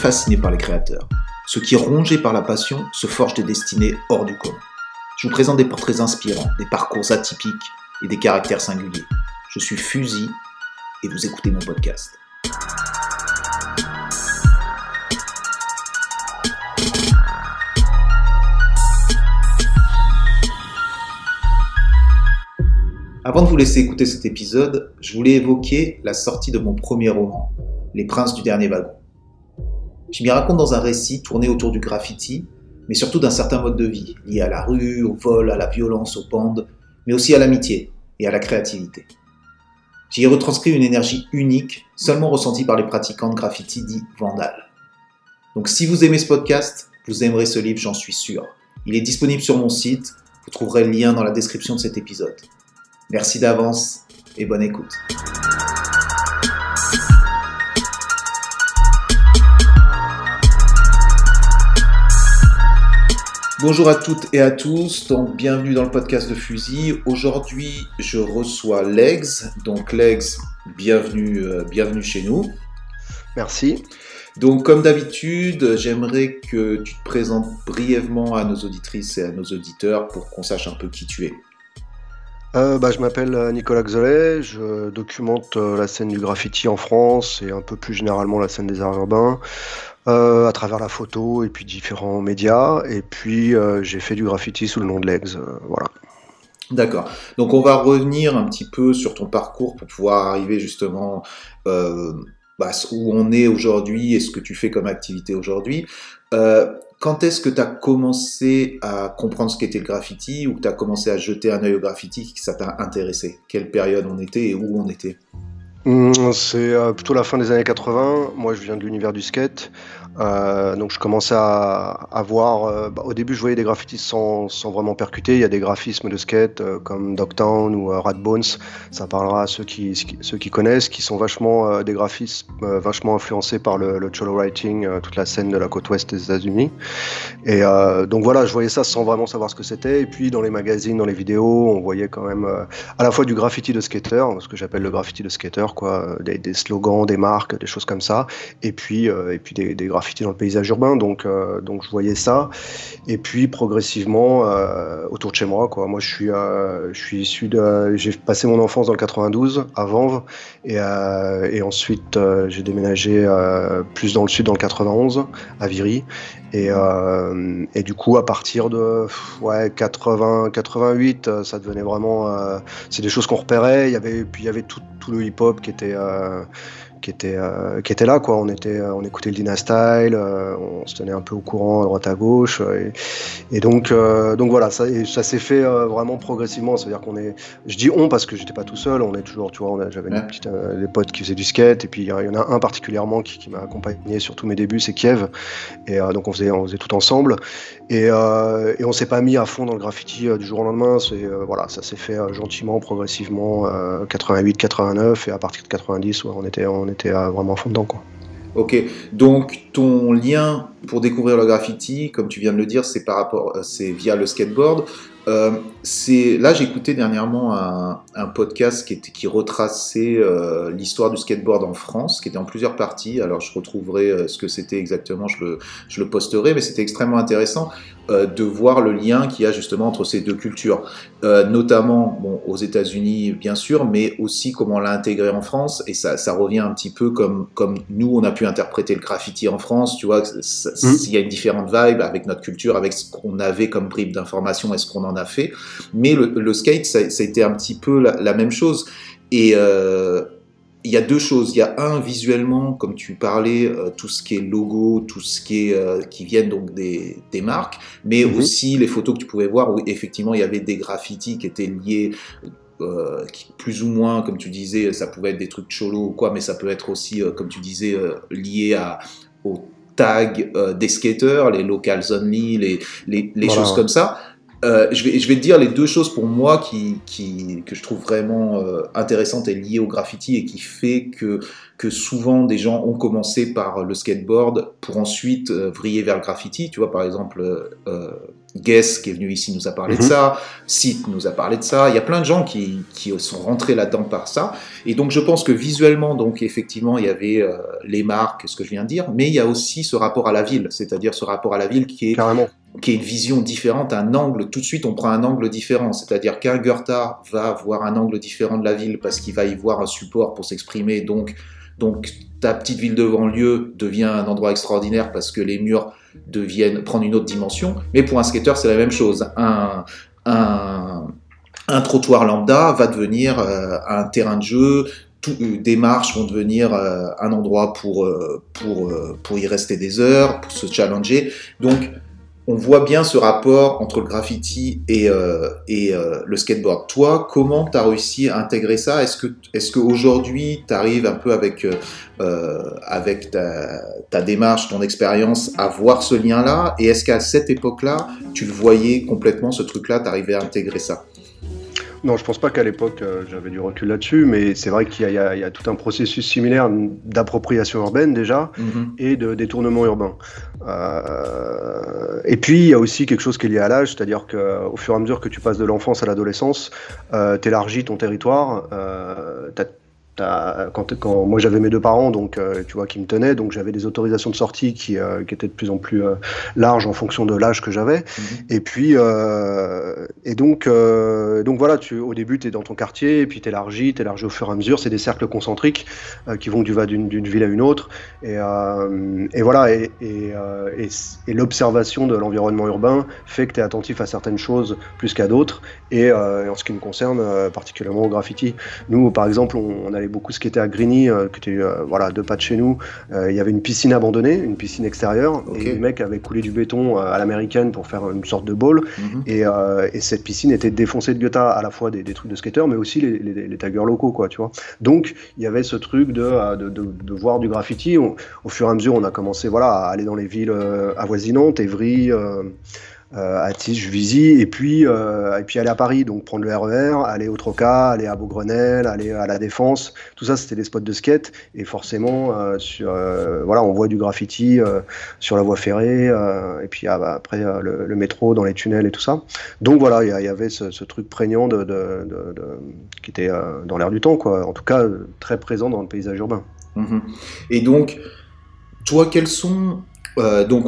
Fasciné par les créateurs. Ceux qui, rongés par la passion, se forgent des destinées hors du commun. Je vous présente des portraits inspirants, des parcours atypiques et des caractères singuliers. Je suis Fusil et vous écoutez mon podcast. Avant de vous laisser écouter cet épisode, je voulais évoquer la sortie de mon premier roman, Les Princes du Dernier Wagon. Je m'y raconte dans un récit tourné autour du graffiti, mais surtout d'un certain mode de vie, lié à la rue, au vol, à la violence, aux bandes, mais aussi à l'amitié et à la créativité. J'y ai retranscrit une énergie unique, seulement ressentie par les pratiquants de graffiti dits vandales. Donc si vous aimez ce podcast, vous aimerez ce livre, j'en suis sûr. Il est disponible sur mon site, vous trouverez le lien dans la description de cet épisode. Merci d'avance et bonne écoute. Bonjour à toutes et à tous, donc bienvenue dans le podcast de Fusil. Aujourd'hui, je reçois Legs. Donc Legs, bienvenue, euh, bienvenue chez nous. Merci. Donc comme d'habitude, j'aimerais que tu te présentes brièvement à nos auditrices et à nos auditeurs pour qu'on sache un peu qui tu es. Euh, bah, je m'appelle euh, Nicolas Xolet, je documente euh, la scène du graffiti en France et un peu plus généralement la scène des arts urbains à travers la photo et puis différents médias. Et puis j'ai fait du graffiti sous le nom de Legs. voilà. D'accord. Donc on va revenir un petit peu sur ton parcours pour pouvoir arriver justement bah, où on est aujourd'hui et ce que tu fais comme activité aujourd'hui. Quand est-ce que tu as commencé à comprendre ce qu'était le graffiti ou que tu as commencé à jeter un œil au graffiti, que ça t'a intéressé? Quelle période on était et où on était? Mmh, C'est euh, plutôt la fin des années 80. Moi, je viens de l'univers du skate. Euh, donc je commençais à, voir. Euh, bah, au début, je voyais des graffitis sans, vraiment percuter. Il y a des graphismes de skate euh, comme Dogtown ou Rat Bones. Ça parlera à ceux qui, connaissent, qui sont vachement des graphismes vachement influencés par le, le cholo writing, toute la scène de la côte ouest des États-Unis. Et donc voilà, je voyais ça sans vraiment savoir ce que c'était. Et puis dans les magazines, dans les vidéos, on voyait quand même à la fois du graffiti de skater, ce que j'appelle le graffiti de skater, quoi, des, slogans, des marques, des choses comme ça. Et puis, et puis des, des dans le paysage urbain, donc, euh, donc je voyais ça. Et puis progressivement, euh, autour de chez moi, quoi. Moi, je suis, euh, je suis issu de. J'ai passé mon enfance dans le 92 à Vanves, et, et ensuite j'ai déménagé plus dans le sud, dans le 91, à Viry. Et, et, du coup, à partir de ouais, 80, 88, ça devenait vraiment. c'est des choses qu'on repérait. Il y avait, puis il y avait tout, tout le hip-hop qui était qui était euh, qui était là quoi. On était euh, on écoutait le Dynastyle euh, on se tenait un peu au courant à droite à gauche et, donc donc voilà ça ça s'est fait vraiment progressivement. C'est à dire qu'on est je dis on parce que j'étais pas tout seul on est toujours tu vois j'avais petite des potes qui faisaient du skate et puis il y, en a un particulièrement qui, qui m'a accompagné sur tous mes débuts c'est Kiev et donc on faisait on faisait tout ensemble. Et, et on s'est pas mis à fond dans le graffiti du jour au lendemain. C'est voilà ça s'est fait gentiment progressivement 88 89 et à partir de 90 on était on était vraiment fondant Quoi. Ok, donc ton lien pour découvrir le graffiti, comme tu viens de le dire, c'est par rapport, c'est via le skateboard. Euh, c'est là écouté dernièrement un, un, podcast qui, était, qui retraçait euh, l'histoire du skateboard en France, qui était en plusieurs parties. Alors je retrouverai euh, ce que c'était exactement, je le, je le posterai, mais c'était extrêmement intéressant de voir le lien qu'il y a justement entre ces deux cultures, euh, notamment bon, aux États-Unis bien sûr, mais aussi comment on l'a intégré en France. Et ça, ça revient un petit peu comme, comme nous on a pu interpréter le graffiti en France. Tu vois, mmh. il y a une différente vibe avec notre culture, avec ce qu'on avait comme bribe d'information et ce qu'on en a fait. Mais le, skate, ça, ça, a été un petit peu la, même chose. Et euh, il y a deux choses. Il y a un visuellement, comme tu parlais, euh, tout ce qui est logo, tout ce qui est euh, qui viennent donc des, des marques, mais mhm. aussi les photos que tu pouvais voir où effectivement il y avait des graffitis qui étaient liés. Euh, plus ou moins, comme tu disais, ça pouvait être des trucs cholo ou quoi, mais ça peut être aussi, comme tu disais, lié à, aux tags des skaters, les locals only, les, les, les choses comme ça. Euh, je, vais, te dire les deux choses pour moi qui, que je trouve vraiment euh, intéressantes et liées au graffiti et qui fait que, que souvent des gens ont commencé par le skateboard pour ensuite euh, vriller vers le graffiti. Tu vois, par exemple, Guess qui est venu ici nous a parlé de ça, Sith nous a parlé de ça. Il y a plein de gens qui, qui sont rentrés là-dedans par ça. Et donc je pense que visuellement, donc effectivement, il y avait euh, les marques, ce que je viens de dire, mais il y a aussi ce rapport à la ville, c'est-à-dire ce rapport à la ville qui est Carrément. qui est une vision différente, un angle, tout de suite on prend un angle différent, c'est-à-dire qu'un Goethe va avoir un angle différent de la ville parce qu'il va y voir un support pour s'exprimer, donc, donc ta petite ville de banlieue devient un endroit extraordinaire parce que les murs deviennent, prendre une autre dimension, mais pour un skater c'est la même chose, un, un, trottoir lambda va devenir euh, un terrain de jeu, tout, euh, des marches vont devenir euh, un endroit pour, pour, pour y rester des heures, pour se challenger. Donc, on voit bien ce rapport entre le graffiti et, euh, euh, le skateboard. Toi, comment tu as réussi à intégrer ça? Est-ce que est-ce qu'aujourd'hui, tu arrives un peu avec, euh, avec ta, ta démarche, ton expérience, à voir ce lien-là? Et est-ce qu'à cette époque-là, tu le voyais complètement, ce truc-là, tu arrivais à intégrer ça? Non, je pense pas qu'à l'époque euh, j'avais du recul là-dessus, mais c'est vrai qu'il y, a- il y a tout un processus similaire d'appropriation urbaine déjà Mhm. et de détournement urbain. Euh, et puis il y a aussi quelque chose qui est lié à l'âge, c'est-à-dire qu'au fur et à mesure que tu passes de l'enfance à l'adolescence, euh, tu élargis ton territoire. Euh, t'as- quand, quand moi j'avais mes deux parents, donc euh, tu vois, qui me tenaient, donc j'avais des autorisations de sortie qui, euh, qui étaient de plus en plus euh, larges en fonction de l'âge que j'avais. Mhm. Et puis, et donc, donc voilà, tu, au début, tu es dans ton quartier, et puis tu élargis, tu élargis au fur et à mesure. C'est des cercles concentriques qui vont du va d'une ville à une autre. Et, et voilà, et, et, et, et l'observation de l'environnement urbain fait que tu es attentif à certaines choses plus qu'à d'autres. Et en ce qui me concerne, particulièrement au graffiti, nous, par exemple, on, on allait beaucoup skater à Grigny, euh, qui était euh, voilà, deux pas de chez nous. Euh, Il y avait une piscine abandonnée, une piscine extérieure, et les mecs avaient coulé du béton à l'américaine pour faire une sorte de bowl. Mhm. Et, et cette piscine était défoncée de Goethe, à la fois des, des trucs de skateurs, mais aussi les, les, les taggers locaux, quoi, tu vois. Donc, il y avait ce truc de, de, de, de voir du graffiti. On- au fur et à mesure, on a commencé voilà, à aller dans les villes avoisinantes, Évry, à Tige, Visy, et puis, euh, et puis aller à Paris, donc prendre le RER, aller au Troca, aller à Beaugrenelle, aller à la Défense. Tout ça, c'était des spots de skate. Et forcément, euh, sur, euh, voilà, on voit du graffiti euh, sur la voie ferrée, euh, et puis ah, bah, après euh, le, métro, dans les tunnels et tout ça. Donc voilà, il y, avait ce, truc prégnant de, qui était euh, dans l'air du temps, quoi. En tout cas, euh, très présent dans le paysage urbain. Mhm. Et donc, toi, quels sont. Euh, donc,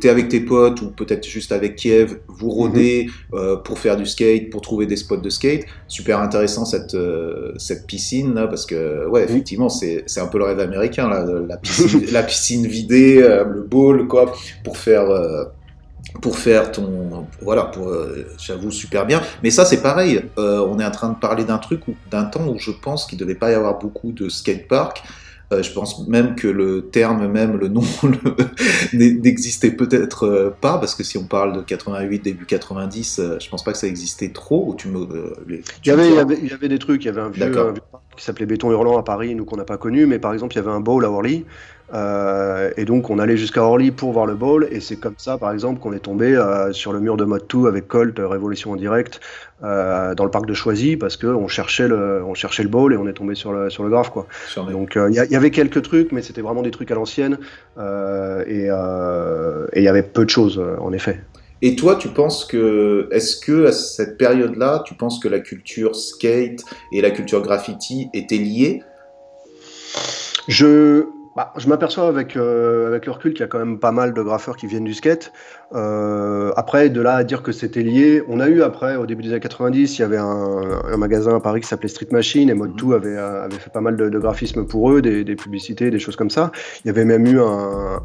tu es avec tes potes ou peut-être juste avec Kiev, vous rôdez euh, pour faire du skate, pour trouver des spots de skate. Super intéressant cette, euh, cette piscine là, parce que, ouais, effectivement, c'est c'est un peu le rêve américain, là, la, piscine, la piscine vidée, le bowl, quoi, pour faire. pour faire ton voilà pour euh, j'avoue super bien mais ça c'est pareil euh, on est en train de parler d'un truc d'un temps où je pense qu'il devait pas y avoir beaucoup de skateparks euh, je pense même que le terme même le nom n'existait peut-être euh, pas parce que si on parle de 88 début 90 euh, je pense pas que ça existait trop ou tu me Il y, avait, il, y avait, il y avait des trucs, il y avait un vieux, D'accord. un vieux parc qui s'appelait Béton Hurlant à Paris, nous qu'on n'a pas connu, mais par exemple il y avait un bowl à Orly, euh, et donc on allait jusqu'à Orly pour voir le bowl, et c'est comme ça par exemple qu'on est tombé euh, sur le mur de Mode 2 avec Colt, euh, Révolution en direct, dans le parc de Choisy, parce qu'on cherchait le, on cherchait le bowl et on est tombé sur le, sur le graphe quoi. Donc il y, y avait quelques trucs, mais c'était vraiment des trucs à l'ancienne, et il y avait peu de choses en effet. Et toi, tu penses que, est-ce que à cette période-là, tu penses que la culture skate et la culture graffiti étaient liées? Je, bah, je m'aperçois avec, euh, avec le recul qu'il y a quand même pas mal de graffeurs qui viennent du skate. Euh, après, de là à dire que c'était lié, on a eu après, au début des années 90, il y avait un, un magasin à Paris qui s'appelait Street Machine et Mode 2 avait, euh, avait fait pas mal de, de graphisme pour eux, des, des publicités, des choses comme ça. Il y avait même eu un,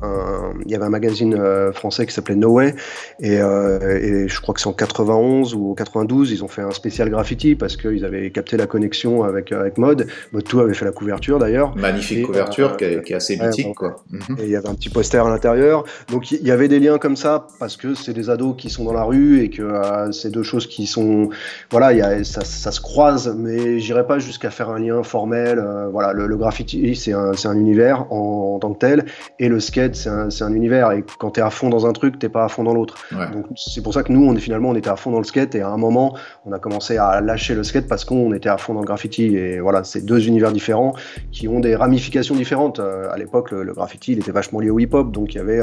un- il y avait un magazine euh, français qui s'appelait No Way et, euh, et je crois que c'est en 91 ou 92, ils ont fait un spécial graffiti parce qu'ils avaient capté la connexion avec, avec Mode. Mode 2 avait fait la couverture d'ailleurs. Magnifique Et, couverture euh, qui, est, qui est assez mythique, ouais. quoi. Mhm. Et il y avait un petit poster à l'intérieur. Donc il y avait des liens comme ça parce que c'est des ados qui sont dans la rue et que euh, c'est deux choses qui sont voilà, il y a, ça, ça se croise, mais j'irai pas jusqu'à faire un lien formel. euh, voilà, le, le graffiti c'est un, univers en, en tant que tel et le skate c'est un, univers et quand tu es à fond dans un truc, t'es pas à fond dans l'autre. Ouais. Donc c'est pour ça que nous on est finalement on était à fond dans le skate et à un moment on a commencé à lâcher le skate parce qu'on était à fond dans le graffiti et voilà, c'est deux univers différents qui ont des ramifications différentes. Euh, à l'époque, le, graffiti, il était vachement lié au hip-hop. Donc, il y avait,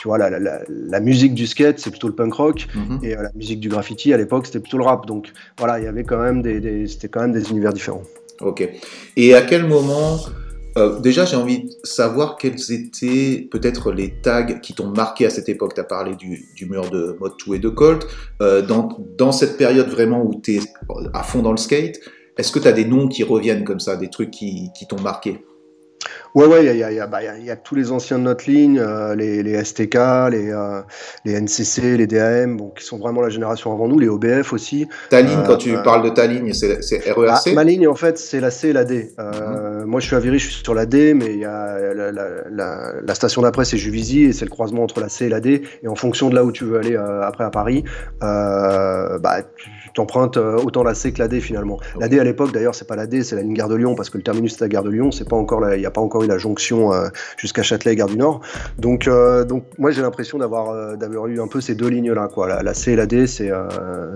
tu vois, la, musique du skate, c'est plutôt le punk rock. Mhm. Et la musique du graffiti, à l'époque, c'était plutôt le rap. Donc, voilà, il y avait quand même des, c'était quand même des univers différents. Ok. Et à quel moment euh, déjà, j'ai envie de savoir quels étaient peut-être les tags qui t'ont marqué à cette époque. Tu as parlé du, mur de Mode 2 et de Colt. Euh, dans, cette période vraiment où tu es à fond dans le skate, est-ce que tu as des noms qui reviennent comme ça, des trucs qui t'ont marqué? Ouais, ouais, il y a, y, a, bah, y, y a, tous les anciens de notre ligne, euh, les, les, STK, les, euh, les NCC, les DAM, bon, qui sont vraiment la génération avant nous, les OBF aussi. Ta ligne, quand tu euh, parles de ta ligne, c'est RERC ah, Ma ligne, en fait, c'est la C et la D. Mhm. Moi, je suis à Viry, je suis sur la D, mais il y a la, la, la, la station d'après, c'est Juvisy, et c'est le croisement entre la C et la D. Et en fonction de là où tu veux aller après à Paris, bah, tu empruntes autant la C que la D finalement. La D à l'époque, d'ailleurs, c'est pas la D, c'est la ligne Gare de Lyon, parce que le terminus c'est la Gare de Lyon, c'est pas encore, il n'y a pas encore la jonction euh, jusqu'à Châtelet et Gare du Nord. Donc, euh, donc moi j'ai l'impression d'avoir euh, d'avoir eu un peu ces deux lignes là quoi. La, C et la D, c'est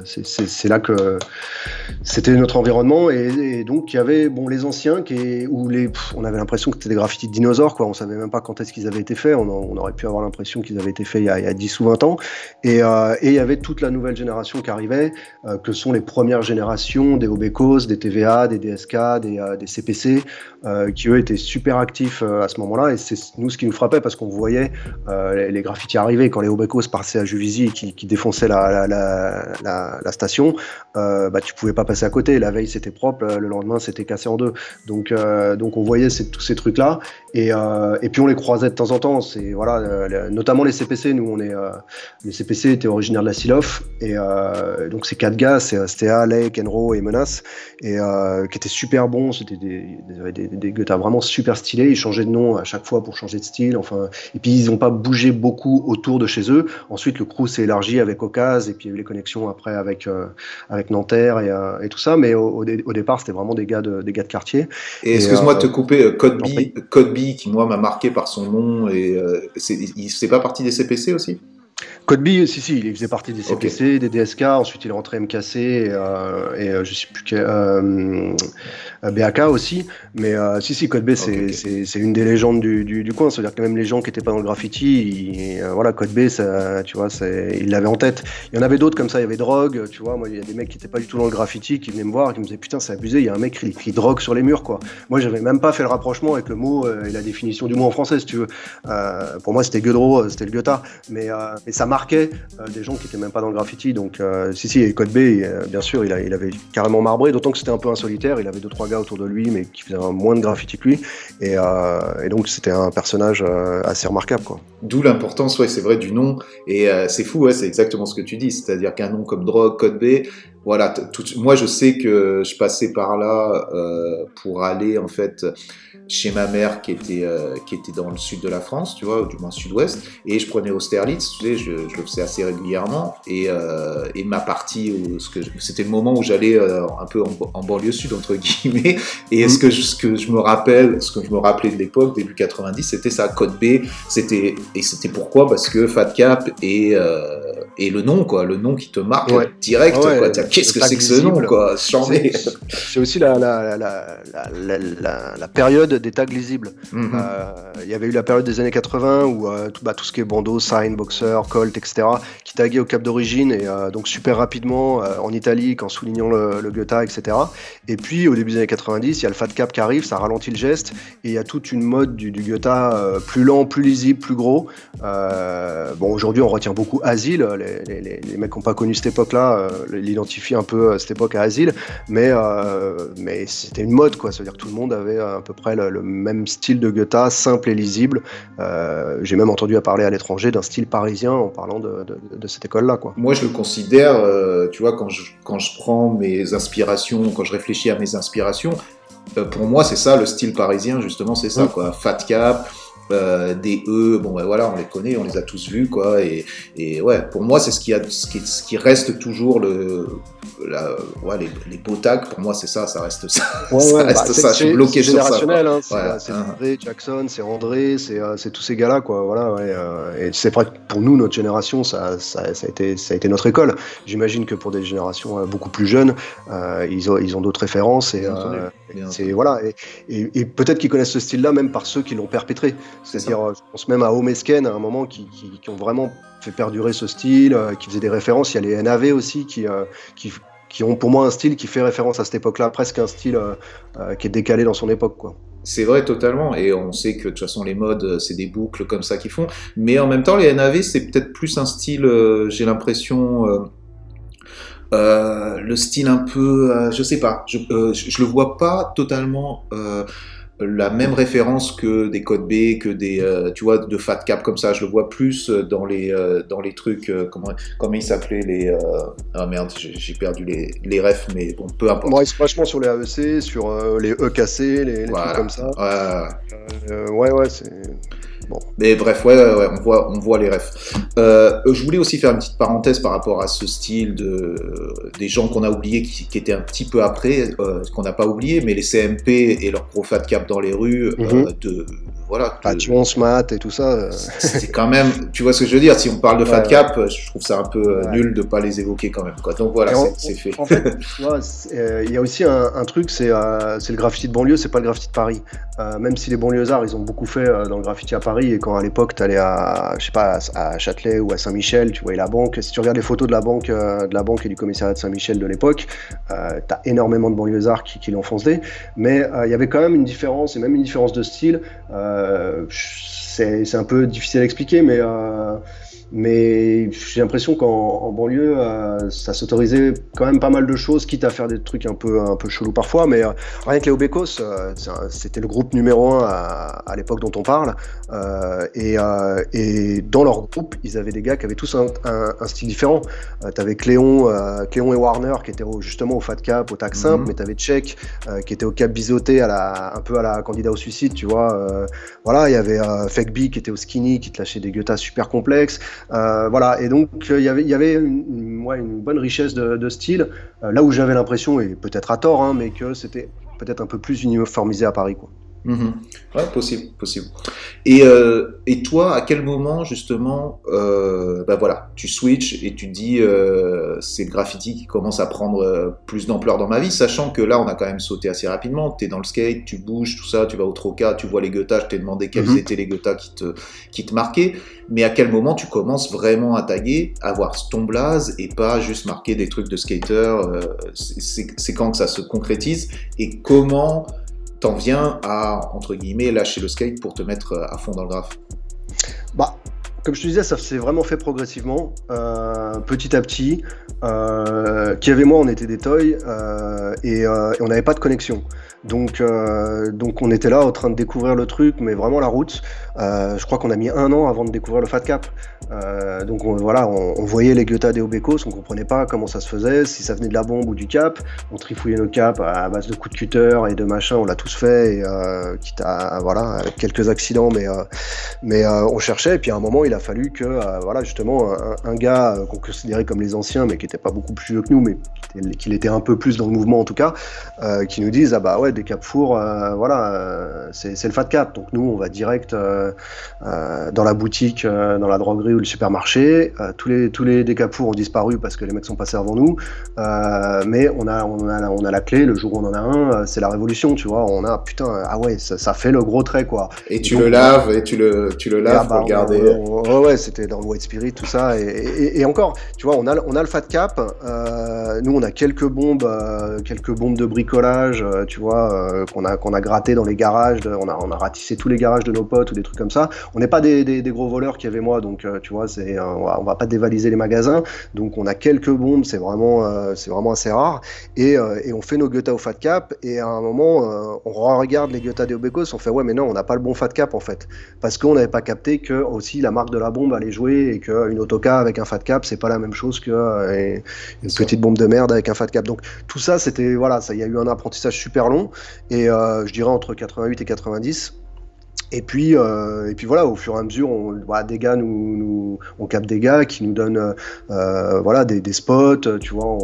c'est là que c'était notre environnement et, donc il y avait bon les anciens qui où les on avait l'impression que c'était des graffitis de dinosaures quoi. On savait même pas quand est-ce qu'ils avaient été faits. On, aurait pu avoir l'impression qu'ils avaient été faits il y, a, il y, a, 10 ou 20 ans. Et, et il y avait toute la nouvelle génération qui arrivait, que sont les premières générations des Obecos, des TVA, des DSK, des, CPC, qui eux étaient super actifs euh, à ce moment-là. Et c'est nous ce qui nous frappait parce qu'on voyait euh, les, graffitis arriver quand les Obecos passaient à Juvisy et qui, défonçaient la, station. Euh, bah, tu pouvais pas passer à côté. La veille c'était propre, le lendemain c'était cassé en deux. Donc, donc on voyait tous ces trucs-là. Et, et puis on les croisait de temps en temps. C'est voilà, notamment les CPC. Nous on est les CPC étaient originaires de la Silof et donc ces quatre gars, c'est Stea, Lake, Enro et Menace, et qui étaient super bons. C'était des, des, des, des vraiment super stylés ils changeaient de nom à chaque fois pour changer de style. Enfin, et puis ils n'ont pas bougé beaucoup autour de chez eux. Ensuite, le crew s'est élargi avec Ocas et puis il y a eu les connexions après avec euh, avec Nanterre et, euh, et, tout ça. Mais au, au, départ, c'était vraiment des gars de des gars de quartier. Et, excuse-moi de te euh, couper, Code B, Code B qui moi m'a marqué par son nom et c'est pas parti des CPC aussi? Code B, si, si, il faisait partie des CPC, des DSK, ensuite il est rentré MKC et, euh, et je sais plus quel. Euh, BAK aussi. Mais euh, si, si, Code B, c'est une des légendes du, du, coin. C'est-à-dire que même les gens qui n'étaient pas dans le graffiti, euh, voilà, Code B, ça, tu vois, ils l'avaient en tête. Il y en avait d'autres comme ça, il y avait Drogue, tu vois. Moi, il y a des mecs qui n'étaient pas du tout dans le graffiti qui venaient me voir et qui me disaient Putain, c'est abusé, il y a un mec qui écrit drogue sur les murs, quoi. Moi, j'avais même pas fait le rapprochement avec le mot et la définition du mot en français, si tu veux. pour moi, c'était Guedro, c'était le Goethe. Mais, mais ça marquait des gens qui n'étaient même pas dans le graffiti. Donc, si, si, et Code B, bien sûr, il, avait carrément marbré, d'autant que c'était un peu insolitaire. Il avait deux, trois autour de lui, mais qui faisait moins de graffiti que lui. Et, euh, donc c'était un personnage euh, assez remarquable. quoi. D'où l'importance, ouais, c'est vrai, du nom. Et euh, c'est fou, c'est exactement ce que tu dis. C'est-à-dire qu'un nom comme Drogue, Code B, voilà, moi je sais que je passais par là pour aller en fait chez ma mère qui était, euh, qui était dans le sud de la France, tu vois, du moins sud-ouest, et je prenais Austerlitz, tu sais, je, je, le faisais assez régulièrement, et, euh, et ma partie, c'était le moment où j'allais euh, un peu en, banlieue sud, entre guillemets, et ce, que je, ce que je me rappelle, ce que je me rappelais de l'époque, début 90, c'était ça, Code B, c'était, et c'était pourquoi? Parce que Fat Cap et, et le nom, quoi, le nom qui te marque direct, quoi, qu'est-ce que c'est que ce nom, quoi, C'est aussi la, la, la, la période des tags lisibles. Mhm. Euh, il y avait eu la période des années 80 où euh, tout, bah, tout, ce qui est bandeau, sign, boxer, colt, etc., qui taguaient au cap d'origine et euh, donc super rapidement en italique en soulignant le, le Goethe, etc. Et puis au début des années 90, il y a le fat cap qui arrive, ça ralentit le geste et il y a toute une mode du, du Goethe plus lent, plus lisible, plus gros. bon, aujourd'hui, on retient beaucoup Asile. Les, les, les mecs qui n'ont pas connu cette époque-là l'identifient un peu cette époque à Asile, mais, mais c'était une mode, quoi. C'est-à-dire que tout le monde avait à peu près le, le même style de Goethe, simple et lisible. Euh, j'ai même entendu à parler à l'étranger d'un style parisien en parlant de, cette école-là. Quoi. Moi, je le considère, euh, tu vois, quand je, quand je prends mes inspirations, quand je réfléchis à mes inspirations, euh, pour moi, c'est ça, le style parisien, justement, c'est ça, mm. quoi. Fat cap, euh, des E, bon ben voilà, on les connaît, on les a tous vus quoi. Et, et ouais, pour moi c'est ce qui a, ce qui, ce qui reste toujours le, la, ouais, les, les beaux tags. Pour moi c'est ça, ça reste ça. Ouais, ça ouais, reste bah, ça. Je c'est- suis bloqué c'est sur ça. hein, c'est hein. André, Jackson, c'est André, c'est euh, c'est tous ces gars-là, quoi. Voilà, ouais, euh, et c'est vrai que pour nous, notre génération, ça, ça, ça a été, ça a été notre école. J'imagine que pour des générations beaucoup plus jeunes, ils ont, ils ont d'autres références et entendu. voilà. Et, et- et peut-être qu'ils connaissent ce style-là même par ceux qui l'ont perpétré. C'est-à-dire, euh, je pense même à Home Esken à un moment qui, qui, qui ont vraiment fait perdurer ce style, euh, qui faisaient des références. Il y a les NAV aussi qui, euh, qui, qui ont pour moi un style qui fait référence à cette époque-là, presque un style euh, euh, qui est décalé dans son époque, quoi. C'est vrai totalement, et on sait que de toute façon les modes, c'est des boucles comme ça qu'ils font. Mais en même temps, les NAV, c'est peut-être plus un style, euh, j'ai l'impression, le style un peu, je sais pas, je, je, je le vois pas totalement la même référence que des codes B, que des, euh, tu vois, de Fat Cap comme ça. Je le vois plus euh, dans les, euh, dans les trucs, euh, comment, comment ils s'appelaient les, ah merde, j'ai perdu les, les refs, mais bon, peu importe. Moi, vachement sur les AEC, sur les E cassés, les, les Voilà. trucs comme ça. Ouais. Ouais, ouais, c'est. Mais bref, ouais, ouais, ouais, on voit, on voit les refs. Euh, je voulais aussi faire une petite parenthèse par rapport à ce style de des gens qu'on a oubliés qui, qui étaient un petit peu après, euh, qu'on n'a pas oublié, mais les CMP et leur gros fat cap dans les rues, euh, Mhm. de voilà. de- Passion, Smat et tout ça. euh, c'est quand même, tu vois ce que je veux dire. Si on parle de fat Ouais, cap, je trouve ça un peu euh, Ouais. nul de pas les évoquer quand même. Quoi. Donc voilà, c'est fait. En fait, tu euh, il y a aussi un, un truc, c'est euh, le graffiti de banlieue, c'est pas le graffiti de Paris. Euh, même si les banlieusards, ils ont beaucoup fait euh, dans le graffiti à Paris, et quand à l'époque, t'allais à, je sais pas, à, Châtelet ou à Saint-Michel, tu voyais la banque. Si tu regardes les photos de la banque, euh, de la banque et du commissariat de Saint-Michel de l'époque, euh, t'as énormément de banlieusards qui, qui l'enfoncent Mais euh, il y avait quand même une différence, et même une différence de style. Euh, c'est un peu difficile à expliquer, mais mais j'ai l'impression qu'en en banlieue, euh, ça s'autorisait quand même pas mal de choses, quitte à faire des trucs un peu, un peu chelous parfois. Mais euh, rien que les Obécos, euh, c'était le groupe numéro un à, à l'époque dont on parle. Euh, et, et dans leur groupe, ils avaient des gars qui avaient tous un, un- un style différent. T'avais Cléon, Cléon et Warner qui étaient au- justement au fat cap, au simple, Mhm. mais t'avais euh, qui était au cap biseauté, à la, un peu à la candidat au suicide, tu vois. Voilà, il y avait Fake B qui était au skinny, qui te lâchait des guettas super complexes. Euh, voilà, et donc euh, il y avait- une, bonne richesse de, de style, euh, là où j'avais l'impression, et peut-être à tort, hein, mais que c'était peut-être un peu plus uniformisé à Paris. Quoi. Mhm. Ouais, possible, possible. Et, euh, et toi, à quel moment justement, euh, bah voilà, tu switches et tu dis euh, c'est le graffiti qui commence à prendre euh, plus d'ampleur dans ma vie, sachant que là, on a quand même sauté assez rapidement. Tu es dans le skate, tu bouges, tout ça, tu vas au troca, tu vois les guettas. Je t'ai demandé quels Mhm. étaient les guettas qui te, qui te marquaient, mais à quel moment tu commences vraiment à taguer, à avoir ton blaze et pas juste marquer des trucs de skater. c'est quand que ça se concrétise et comment t'en viens à, entre guillemets, lâcher le skate pour te mettre euh, à fond dans le graphe? Bah, comme je te disais, ça s'est vraiment fait progressivement, euh, petit à petit. Euh, qui avait moi, on était des toys euh, et, euh, et on n'avait pas de connexion. Donc, donc on était là en train de découvrir le truc, mais vraiment la route. Je crois qu'on a mis un an avant de découvrir le Fat Cap. Donc on, voilà, on, voyait les Guetta des Obécos, on comprenait pas comment ça se faisait, si ça venait de la bombe ou du cap. On trifouillait nos caps à base de coups de cutter et de machin, on l'a tous fait, et, quitte à voilà, quelques accidents, mais mais on cherchait. Et puis à un moment, il a fallu que euh, voilà justement un, un gars euh, qu'on considérait comme les anciens, mais qui était pas beaucoup plus vieux que nous, mais qu'il était un peu plus dans le mouvement en tout cas, euh, qui nous disent ah bah ouais des cap four, euh, voilà, euh, c'est le fat cap. Donc nous on va direct dans la boutique, dans la droguerie ou le supermarché. Tous les tous les décapours ont disparu parce que les mecs sont passés avant nous. Mais on a on a on a la clé. Le jour où on en a un, c'est la révolution, tu vois. On a putain ah ouais ça, ça fait le gros trait quoi. Et tu Donc, le laves, et tu le, tu le Et, laves ah, bah, pour le garder. on- ouais, ouais, c'était dans le White Spirit, tout ça. Et, encore, tu vois, on a, on a le Fat Cap. euh, nous, on a quelques bombes, euh, quelques bombes de bricolage, euh, tu vois, qu'on a, qu'on a gratté dans les garages. de- on, a, on a ratissé tous les garages de nos potes ou des trucs comme ça. On n'est pas des, gros voleurs qu'il y avait moi, donc tu vois, c'est, on, va, va pas dévaliser les magasins. Donc, on a quelques bombes, c'est vraiment, c'est vraiment assez rare. Et, on fait nos Goethe au Fat Cap. Et à un moment, on regarde les Goethe des Obecos, on fait ouais, mais non, on n'a pas le bon Fat Cap en fait parce qu'on n'avait pas capté que aussi la marque de la bombe allait jouer et qu'une autocar avec un fat cap c'est pas la même chose que euh, une petite bombe de merde avec un fat cap. Donc tout ça c'était voilà ça il y a eu un apprentissage super long. Et euh, je dirais entre 88 et 90 Et puis, euh, et puis voilà, au fur et à mesure, on, voilà, des gars nous, nous, on capte des gars qui nous donnent euh, voilà, des, des, spots. Tu vois,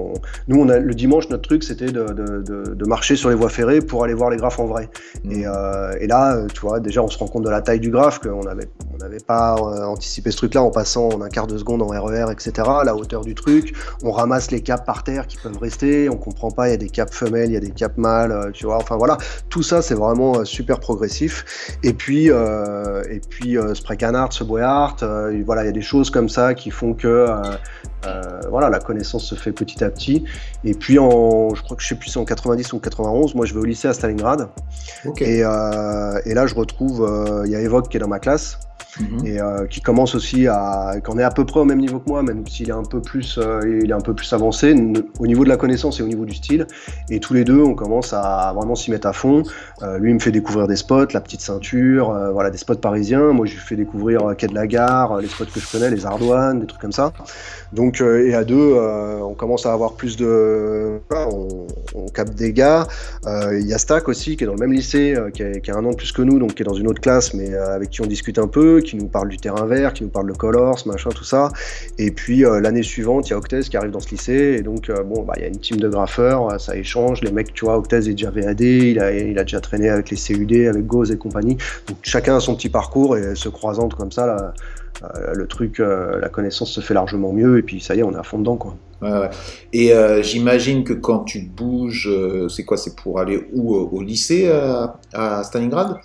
nous, on a, le dimanche, notre truc, c'était de, de, de, de, marcher sur les voies ferrées pour aller voir les graphes en vrai. Mmh. Et, euh, et, là, tu vois, déjà, on se rend compte de la taille du graphe, qu'on n'avait on n'avait pas euh, anticipé ce truc-là en passant en un quart de seconde en RER, etc. La hauteur du truc, on ramasse les caps par terre qui peuvent rester, on comprend pas, il y a des caps femelles, il y a des caps mâles, euh, tu vois. Enfin voilà, tout ça, c'est vraiment super progressif. Et puis puis, euh, et puis euh, Spray Canard, Art, euh, voilà, il y a des choses comme ça qui font que voilà, la connaissance se fait petit à petit. Et puis, en, je crois que je sais plus si en 90 ou 91, moi je vais au lycée à Stalingrad. Et, et, là, je retrouve, il y a Evoque qui est dans ma classe. Mhm. et euh, qui commence aussi à, qu'on est à peu près au même niveau que moi, même s'il est un peu plus, euh, il est un peu plus avancé au niveau de la connaissance et au niveau du style. Et tous les deux, on commence à vraiment s'y mettre à fond. Euh, lui, il me fait découvrir des spots, la petite ceinture, voilà, des spots parisiens. Moi, je lui fais découvrir Quai de la Gare, les spots que je connais, les Ardoines, des trucs comme ça. Donc, et à deux, on commence à avoir plus de, on, on capte des gars. Il y a Stack aussi, qui est dans le même lycée, qui a, qui, a, un an de plus que nous, donc qui est dans une autre classe, mais avec qui on discute un peu qui nous parle du terrain vert, qui nous parle de Colors, machin, tout ça. Et puis euh, l'année suivante, il y a Octez qui arrive dans ce lycée, et donc euh, bon, bah, il y a une team de graffeurs, euh, ça échange. Les mecs, tu vois, Octez est déjà VAD, il a, déjà traîné avec les CUD, avec Goz et compagnie. Donc chacun a son petit parcours et se croisant comme ça, le truc, la connaissance se fait largement mieux, et puis ça y est, on est à fond dedans, quoi. Et j'imagine que quand tu bouges, c'est quoi? C'est pour aller où Au lycée à Stalingrad?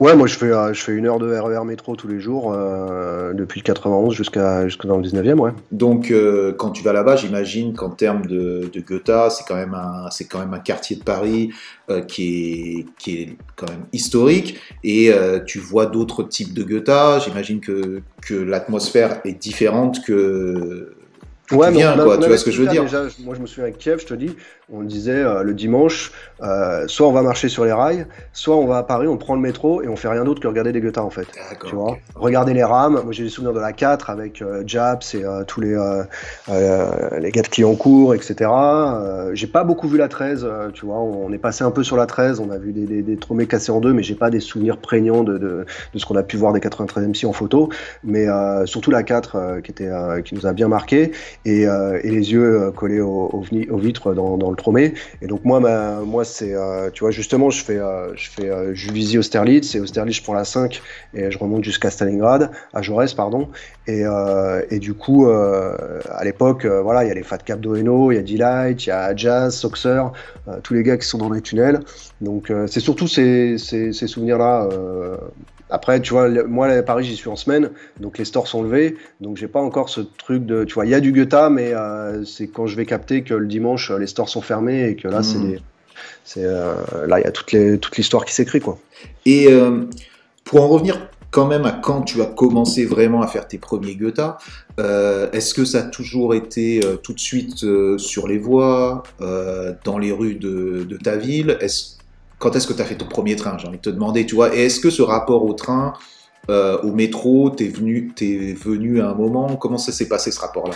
Ouais, moi je fais, euh, je fais une heure de RER e métro tous les jours, euh, depuis le 91 jusqu'à dans le 19e, ouais. Donc euh, quand tu vas là-bas, j'imagine qu'en termes de, de Goethe, c'est quand, même un, quand même un quartier de Paris euh, qui, est, qui est quand même historique, et tu vois d'autres types de Goethe, j'imagine que, que l'atmosphère est différente que... Ouais, mais bien, quoi, tu vois ce que je veux dire? déjà, Moi je me souviens avec Kiev, je te dis, on disait euh, le dimanche, euh, soit on va marcher sur les rails, soit on va à Paris, on prend le métro et on fait rien d'autre que regarder des Goethe en fait. Tu vois Regarder les rames. Moi j'ai des souvenirs de la 4 avec euh, Japs et tous les, les gars de Clignancourt, etc. j'ai pas beaucoup vu la 13, tu vois. On, est passé un peu sur la 13, on a vu des, des, des tromés cassés en deux, mais j'ai pas des souvenirs prégnants de, de, de ce qu'on a pu voir des 93 MC en photo. Mais surtout la 4 qui, était, qui nous a bien marqué et, et les yeux collés aux, aux, vitres dans, dans le. Et donc moi, moi c'est, euh, tu vois, justement, je fais, euh, je fais euh, Juvisy Austerlitz et Austerlitz prends la 5 et je remonte jusqu'à Stalingrad, à Jaurès, pardon. Et, euh, et du coup, à l'époque, voilà, il y a les Fat Cap d'Oeno, il y a D-Light, il y a Jazz, Soxer, tous les gars qui sont dans les tunnels. Donc c'est surtout ces, ces, ces souvenirs-là après, tu vois, moi, à Paris, j'y suis en semaine, donc les stores sont levés, donc j'ai pas encore ce truc de, tu vois, il y a du Goethe, mais euh, c'est quand je vais capter que le dimanche, les stores sont fermés et que là, c'est mmh. c'est euh, là, il y a toute, les, toute l'histoire qui s'écrit, quoi. Et euh, pour en revenir quand même à quand tu as commencé vraiment à faire tes premiers Goethe, euh, est-ce que ça a toujours été euh, tout de suite euh, sur les voies, dans les rues de, de ta ville? Est-ce quand est-ce que tu as fait ton premier train J'ai envie de te demander, tu vois. Est-ce que ce rapport au train, euh, au métro, t'es venu, es venu à un moment? Comment ça s'est passé ce rapport-là?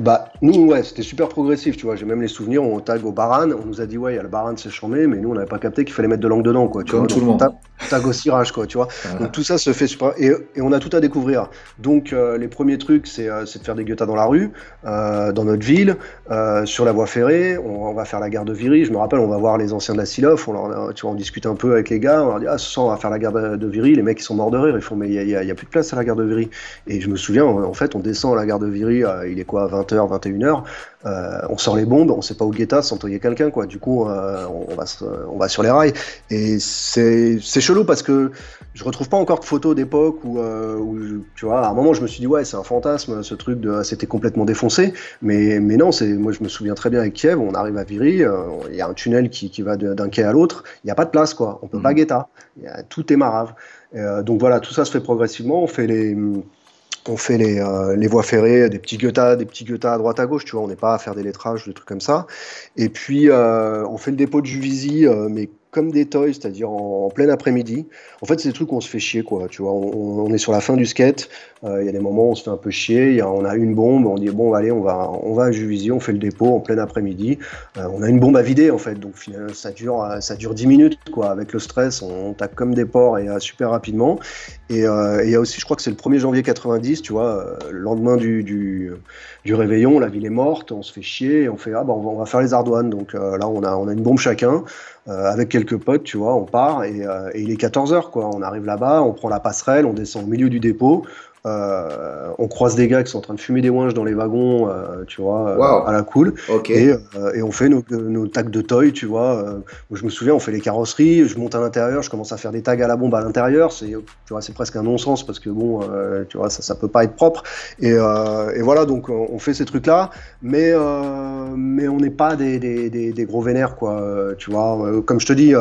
Bah, nous, ouais, c'était super progressif, tu vois. J'ai même les souvenirs, on tag au Baran, on nous a dit, ouais, il y a le Baran, c'est chambé, mais nous, on n'avait pas capté qu'il fallait mettre de l'angle dedans, quoi. Tu Comme vois, tout le monde. Tag, tag au cirage, quoi, tu vois. Donc tout ça se fait super. Et, et on a tout à découvrir. Donc, euh, les premiers trucs, c'est euh, de faire des guettas dans la rue, euh, dans notre ville, euh, sur la voie ferrée. On, on, va faire la gare de Viry. Je me rappelle, on va voir les anciens de la Silof, on, leur, tu vois, on discute un peu avec les gars, on leur dit, ah, ce soir, on va faire la gare de, Viry. Les mecs, ils sont morts de rire, ils font, mais il n'y a, a, plus de place à la gare de Viry. Et je me souviens, en fait, on descend à la gare de Viry, il est quoi, 20h, 21h. Euh, on sort les bombes, on sait pas où guetta sans quelqu'un, quoi. Du coup, euh, on, va, on va sur les rails. Et c'est chelou parce que je retrouve pas encore de photos d'époque où, euh, où, tu vois, à un moment, je me suis dit, ouais, c'est un fantasme, ce truc de c'était complètement défoncé. Mais, mais non, c'est moi, je me souviens très bien avec Kiev, on arrive à Viry, il y a un tunnel qui, qui va d'un quai à l'autre, il n'y a pas de place, quoi. On peut mmh. pas guetta. Tout est marave. Donc voilà, tout ça se fait progressivement. On fait les on fait les, euh, les, voies ferrées, des petits guettas, des petits guettas à droite à gauche, tu vois, on n'est pas à faire des lettrages, des trucs comme ça. Et puis euh, on fait le dépôt de Juvisy, euh, mais comme des toys, c'est-à-dire en, plein après-midi. En fait, c'est des trucs où on se fait chier, quoi. Tu vois, on, est sur la fin du skate. Euh, il y a des moments où on se fait un peu chier. On a une bombe, on dit bon, allez, on va, on va à Juvisy, on fait le dépôt en plein après-midi. Euh, on a une bombe à vider, en fait. Donc finalement, ça dure, ça dure 10 minutes, quoi. Avec le stress, on, tape comme des porcs et super rapidement. Et il y a aussi, je crois que c'est le 1er janvier 90, tu vois, le lendemain du, du, du, réveillon, la ville est morte, on se fait chier, on fait ah bah on va, on faire les ardoines. Donc là, on a, on a une bombe chacun. Euh, avec quelques potes, tu vois, on part et, euh, et il est 14h, quoi. On arrive là-bas, on prend la passerelle, on descend au milieu du dépôt, euh, on croise des gars qui sont en train de fumer des ouinges dans les wagons, euh, tu vois, euh, à la cool. Et, et, on fait nos, nos, tags de toy, tu vois. je me souviens, on fait les carrosseries, je monte à l'intérieur, je commence à faire des tags à la bombe à l'intérieur. C'est, tu vois, c'est presque un non-sens parce que bon, tu vois, ça, ça peut pas être propre. Et, et voilà, donc on fait ces trucs-là, mais mais on n'est pas des, des, des, des, gros vénères, quoi. tu vois, comme je te dis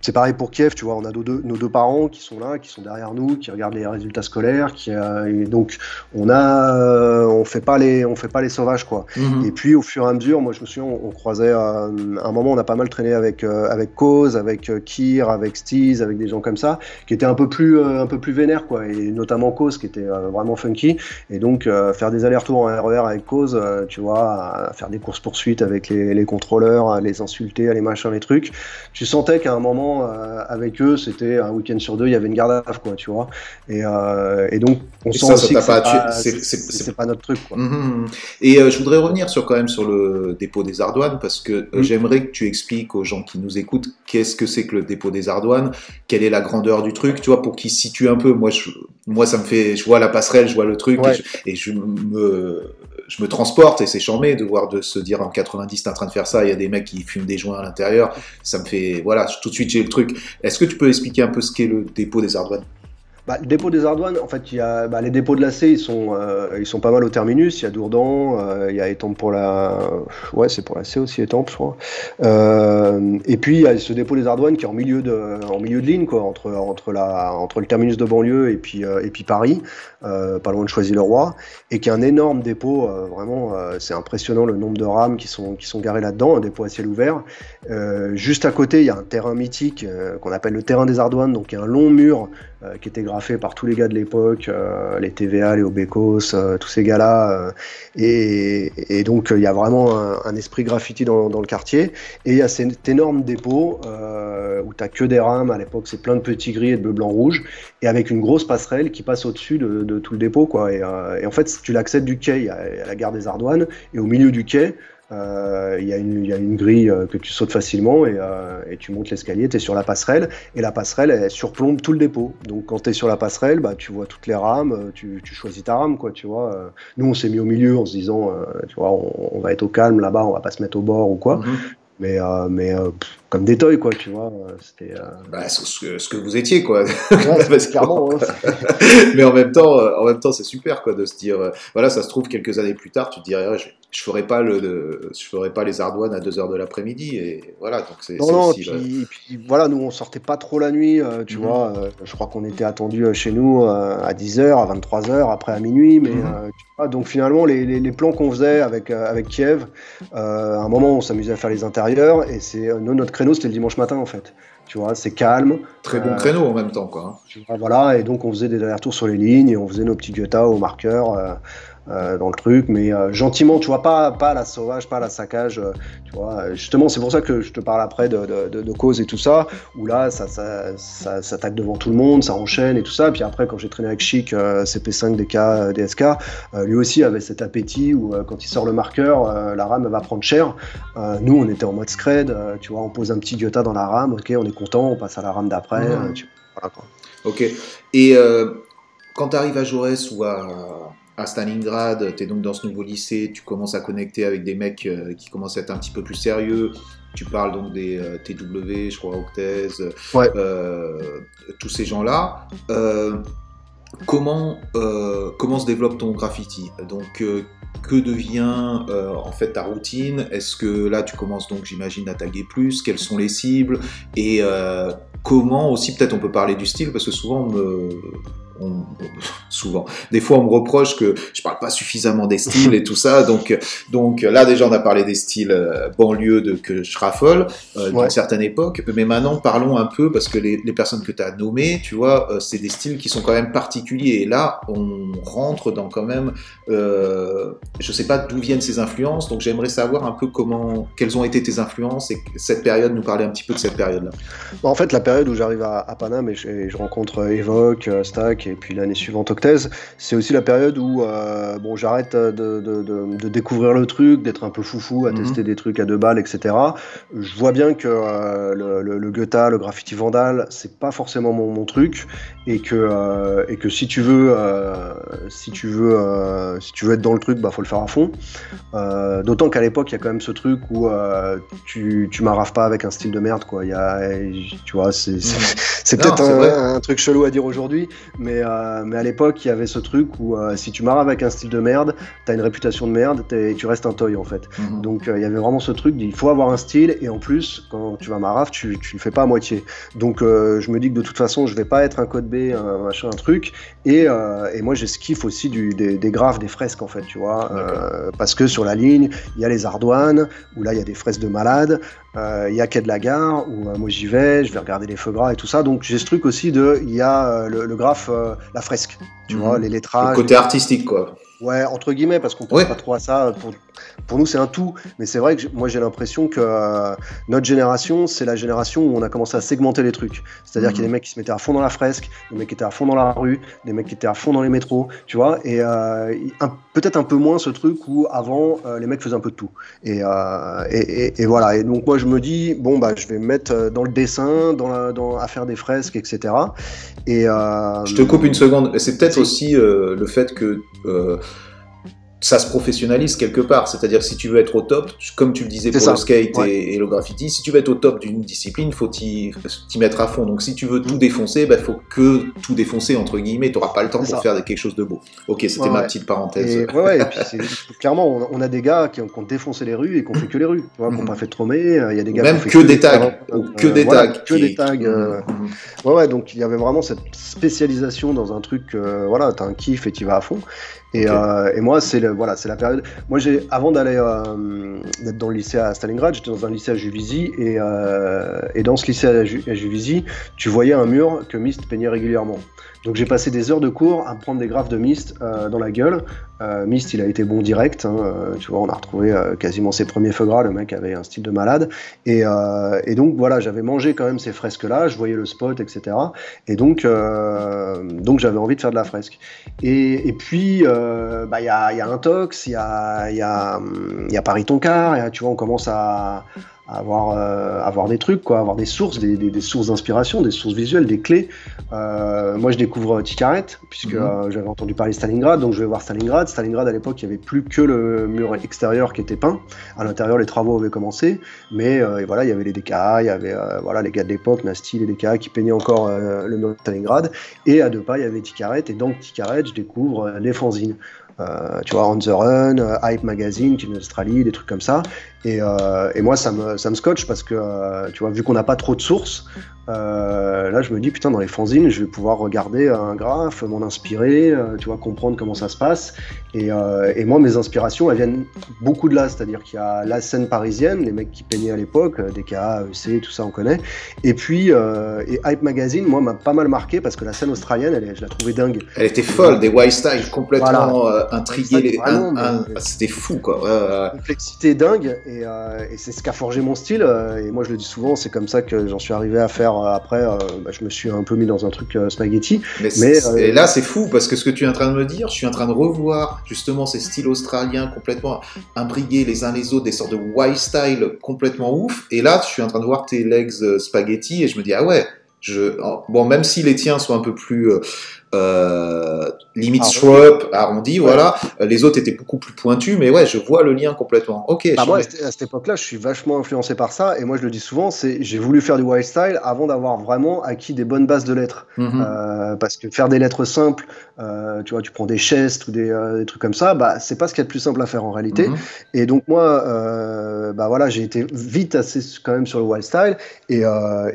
c'est pareil pour Kiev, tu vois, on a nos deux, nos deux, parents qui sont là, qui sont derrière nous, qui regardent les résultats scolaires, qui euh, et donc on a, euh, on fait pas les, on fait pas les sauvages quoi. Mhm. Et puis au fur et à mesure, moi je me souviens, on, croisait euh, à un moment, on a pas mal traîné avec avec Cause, avec Kir, avec Steez, avec des gens comme ça, qui étaient un peu plus un peu plus vénères quoi, et notamment Cause qui était vraiment funky. Et donc faire des allers-retours en RER e avec Cause, tu vois, faire des courses poursuites avec les, les contrôleurs, à les insulter, à les machins, les trucs. Tu sentais qu'à un moment euh, avec eux, c'était un week-end sur deux, il y avait une garde à quoi, tu vois. Et, euh, et donc, on sent aussi que c'est pas, notre truc, quoi. Mhm. Et euh, je voudrais revenir sur quand même sur le dépôt des Ardoines parce que mm. j'aimerais que tu expliques aux gens qui nous écoutent qu'est-ce que c'est que le dépôt des Ardoines, quelle est la grandeur du truc, tu vois, pour qu'ils situent un peu. Moi, je, moi, ça me fait, je vois la passerelle, je vois le truc, et, je, me, je me transporte et c'est charmé de voir de se dire en 90 t'es en train de faire ça, il y a des mecs qui fument des joints à l'intérieur, ça me fait, voilà, tout de suite le truc. Est-ce que tu peux expliquer un peu ce qu'est le dépôt des ardoines bah, le dépôt des Ardoines, en fait, il y a bah, les dépôts de lacets, ils sont, euh, ils sont pas mal au terminus. Il y a Dourdan, euh, il y a Étampes pour la, ouais, c'est pour la C aussi Étampes, je crois. Euh, et puis il y a ce dépôt des Ardoines qui est en milieu de, en milieu de ligne, quoi, entre entre la, entre le terminus de banlieue et puis et puis Paris, pas loin de Choisy-le-Roi, et qui est un énorme dépôt. vraiment, c'est impressionnant le nombre de rames qui sont qui sont garées là-dedans, un dépôt à ciel ouvert. juste à côté, il y a un terrain mythique qu'on appelle le terrain des Ardoines, donc il y a un long mur qui était fait par tous les gars de l'époque, euh, les TVA, les Obekos, euh, tous ces gars-là. Euh, et, donc il y a vraiment un, esprit graffiti dans, le quartier. Et il y a cet énorme dépôt où tu que des rames. À l'époque, c'est plein de petits gris et de bleu, blanc, rouge. Et avec une grosse passerelle qui passe au-dessus de, tout le dépôt. Quoi. Et, en fait, tu l'accèdes du quai, a, la gare des Ardoines. Et au milieu du quai, euh, il y, y, a une grille euh, que tu sautes facilement et, euh, et tu montes l'escalier, tu es sur la passerelle et la passerelle elle surplombe tout le dépôt. Donc quand tu es sur la passerelle, bah, tu vois toutes les rames, tu, tu choisis ta rame quoi, tu vois. Nous on s'est mis au milieu en se disant tu vois on, va être au calme là-bas, on va pas se mettre au bord ou quoi. Mhm. Mais, mais comme des toys, quoi, tu vois. C'était. Bah, ce, que, ce, que, vous étiez, quoi. clairement. Hein. mais en même temps, en même temps, c'est super, quoi, de se dire, voilà, ça se trouve quelques années plus tard, tu te dirais, je ferai pas le, je ferai pas les ardoines à 2 heures de l'après-midi et voilà donc c'est non non puis, puis, voilà nous on sortait pas trop la nuit euh, tu mhm. vois euh, je crois qu'on était attendu euh, chez nous à 10 h à 23 h après à minuit mais mhm. tu vois, donc finalement les, les, plans qu'on faisait avec avec Kiev à un moment on s'amusait à faire les intérieurs et c'est notre créneau c'était le dimanche matin en fait tu vois, c'est calme. Très bon créneau en même temps, quoi. Hein. Voilà, et donc on faisait des allers-retours sur les lignes et on faisait nos petits guettas au marqueur. Euh, dans le truc, mais euh, gentiment, tu vois, pas, pas la sauvage, pas la saccage, euh, tu vois. Justement, c'est pour ça que je te parle après de, de, de, cause et tout ça, où là, ça, ça, ça s'attaque devant tout le monde, ça enchaîne et tout ça. Puis après, quand j'ai traîné avec Chic, CP5, DK, DSK, lui aussi avait cet appétit où quand il sort le marqueur, la rame va prendre cher. nous, on était en mode scred, tu vois, on pose un petit guetta dans la rame, ok, on est content, on passe à la rame d'après. Mmh. voilà, quoi. Ok. Et quand tu arrives à Jaurès ou à à Stalingrad, tu es donc dans ce nouveau lycée, tu commences à connecter avec des mecs euh, qui commencent à être un petit peu plus sérieux. Tu parles donc des euh, TW, je crois, Octez, euh, tous ces gens-là. comment, comment se développe ton graffiti? Donc, que devient en fait ta routine? Est-ce que là tu commences donc j'imagine à taguer plus? Quelles sont les cibles? Et comment aussi peut-être on peut parler du style parce que souvent on me, souvent. Des fois, on me reproche que je parle pas suffisamment des styles et tout ça. Donc, donc là, déjà, on a parlé des styles euh, banlieue de que je raffole euh, d'une certaine époque. Mais maintenant, parlons un peu parce que les, les personnes que tu as nommées, tu vois, euh, c'est des styles qui sont quand même particuliers. Et là, on rentre dans quand même, euh, je sais pas d'où viennent ces influences. Donc, j'aimerais savoir un peu comment, quelles ont été tes influences et cette période, nous parler un petit peu de cette période-là. en fait, la période où j'arrive à, à, Paname et je, je rencontre Evoque, Stack et puis l'année suivante Octez, c'est aussi la période où euh, bon, j'arrête de, de, de, de, découvrir le truc, d'être un peu foufou, à mhm. tester des trucs à deux balles, etc. Je vois bien que euh, le, le, le, Goethe, le graffiti vandal, c'est pas forcément mon, mon, truc et que, euh, et que si tu veux, si tu veux, si tu veux être dans le truc, bah faut le faire à fond. D'autant qu'à l'époque, il y a quand même ce truc où tu, tu m'arraves pas avec un style de merde, quoi. Y a, tu vois, c'est c'est peut-être un, un, truc chelou à dire aujourd'hui, mais, mais à l'époque, il y avait ce truc où si tu m'arraves avec un style de merde, t'as une réputation de merde et tu restes un toy en fait. Mhm. Donc il y avait vraiment ce truc, il faut avoir un style et en plus, quand tu vas m'arraver, tu, tu le fais pas à moitié. Donc je me dis que de toute façon, je vais pas être un code B un machin, un truc. Et, euh, et moi, j'ai ce kiff aussi du, des, des, graphes, des fresques, en fait, tu vois. Euh, parce que sur la ligne, il y a les ardoines, où là, il y a des fresques de malades. Euh, il y a Quai de la Gare, où moi j'y vais, je vais regarder les feux gras et tout ça. Donc j'ai ce truc aussi de, il y a le, le graphe, la fresque, tu mhm. vois, les lettrages. Le côté artistique, quoi. Ouais, entre guillemets, parce qu'on pense pas trop à ça. Pour, pour nous, c'est un tout. Mais c'est vrai que moi, j'ai l'impression que euh, notre génération, c'est la génération où on a commencé à segmenter les trucs. C'est-à-dire qu'il y a des mhm. mecs qui se mettaient à fond dans la fresque, des mecs qui étaient à fond dans la rue, des mecs qui étaient à fond dans les métros, tu vois. Et euh, peut-être un peu moins ce truc où avant, euh, les mecs faisaient un peu de tout. Et, et, et, et, voilà. Et donc, moi, je me dis, bon, bah, je vais me mettre dans le dessin, dans la, dans, à faire des fresques, etc. Et, je te coupe une seconde. C'est peut-être aussi le fait que ça se professionnalise quelque part. C'est-à-dire si tu veux être au top, comme tu le disais pour le skate et, le graffiti, si tu veux être au top d'une discipline, faut t'y mettre à fond. Donc si tu veux tout défoncer, il bah, faut que tout défoncer entre guillemets. Tu n'auras pas le temps pour faire quelque chose de beau. Ok, c'était ma petite parenthèse. Et, ouais, et puis clairement, on, a des gars qui ont, défoncé les rues et qui ont fait que les rues, qui n'ont pas fait de tromé. Euh, il y a des gars même qui que, des tags, ou que des tags, que des tags. Euh, ouais, ouais. Donc il y avait vraiment cette spécialisation dans un truc. Euh, voilà, t'as un kiff et tu vas à fond. Et, euh, et, moi, c'est voilà, c'est la période. Moi, j'ai avant d'aller euh, d'être dans le lycée à Stalingrad, j'étais dans un lycée à Juvisy et, euh, et dans ce lycée à, Ju à, Juvisy, tu voyais un mur que Myst peignait régulièrement. Donc j'ai passé des heures de cours à prendre des graphes de Myst euh, dans la gueule. Euh, Myst, il a été bon direct. Hein, euh, tu vois, on a retrouvé euh, quasiment ses premiers feux gras. Le mec avait un style de malade. Et, euh, et donc voilà, j'avais mangé quand même ces fresques-là. Je voyais le spot, etc. Et donc, donc j'avais envie de faire de la fresque. Et, et puis, bah, il y, a, y a Intox, il y a, y, a, y a Paris Toncar. Tu vois, on commence à avoir, euh, avoir des trucs, quoi, avoir des sources, des, des, des sources d'inspiration, des sources visuelles, des clés. Euh, moi, je découvre Tikaret, puisque mhm. euh, j'avais entendu parler de Stalingrad, donc je vais voir Stalingrad. Stalingrad, à l'époque, il n'y avait plus que le mur extérieur qui était peint. À l'intérieur, les travaux avaient commencé, mais euh, voilà, il y avait les DKA, il y avait euh, voilà, les gars de l'époque, Nasty, les DKA, qui peignaient encore le mur de Stalingrad. Et à deux pas, il y avait Tikaret, et donc Tikaret, je découvre les fanzines. Euh, tu vois, On the Run, euh, Hype Magazine, qui est une Australie, des trucs comme ça. Et, euh, et moi, ça me, ça me scotche parce que, euh, tu vois, vu qu'on n'a pas trop de sources, euh, là, je me dis, putain, dans les fanzines, je vais pouvoir regarder un graphe, m'en inspirer, tu vois, comprendre comment ça se passe. Et, euh, et, moi, mes inspirations, elles viennent beaucoup de là. C'est-à-dire qu'il y a la scène parisienne, les mecs qui peignaient à l'époque, DKA, EC, tout ça, on connaît. Et puis, et Hype Magazine, moi, m'a pas mal marqué parce que la scène australienne, elle, je la trouvais dingue. Elle était folle, des white style complètement voilà. intrigués. C'était fou, quoi. Complexité dingue. Et, et c'est ce qui a forgé mon style. Et moi, je le dis souvent, c'est comme ça que j'en suis arrivé à faire euh, après, euh, bah, je me suis un peu mis dans un truc euh, spaghetti. Mais, mais et là, c'est fou parce que ce que tu es en train de me dire, je suis en train de revoir justement ces styles australiens complètement imbriqués les uns les autres, des sortes de white style complètement ouf. Et là, je suis en train de voir tes legs spaghetti et je me dis, ah ouais, je, bon, même si les tiens sont un peu plus euh, limite arrondi. arrondi, voilà. Les autres étaient beaucoup plus pointus, mais ouais, je vois le lien complètement. Ok. Bah moi, à cette époque-là, je suis vachement influencé par ça, et moi, je le dis souvent, c'est j'ai voulu faire du wild style avant d'avoir vraiment acquis des bonnes bases de lettres, mm -hmm. euh, parce que faire des lettres simples, euh, tu vois, tu prends des chestes ou des, euh, des, trucs comme ça, bah c'est pas ce qu'il y a de plus simple à faire en réalité. Mm -hmm. Et donc moi, bah voilà, j'ai été vite assez quand même sur le wild style, et,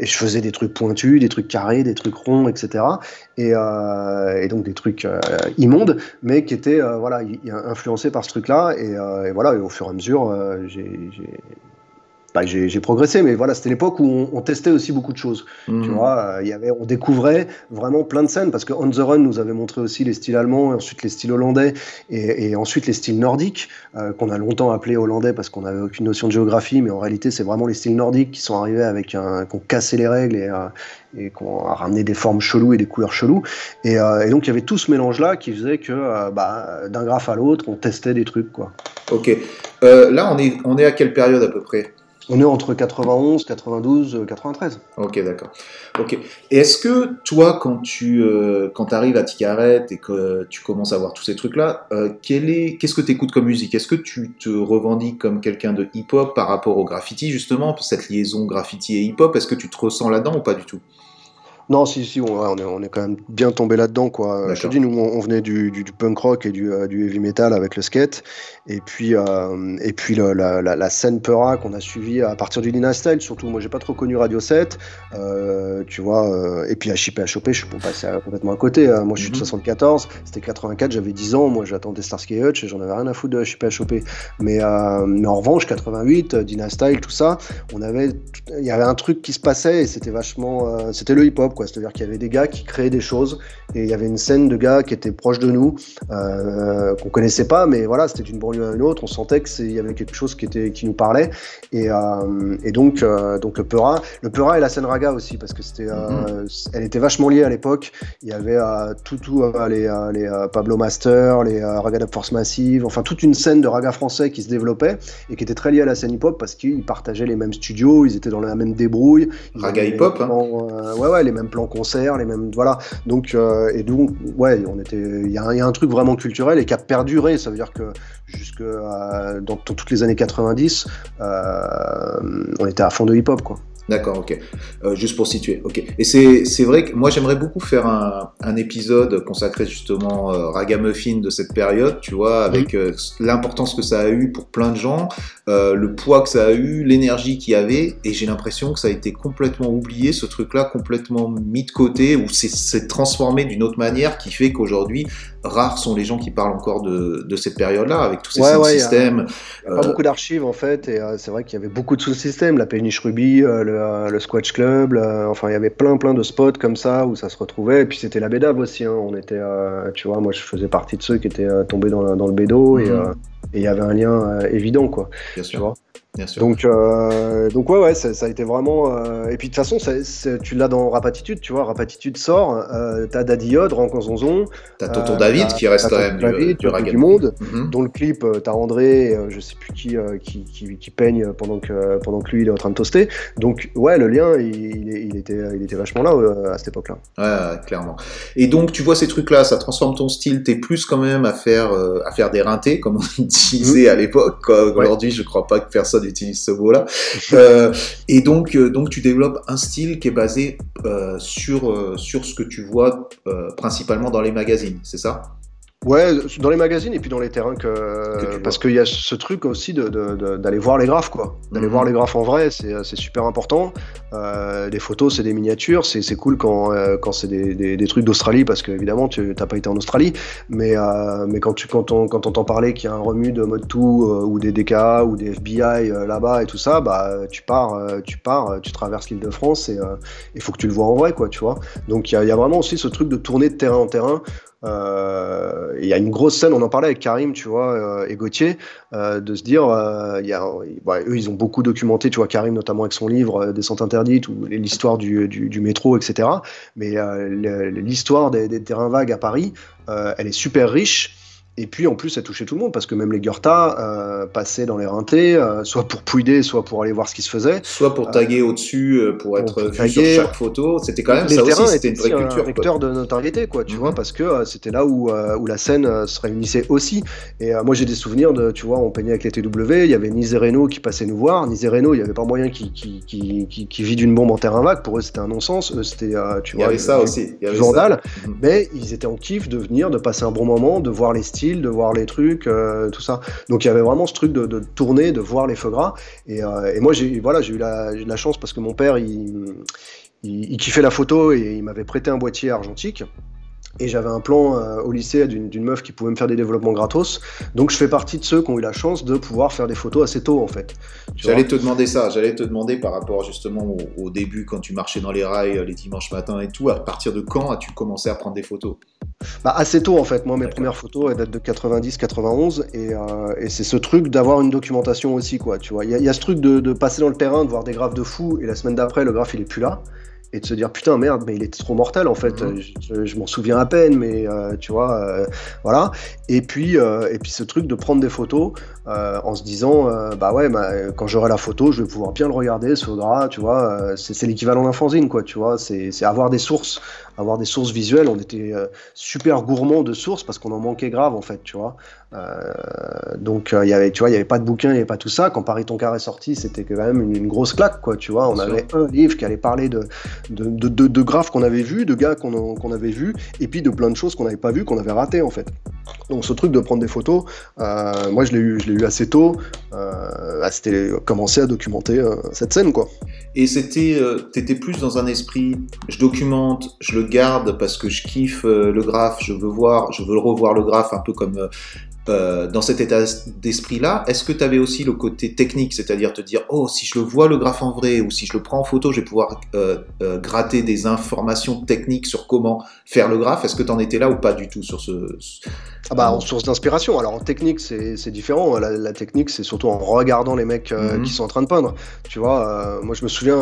et je faisais des trucs pointus, des trucs carrés, des trucs ronds, etc. Et, et donc des trucs immondes, mais qui étaient voilà, influencés par ce truc-là. Et, et, voilà, et au fur et à mesure, j'ai bah, j'ai progressé, mais voilà, c'était l'époque où on, on, testait aussi beaucoup de choses. Tu mhm. vois, il y avait, on découvrait vraiment plein de scènes parce que On the Run nous avait montré aussi les styles allemands, et ensuite les styles hollandais, et, et ensuite les styles nordiques euh, qu'on a longtemps appelé hollandais parce qu'on n'avait aucune notion de géographie, mais en réalité c'est vraiment les styles nordiques qui sont arrivés avec un, qui ont cassé les règles et, euh, et qu'on a ramené des formes cheloues et des couleurs cheloues. Et, euh, et donc il y avait tout ce mélange-là qui faisait que euh, bah, d'un graphe à l'autre, on testait des trucs, quoi. Ok. là, on est, on est à quelle période à peu près? On est entre 91, 92, 93. Ok, d'accord. Ok. Est-ce que toi, quand tu euh, quand arrives à Ticaret et que tu commences à voir tous ces trucs-là, euh, est, qu'est-ce que tu écoutes comme musique? Est-ce que tu te revendiques comme quelqu'un de hip-hop par rapport au graffiti, justement, cette liaison graffiti et hip-hop? Est-ce que tu te ressens là-dedans ou pas du tout? Non, si, si, on, est, on est quand même bien tombé là-dedans, quoi. Je te dis, nous, on, venait du, punk rock et du, euh, du, heavy metal avec le skate, et puis, euh, et puis la, la, scène Peura qu'on a suivi à partir du Nina Style, surtout. Moi, j'ai pas trop connu Radio 7, euh, tu vois, et puis HIP HOP, je suis passé complètement à côté. Hein. Moi, je suis de 74, mhm. c'était 84, j'avais 10 ans, moi, j'attendais Starsky Hutch et j'en avais rien à foutre de HIP HOP. Mais, mais en revanche, 88, Dina Style, tout ça, on avait, il y avait un truc qui se passait et c'était vachement, c'était le hip-hop, c'est-à-dire qu'il y avait des gars qui créaient des choses et il y avait une scène de gars qui étaient proches de nous, euh, qu'on connaissait pas, mais voilà, c'était d'une banlieue à une autre. On sentait qu'il y avait quelque chose qui, était, qui nous parlait. Et, euh, et donc, euh, donc le Peura, le Peura et la scène raga aussi, parce que c'était, euh, mm-hmm. elle était vachement liée à l'époque. Il y avait tout, tout les, les Pablo Master, les Raga de Force Massive, enfin toute une scène de raga français qui se développait et qui était très liée à la scène hip-hop parce qu'ils partageaient les mêmes studios, ils étaient dans la même débrouille. Raga hip-hop, hein. ouais, ouais, les mêmes plans concert, les mêmes, voilà. Donc, euh, et donc, ouais, on était, il y, a un truc vraiment culturel et qui a perduré. Ça veut dire que jusque dans, dans, toutes les années 90, euh, on était à fond de hip-hop, quoi. D'accord, ok. Euh, juste pour situer, ok. Et c'est vrai que moi j'aimerais beaucoup faire un, un, épisode consacré justement euh, Ragamuffin de cette période, tu vois, avec euh, l'importance que ça a eu pour plein de gens, euh, le poids que ça a eu, l'énergie qu'il y avait, et j'ai l'impression que ça a été complètement oublié, ce truc-là, complètement mis de côté, ou c'est transformé d'une autre manière qui fait qu'aujourd'hui, rares sont les gens qui parlent encore de, de cette période-là, avec tous ces systèmes. Il n'y a, pas beaucoup d'archives en fait, et c'est vrai qu'il y avait beaucoup de sous-systèmes, la péniche Ruby, le le, Squatch Club, enfin il y avait plein plein de spots comme ça où ça se retrouvait. Et puis c'était la bédave aussi. Hein. On était, euh, tu vois, moi je faisais partie de ceux qui étaient euh, tombés dans, dans, le bédo et mhm. euh, il y avait un lien évident quoi. question. Tu vois Bien sûr. Donc, euh, donc ouais, ouais, ça, ça, a été vraiment. Euh, et puis de toute façon, tu l'as dans Rapatitude, tu vois. Rapatitude sort, euh, t'as Daddy Yod, Rancan Zonzon. T'as Tonton David qui reste quand même du, du, monde. Mm Dans le clip, t'as André, je sais plus qui, qui, qui, qui, peigne pendant que, pendant que lui il est en train de toaster. Donc ouais, le lien, il, il était, il était vachement là à cette époque-là. Ouais, clairement. Et donc tu vois ces trucs-là, ça transforme ton style. T'es plus quand même à faire, à faire des rintés, comme on disait mm. à l'époque. Aujourd'hui, je crois pas que personne utilise ce mot-là. Euh, et donc, euh, donc, tu développes un style qui est basé euh, sur, sur ce que tu vois principalement dans les magazines, c'est ça? Ouais, dans les magazines et puis dans les terrains que, parce qu'il y a ce truc aussi d'aller de, voir les graphes quoi, d'aller mhm. voir les graphes en vrai, c'est super important. Euh, les photos, c'est des miniatures, c'est cool quand euh, quand c'est des, des, des, trucs d'Australie parce que évidemment tu t'as pas été en Australie, mais euh, mais quand tu quand on quand on entend parler qu'il y a un remue de mode 2 euh, ou des DK ou des FBI euh, là-bas et tout ça, bah tu pars tu pars, tu traverses l'île de France et il faut que tu le vois en vrai quoi, tu vois. Donc il y a, y a vraiment aussi ce truc de tourner de terrain en terrain. Euh, il y a une grosse scène, on en parlait avec Karim, tu vois, euh, et Gauthier, euh, de se dire, y a, eux, ils ont beaucoup documenté, tu vois, Karim notamment avec son livre Descente interdite ou l'histoire du, du, du, métro, etc. Mais l'histoire des, des, terrains vagues à Paris, elle est super riche. Et puis en plus, ça touchait tout le monde parce que même les Goethe euh, passaient dans les rintés, euh, soit pour pouider, soit pour aller voir ce qui se faisait. Soit pour taguer euh, au-dessus, pour être vu sur chaque photo. C'était quand même ça aussi, c'était une vraie culture. un vecteur de notoriété, quoi, tu vois, mhm. parce que c'était là où, où la scène se réunissait aussi. Et moi, j'ai des souvenirs de, tu vois, on peignait avec les TW, il y avait Nizereno qui passait nous voir. Nizereno, il n'y avait pas moyen qui, qui, qui, qui, vide une bombe en terrain vague. Pour eux, c'était un non-sens. C'était, tu vois, il y avait ça aussi. Il y avait journal. Mhm. Mais ils étaient en kiff de venir, de passer un bon moment, de voir les styles de voir les trucs, euh, tout ça. Donc il y avait vraiment ce truc de, tourner, de voir les feux gras. Et, euh, moi, j'ai voilà, j'ai eu la, chance parce que mon père, il il, kiffait la photo et il m'avait prêté un boîtier argentique. Et j'avais un plan euh, au lycée d'une meuf qui pouvait me faire des développements gratos. Donc je fais partie de ceux qui ont eu la chance de pouvoir faire des photos assez tôt en fait. J'allais te demander ça, j'allais te demander par rapport justement au, début quand tu marchais dans les rails euh, les dimanches matins et tout, à partir de quand as-tu commencé à prendre des photos? Bah, assez tôt en fait. Moi mes premières photos elles datent de 90-91 et, euh, et c'est ce truc d'avoir une documentation aussi quoi. Tu vois, il y, a ce truc de, de, passer dans le terrain, de voir des graphes de fou et la semaine d'après le graphe il est plus là et de se dire putain merde mais il était trop mortel en fait. Mhm. je, m'en souviens à peine mais euh, tu vois euh, voilà. Et puis euh, et puis ce truc de prendre des photos en se disant bah ouais bah, quand j'aurai la photo je vais pouvoir bien le regarder ce drap tu vois c'est l'équivalent d'un fanzine quoi tu vois. C'est avoir des sources avoir des sources visuelles. On était euh, super gourmand de sources parce qu'on en manquait grave en fait, tu vois. Euh, donc euh, il y avait, tu vois, il y avait pas de bouquin, il y avait pas tout ça. Quand Paris ton est sorti, c'était quand même une, grosse claque, quoi, tu vois. On avait un livre qui allait parler de de, de, de, graphes qu'on avait vus, de gars qu'on avait vus, et puis de plein de choses qu'on n'avait pas vues, qu'on avait ratées en fait. Donc ce truc de prendre des photos, moi je l'ai eu, je l'ai eu assez tôt. c'était commencer à documenter cette scène, quoi. Et c'était, t'étais plus dans un esprit, je documente, je le parce que je kiffe euh, le graphe, je veux voir, je veux revoir le graphe un peu comme euh, euh, dans cet état d'esprit-là, est-ce que tu avais aussi le côté technique, c'est-à-dire te dire, oh, si je le vois le graphe en vrai ou si je le prends en photo, je vais pouvoir gratter des informations techniques sur comment faire le graphe? Est-ce que tu en étais là ou pas du tout sur ce... Ah bah, en source d'inspiration. Alors en technique, c'est différent. La, technique, c'est surtout en regardant les mecs mhm. qui sont en train de peindre. Tu vois, moi je me souviens,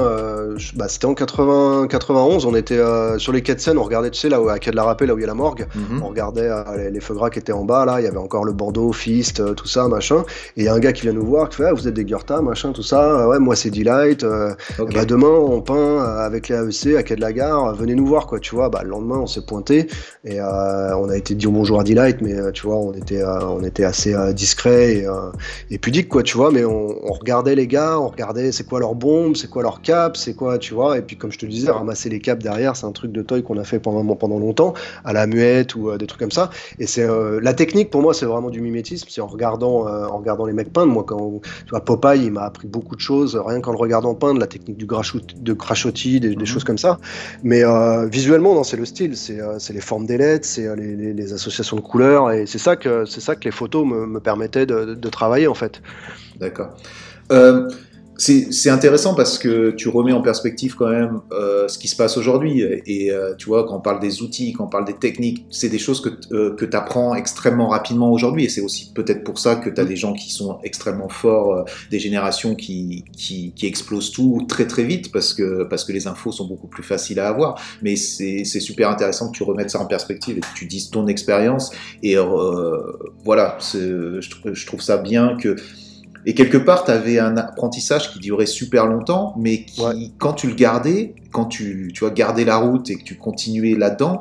bah, c'était en 80, 91, on était sur les quais de Seine, on regardait, tu sais, là où, à Quai de la là où il y a la morgue, mhm. on regardait les, les, feux gras qui étaient en bas, là, il y avait encore le Bordeaux, Fist, euh, tout ça, machin. Et il y a un gars qui vient nous voir, qui fait ah, Vous êtes des Gurta, machin, tout ça. Ouais, moi c'est Delight. Euh, bah, demain, on peint euh, avec les AEC à Quai de la Gare. Venez nous voir, quoi, tu vois. Bah, le lendemain, on s'est pointé et on a été dit bonjour à Delight, mais tu vois, on était, on était assez discret et, et, pudique, quoi, tu vois. Mais on, regardait les gars, on regardait c'est quoi leur bombe, c'est quoi leur cap, c'est quoi, tu vois. Et puis, comme je te le disais, ramasser les caps derrière, c'est un truc de toy qu'on a fait pendant, pendant longtemps, à la muette ou des trucs comme ça. Et c'est la technique, pour moi, c'est vraiment du mimétisme, c'est en regardant, euh, en regardant les mecs peindre. Moi, quand tu vois, Popeye, il m'a appris beaucoup de choses, rien qu'en le regardant peindre, la technique du de crachotis, des, mhm. choses comme ça. Mais euh, visuellement, non, c'est le style, c'est euh, les formes des lettres, c'est les, associations de couleurs, et c'est ça que c'est ça que les photos me, permettaient de, de, travailler en fait. D'accord c'est intéressant parce que tu remets en perspective quand même euh, ce qui se passe aujourd'hui. Et euh, tu vois, quand on parle des outils, quand on parle des techniques, c'est des choses que, euh, que tu apprends extrêmement rapidement aujourd'hui. Et c'est aussi peut-être pour ça que tu as des gens qui sont extrêmement forts, des générations qui, qui, qui, explosent tout très très vite parce que, parce que les infos sont beaucoup plus faciles à avoir. Mais c'est super intéressant que tu remettes ça en perspective et que tu dises ton expérience. Et voilà, je, je trouve ça bien que et quelque part, tu avais un apprentissage qui durait super longtemps, mais qui, quand tu le gardais, quand tu, tu vois, gardais la route et que tu continuais là-dedans,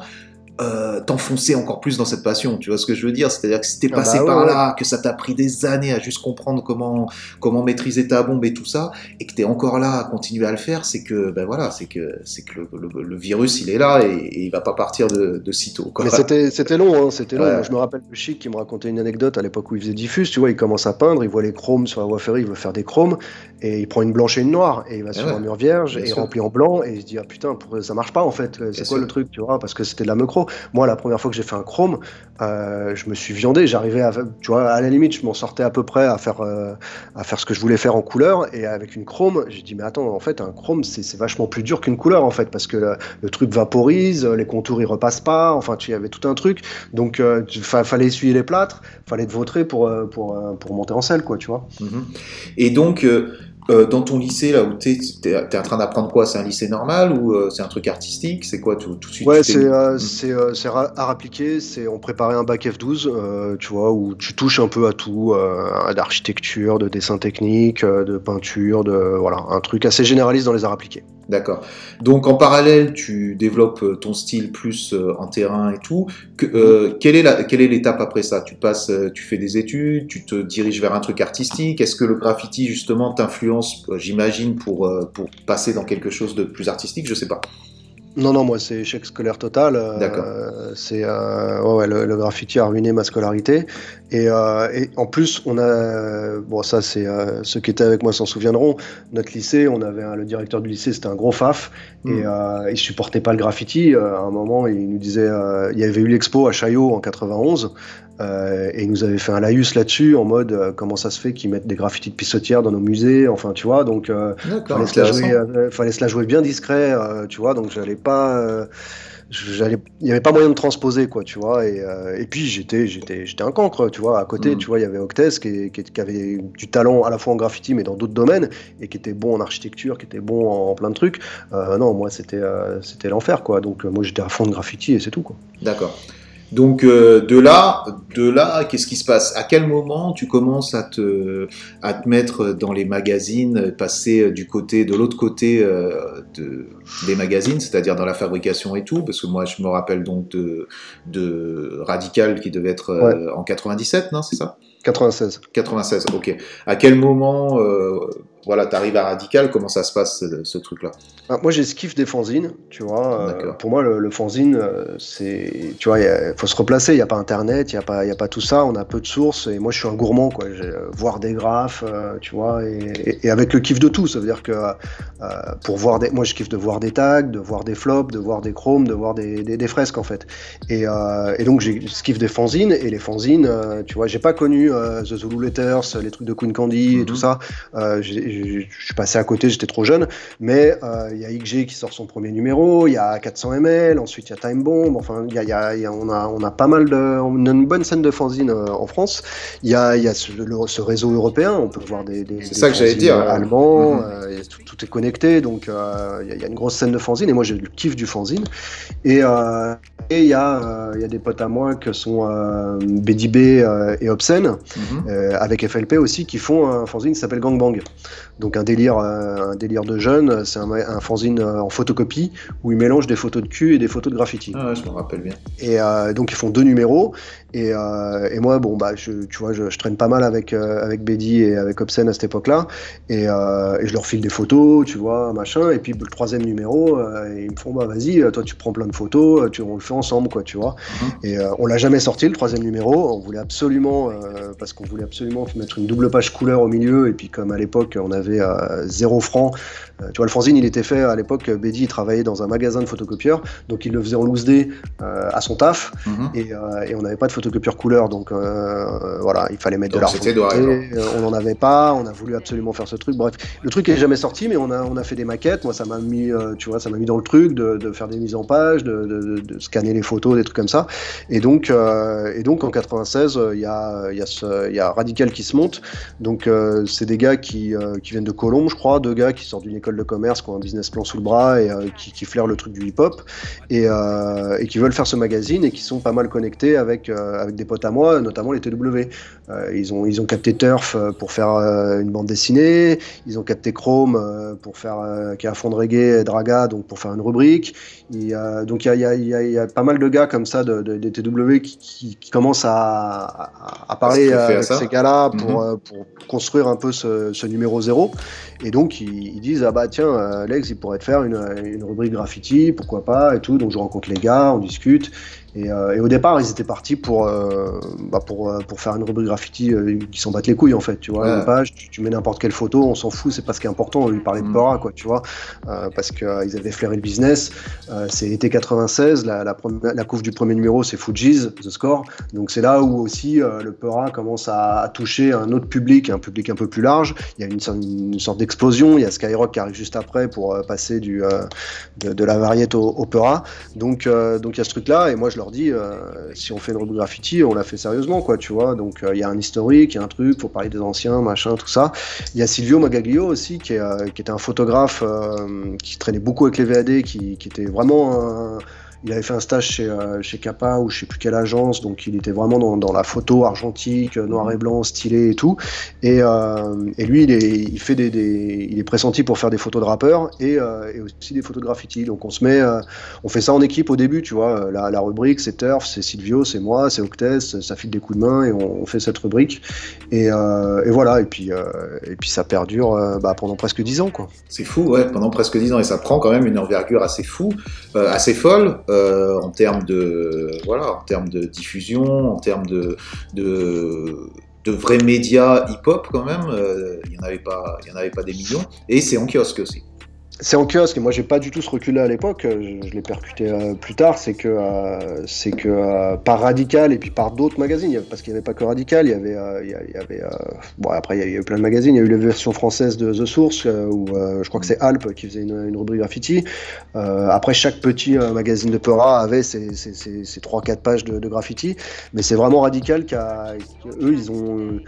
euh, t'enfoncer encore plus dans cette passion. Tu vois ce que je veux dire? C'est-à-dire que si t'es ah passé bah par là, que ça t'a pris des années à juste comprendre comment comment maîtriser ta bombe et tout ça, et que t'es encore là à continuer à le faire, c'est que ben voilà, c'est que c'est que le, virus il est là et, il va pas partir de, de sitôt. Mais c'était c'était long, hein, c'était long. Je me rappelle le chic qui me racontait une anecdote à l'époque où il faisait diffuse. Tu vois, il commence à peindre, il voit les chromes sur la voie ferrée, il veut faire des chromes et il prend une blanche et une noire et il va sur un mur vierge et il remplit en blanc et il se dit ah putain ça marche pas en fait. C'est quoi le truc, tu vois Parce que c'était de la micro. Moi, la première fois que j'ai fait un chrome, euh, je me suis viandé. J'arrivais à, tu vois, à la limite, je m'en sortais à peu près à faire, euh, à faire ce que je voulais faire en couleur. Et avec une chrome, j'ai dit, mais attends, en fait, un chrome, c'est vachement plus dur qu'une couleur, en fait, parce que le, truc vaporise, les contours, ils repassent pas. Enfin, tu y avait tout un truc. Donc, euh, il fallait essuyer les plâtres, fallait te vautrer pour, pour, pour monter en selle, quoi, tu vois. Mm-hmm. Et donc, euh, dans ton lycée, là où tu es, es, en train d'apprendre quoi? C'est un lycée normal ou euh, c'est un truc artistique? C'est quoi tout, tout, de suite Ouais, c'est euh, hmm. c'est art appliqué. On préparait un bac F12, tu vois, où tu touches un peu à tout, d'architecture, de dessin technique, de peinture, de voilà, un truc assez généraliste dans les arts appliqués. D'accord. Donc en parallèle, tu développes ton style plus en terrain et tout. Que, quelle est quelle est l'étape après ça? Tu passes, tu fais des études, tu te diriges vers un truc artistique. Est-ce que le graffiti justement t'influence euh, j'imagine, pour, euh, pour passer dans quelque chose de plus artistique, je sais pas. Non, non, moi c'est échec scolaire total. Euh, D'accord. c'est euh, ouais, le, le graffiti a ruiné ma scolarité. Et, euh, et en plus, on a bon ça c'est ceux qui étaient avec moi s'en souviendront. Notre lycée, on avait un- le directeur du lycée, c'était un gros faf et euh, il supportait pas le graffiti. À un moment, il nous disait, il y avait eu l'expo à Chaillot en 91. Euh, et il nous avait fait un laïus là-dessus en mode euh, comment ça se fait qu'ils mettent des graffitis de pissotières dans nos musées, enfin tu vois, donc euh, D'accord, fallait, se la intéressant. jouer, euh, fallait se la jouer bien discret, tu vois, donc j'allais pas. il n'y avait pas moyen de transposer quoi tu vois et, et puis j'étais j'étais j'étais un cancre tu vois à côté Mhm. tu vois il y avait Octes qui, qui, qui avait du talent à la fois en graffiti mais dans d'autres domaines et qui était bon en architecture qui était bon en, plein de trucs non moi c'était c'était l'enfer quoi donc moi j'étais à fond de graffiti et c'est tout quoi D'accord. Donc euh, de là, de là, qu'est-ce qui se passe? À quel moment tu commences à te, à te mettre dans les magazines, passer du côté, de l'autre côté euh, de, des magazines, c'est-à-dire dans la fabrication et tout? Parce que moi, je me rappelle donc de, de Radical qui devait être euh, en 97, non C'est ça? 96 96, ok. À quel moment, euh, voilà, t'arrives à Radical Comment ça se passe ce, ce truc-là? Ah, moi kiff des fanzines, tu vois. euh, pour moi le, le fanzine, euh, c'est, tu vois, il faut se replacer. Il n'y a pas Internet, il n'y a pas, il y a pas tout ça. On a peu de sources. Et moi je suis un gourmand, quoi. Euh, voir des graphes, euh, tu vois, et, et- et avec le kiff de tout. Ça veut dire que pour voir des, moi je kiffe de voir des tags, de voir des flops, de voir des chromes, de voir des, des, des fresques en fait. Et, et donc kiff des fanzines. Et les fanzines, tu vois, j'ai pas connu The Zulu Letters, les trucs de Queen Candy Mhm. et tout ça. J'ai- j'ai- je suis passé à côté, j'étais trop jeune. Mais euh, il y a XG qui sort son premier numéro, il y a 400 ml, ensuite il y a Time Bomb, enfin il y a, y a- il y a- on, a, on a pas mal de, on a une bonne scène de fanzine euh, en France. Il y a, y a ce, le- ce réseau européen, on peut voir des, des, C'est des ça que dire, euh, allemands, Mhm. euh, et tout, tout est connecté, donc euh, il y, a- une grosse scène de fanzine et moi j'ai le kiff du fanzine. Et euh, et il y, a, euh, y a des potes à moi que sont euh, BDB euh, et Obscene, Mhm. euh, avec FLP aussi, qui font un fanzine qui s'appelle Gangbang. Donc un délire, euh, un délire de jeunes, c'est un, un fanzine euh, en photocopie où ils mélangent des photos de cul et des photos de graffiti. Ah ouais, je me rappelle bien. Et euh, donc ils font deux numéros. Et, euh, et moi, bon bah, je, tu vois, je, je traîne pas mal avec euh, avec Betty et avec Obscene à cette époque-là. Et, euh, et je leur file des photos, tu vois, machin. Et puis le troisième numéro, euh, ils me font bah vas-y, toi tu prends plein de photos, tu, on le fait ensemble, quoi, tu vois. Mhm. Et euh, on l'a jamais sorti le troisième numéro. On voulait absolument, euh, parce qu'on voulait absolument mettre une double page couleur au milieu. Et puis comme à l'époque on avait euh, zéro franc, euh, tu vois, le fanzine il était fait à l'époque. Betty il travaillait dans un magasin de photocopieurs, donc il le faisait en loose day euh, à son taf. Mhm. Et, euh, et on n'avait pas de photocopieur couleur, donc euh, voilà, il fallait mettre Donc de la c'était noir et refonte. Euh, On n'en avait pas, on a voulu absolument faire ce truc. Bref, le truc est jamais sorti, mais on a, on a fait des maquettes. Moi, ça m'a mis, euh, tu vois, ça m'a mis dans le truc de, de faire des mises en page, de, de- de- de scanner les photos, des trucs comme ça. Et donc, euh, et donc en 96, euh, il y a, y a, ce- il y a Radical qui se monte. Donc, euh, c'est des gars qui, euh, qui viennent de Colombe, je crois, deux gars qui sortent d'une école de commerce, qui ont un business plan sous le bras et euh, qui, qui flairent le truc du hip-hop et, euh, et qui veulent faire ce magazine et qui sont pas mal connectés avec, euh, avec des potes à moi, notamment les TW. Ils, ont, ils ont capté Turf pour faire une bande dessinée, ils ont capté Chrome pour faire, qui est à fond de reggae, et Draga, donc pour faire une rubrique. Il y a- donc il y a, il y, a, il y a- il y a pas mal de gars comme ça, de, de- des TW, qui, qui, qui commencent à, à, à parler avec ces gars-là pour, Mhm. pour construire un peu ce, ce numéro zéro. Et donc ils, ils disent ah bah tiens euh, Alex il pourrait te faire une rubrique graffiti pourquoi pas et tout. Donc je rencontre les gars on discute et, euh, et au départ ils étaient partis pour euh, bah, pour euh, pour faire une rubrique graffiti euh, qui s'en battent les couilles en fait tu vois Ouais. une page tu, tu mets n'importe quelle photo on s'en fout c'est pas ce qui est important on lui parlait de. Pora quoi tu vois parce que euh, ils avaient flairé le business c'est été 96 la, la, première- la couve du premier numéro c'est Fuji's The Score donc c'est là où aussi le Pera commence à, à toucher un autre public un public un peu plus large il y a une, sorte- une sorte d'explosion il y a Skyrock qui arrive juste après pour passer du de, de la variété au, au Pera donc donc il y a ce truc là et moi je leur dis euh, si on fait une rubrique graffiti on la fait sérieusement quoi tu vois. Donc euh, il y a un historique il y a un truc faut parler des anciens machin tout ça. Il y a Silvio Magaglio aussi qui, est, euh, était un photographe qui traînait beaucoup avec les VAD qui, qui était vraiment un il avait fait un stage chez, chez Kappa ou je sais plus quelle agence, donc il était vraiment dans, dans la photo argentique, noir et blanc, stylé et tout. Et, et lui, il est, il fait des, des, il est pressenti pour faire des photos de rappeurs et, et aussi des photos de graffiti. Donc on se met, on fait ça en équipe au début, tu vois. La, rubrique, c'est Turf, c'est Silvio, c'est moi, c'est Octes, ça file des coups de main et on, fait cette rubrique. Et, et voilà. Et puis, et puis ça perdure bah, pendant presque 10 ans, quoi. C'est fou, ouais, pendant presque 10 ans, et ça prend quand même une envergure assez fou, euh, assez folle euh, en termes de, voilà, en termes de diffusion, en termes de, de, vrais médias hip-hop quand même. Euh, il n'y en avait pas, en avait pas des millions, et c'est en kiosque aussi c'est en kiosque et moi j'ai pas du tout ce recul-là à l'époque. Je, l'ai percuté euh, plus tard. C'est que euh, c'est que euh, par Radical et puis par d'autres magazines, parce qu'il n'y avait pas que Radical. Il y avait il y avait bon après il y a eu plein de magazines. Il y a eu la version française de The Source où je crois que c'est Alp qui faisait une, rubrique graffiti. après chaque petit magazine de Peura avait ses, ses, ses, 3-4 pages de, graffiti, mais c'est vraiment Radical qui a eux ils ont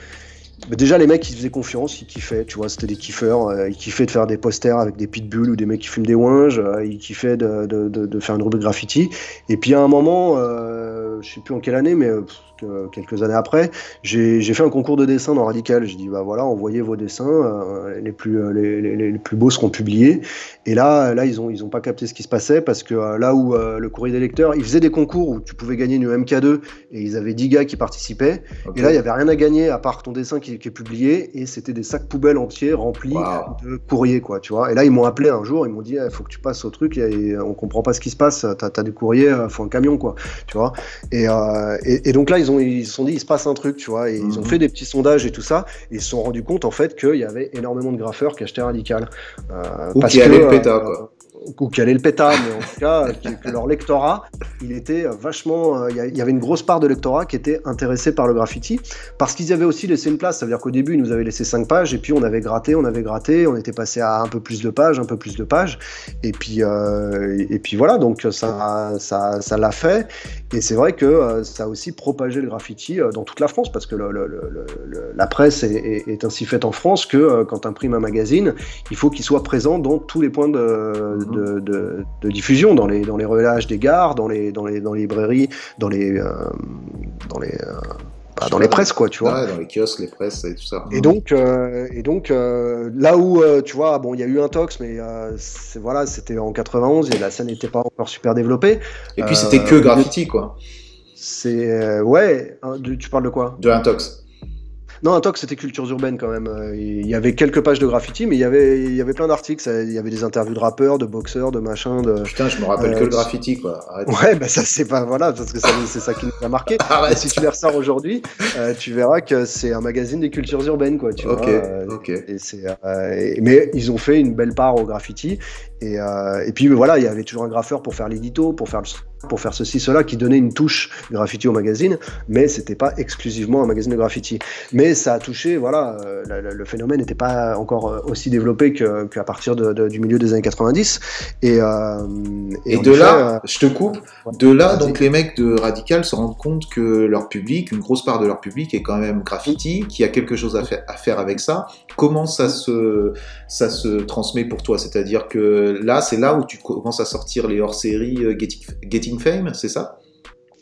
déjà, les mecs, ils faisaient confiance, ils kiffaient, tu vois, c'était des kiffeurs. Euh, ils kiffaient de faire des posters avec des pitbulls ou des mecs qui fument des winges. Euh, ils kiffaient de, de, de, faire une rubrique graffiti. Et puis, à un moment, euh, je sais plus en quelle année, mais quelques années après, j'ai fait un concours de dessin dans Radical. J'ai dit, bah voilà, envoyez vos dessins, euh, les, plus, euh, les, les, les, plus beaux seront publiés. Et là, là ils n'ont ils ont pas capté ce qui se passait parce que euh, là où le courrier des lecteurs, ils faisaient des concours où tu pouvais gagner une MK2 et ils avaient 10 gars qui participaient. Et là, il n'y avait rien à gagner à part ton dessin qui, qui est publié et c'était des sacs poubelles entiers remplis de courriers, quoi, tu vois. Et là, ils m'ont appelé un jour, ils m'ont dit, il faut que tu passes au truc et, on comprend pas ce qui se passe, tu as, du courrier, faut un camion, quoi, tu vois. Et, et, et donc là, ils ils se sont dit, il se passe un truc, tu vois, et ils ont mhm. fait des petits sondages et tout ça, et ils se sont rendus compte en fait qu'il y avait énormément de graffeurs qui achetaient Radical. Euh, Ou qui allaient le pétard, quoi ou qui allait le pétard, mais en tout cas, que, leur lectorat, il était vachement. Euh, il y avait une grosse part de lectorat qui était intéressé par le graffiti, parce qu'ils avaient aussi laissé une place. Ça veut dire qu'au début, ils nous avaient laissé 5 pages, et puis on avait gratté, on avait gratté, on était passé à un peu plus de pages, un peu plus de pages, et puis, euh, et puis voilà, donc ça, ça, ça l'a fait. Et c'est vrai que euh, ça a aussi propagé le graffiti dans toute la France, parce que la presse est, ainsi faite en France que quand tu imprimes un magazine, il faut qu'il soit présent dans tous les points de de, diffusion dans les, dans les relages des gares, dans les, dans les, dans les librairies, dans les, euh, dans les, euh, bah, dans les presses, quoi, tu vois. dans les kiosques, les presses et tout ça. Et donc, euh, et donc là où, tu vois, bon, il y a eu un tox, mais voilà, c'était en 91 et la scène n'était pas encore super développée. Et puis c'était que graffiti, quoi. C'est. ouais, hein, tu parles de quoi? De un tox. Non, un talk, c'était cultures urbaines quand même. Euh, il y avait quelques pages de graffiti, mais il y avait, il y avait plein d'articles. Il y avait des interviews de rappeurs, de boxeurs, de machins. De, Putain, je me rappelle que le euh, graffiti, quoi. Ouais, bah ça, c'est pas. Voilà, parce que c'est ça qui nous a marqué. si tu les ressors aujourd'hui, euh, tu verras que c'est un magazine des cultures urbaines, quoi. Tu ok, vois, ok. Et mais ils ont fait une belle part au graffiti. Et, et puis voilà, il y avait toujours un graffeur pour faire l'édito, pour faire le pour faire ceci, cela, qui donnait une touche graffiti au magazine, mais c'était pas exclusivement un magazine de graffiti. Mais ça a touché, voilà, euh, le, phénomène n'était pas encore euh, aussi développé qu'à partir de, du milieu des années 90. Et, euh, et, de là, je te coupe, de là, donc les mecs de Radical se rendent compte que leur public, une grosse part de leur public est quand même graffiti, qui a quelque chose à faire, à faire avec ça. Comment ça se, ça se transmet pour toi? C'est-à-dire que là, c'est là où tu commences à sortir les hors-séries Getting Fame, c'est ça?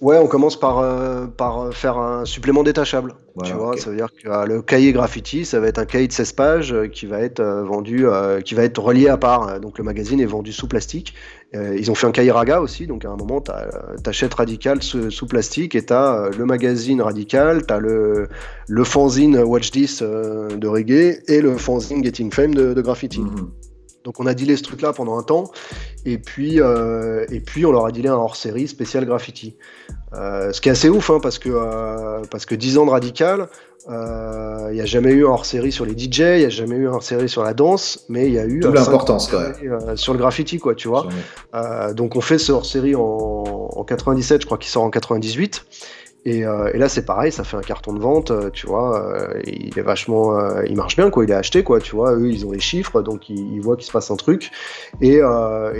Ouais, on commence par, euh, par faire un supplément détachable. tu vois, ça veut dire que euh, le cahier graffiti, ça va être un cahier de 16 pages euh, qui va être vendu, qui va être relié à part. Donc le magazine est vendu sous plastique. ils ont fait un cahier raga aussi, donc à un moment, tu achètes Radical sous, plastique et tu as le magazine Radical, tu as le, le fanzine Watch This de reggae et le fanzine Getting Fame de, graffiti. Mhm. Donc on a dealé ce truc-là pendant un temps, et puis, euh, et puis on leur a dealé un hors-série spécial graffiti. Euh, ce qui est assez ouf, hein, parce, que, euh, parce que 10 ans de radical, il n'y a jamais eu un hors-série sur les DJ, il n'y a jamais eu un hors-série sur la danse, mais il y a eu... Toute l'importance quand même. sur le graffiti, quoi, tu vois. donc on fait ce hors-série en, en 97, je crois qu'il sort en 98. Euh, et, là, c'est pareil, ça fait un carton de vente, euh, tu vois. Euh, il est vachement, il marche bien, quoi. Il est acheté, quoi. Tu vois, eux, ils ont les chiffres, donc ils, voient qu'il se passe un truc. Et,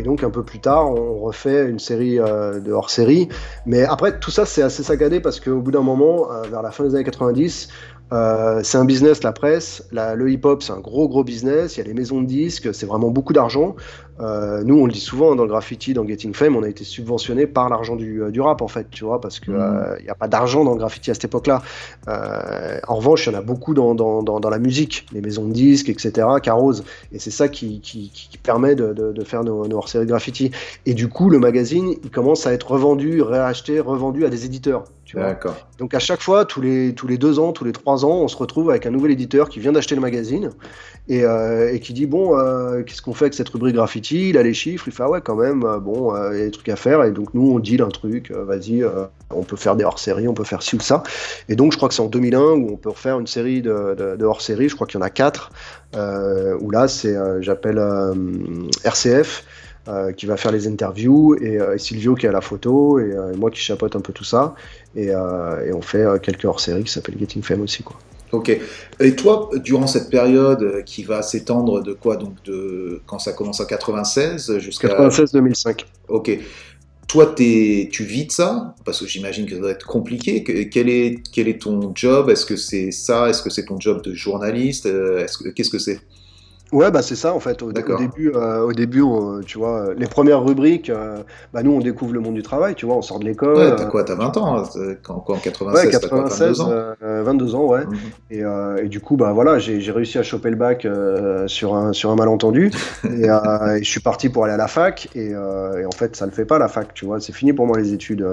donc un peu plus tard, on refait une série de hors-série. Mais après, tout ça, c'est assez saccadé parce qu'au bout d'un moment, vers la fin des années 90, Euh, c'est un business, la presse. le hip-hop, c'est un gros, gros business. Il y a les maisons de disques, c'est vraiment beaucoup d'argent. Euh, nous, on le dit souvent hein, dans le graffiti, dans Getting Fame, on a été subventionné par l'argent du, euh, du, rap, en fait, tu vois, parce qu'il n'y mmh. a pas d'argent dans le graffiti à cette époque-là. en revanche, il y en a beaucoup dans, dans, dans, la musique, les maisons de disques, etc., Carose. Et c'est ça qui, qui, qui, permet de, de, de faire nos, nos hors-séries de graffiti. Et du coup, le magazine, il commence à être revendu, réacheté, revendu à des éditeurs. D'accord. Donc à chaque fois, tous les, tous les deux ans, tous les trois ans, on se retrouve avec un nouvel éditeur qui vient d'acheter le magazine et, euh, et qui dit bon, euh, qu'est-ce qu'on fait avec cette rubrique graffiti? Il a les chiffres, il fait ah ouais quand même, euh, bon, il y a des trucs à faire et donc nous on dit un truc, vas-y, on peut faire des hors-séries, on peut faire ci ou ça. Et donc je crois que c'est en 2001 où on peut refaire une série de, de, de hors-séries, je crois qu'il y en a quatre, où là c'est, j'appelle RCF. Euh, qui va faire les interviews, et, euh, Silvio qui a la photo, euh, et, moi qui chapeaute un peu tout ça. Et, on fait quelques hors-séries qui s'appellent Getting Fame aussi. Quoi. Ok. Et toi, durant cette période qui va s'étendre de quoi Donc de quand ça commence en 96 jusqu'à 96-2005. Ok. Toi, es, tu vis de ça? Parce que j'imagine que ça doit être compliqué. Quel est, quel est ton job? Est-ce que c'est ça? Est-ce que c'est ton job de journaliste? Qu'est-ce que c'est? Ouais, bah c'est ça en fait. Au, début, euh, au début tu vois, les premières rubriques, euh, bah nous on découvre le monde du travail, tu vois, on sort de l'école. Ouais, t'as quoi T'as 20 ans hein, quand, en 96, ouais, 96 quoi, 22 ans 22 ans, ouais. Mhm. et, euh, et, du coup, bah voilà, j'ai réussi à choper le bac sur, un, sur un malentendu. et, et, je suis parti pour aller à la fac. Et, en fait, ça le fait pas la fac, tu vois, c'est fini pour moi les études.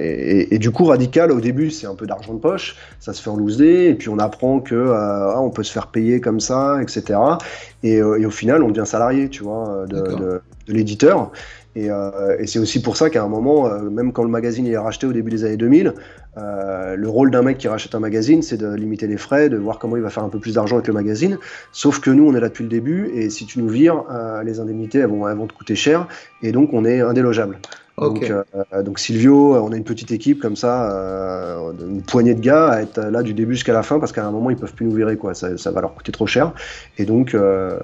Et, du coup, radical, au début, c'est un peu d'argent de poche, ça se fait en loose et puis on apprend que ah, on peut se faire payer comme ça, etc. Euh, et, au final, on devient salarié, tu vois, de, de, l'éditeur. Et, euh, et c'est aussi pour ça qu'à un moment, euh, même quand le magazine est racheté au début des années 2000, le rôle d'un mec qui rachète un magazine, c'est de limiter les frais, de voir comment il va faire un peu plus d'argent avec le magazine. Sauf que nous, on est là depuis le début, et si tu nous vires, les indemnités, elles vont, elles vont te coûter cher, et donc on est indélogeable. Donc, euh, donc, Silvio, on a une petite équipe comme ça, euh, une poignée de gars à être là du début jusqu'à la fin parce qu'à un moment ils peuvent plus nous virer quoi, ça, ça va leur coûter trop cher. Et donc, euh,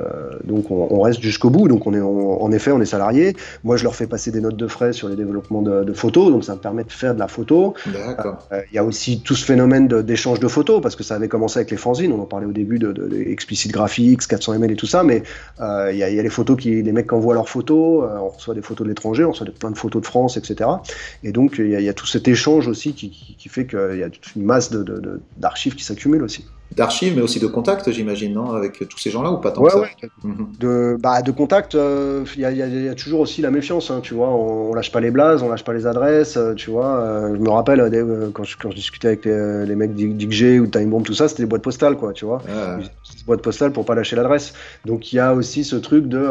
donc on, reste jusqu'au bout. Donc on est en effet on est salarié. Moi je leur fais passer des notes de frais sur les développements de, photos, donc ça me permet de faire de la photo. Il y a aussi tout ce phénomène d'échange de, photos parce que ça avait commencé avec les fanzines. On en parlait au début de, de, Explicit Graphics, 400 ml et tout ça, mais il y, a, y, a les photos qui les mecs qui envoient leurs photos. on reçoit des photos de l'étranger, on reçoit plein de photos France, etc. Et donc, il y, a tout cet échange aussi qui, fait qu'il y a toute une masse d'archives qui s'accumulent aussi d'archives, mais aussi de contacts, j'imagine, non Avec tous ces gens-là ou pas tant que ça mhm. De, bah, de contacts, euh, il y, y, a toujours aussi la méfiance, hein, tu vois. On, on, lâche pas les blazes, on lâche pas les adresses, euh, tu vois. Euh, je me rappelle quand, je, quand, je, discutais avec les, mecs d'IGG ou de Time Bomb, tout ça, c'était des boîtes postales, quoi, tu vois. Ah. Des boîtes postales pour pas lâcher l'adresse. Donc il y a aussi ce truc de.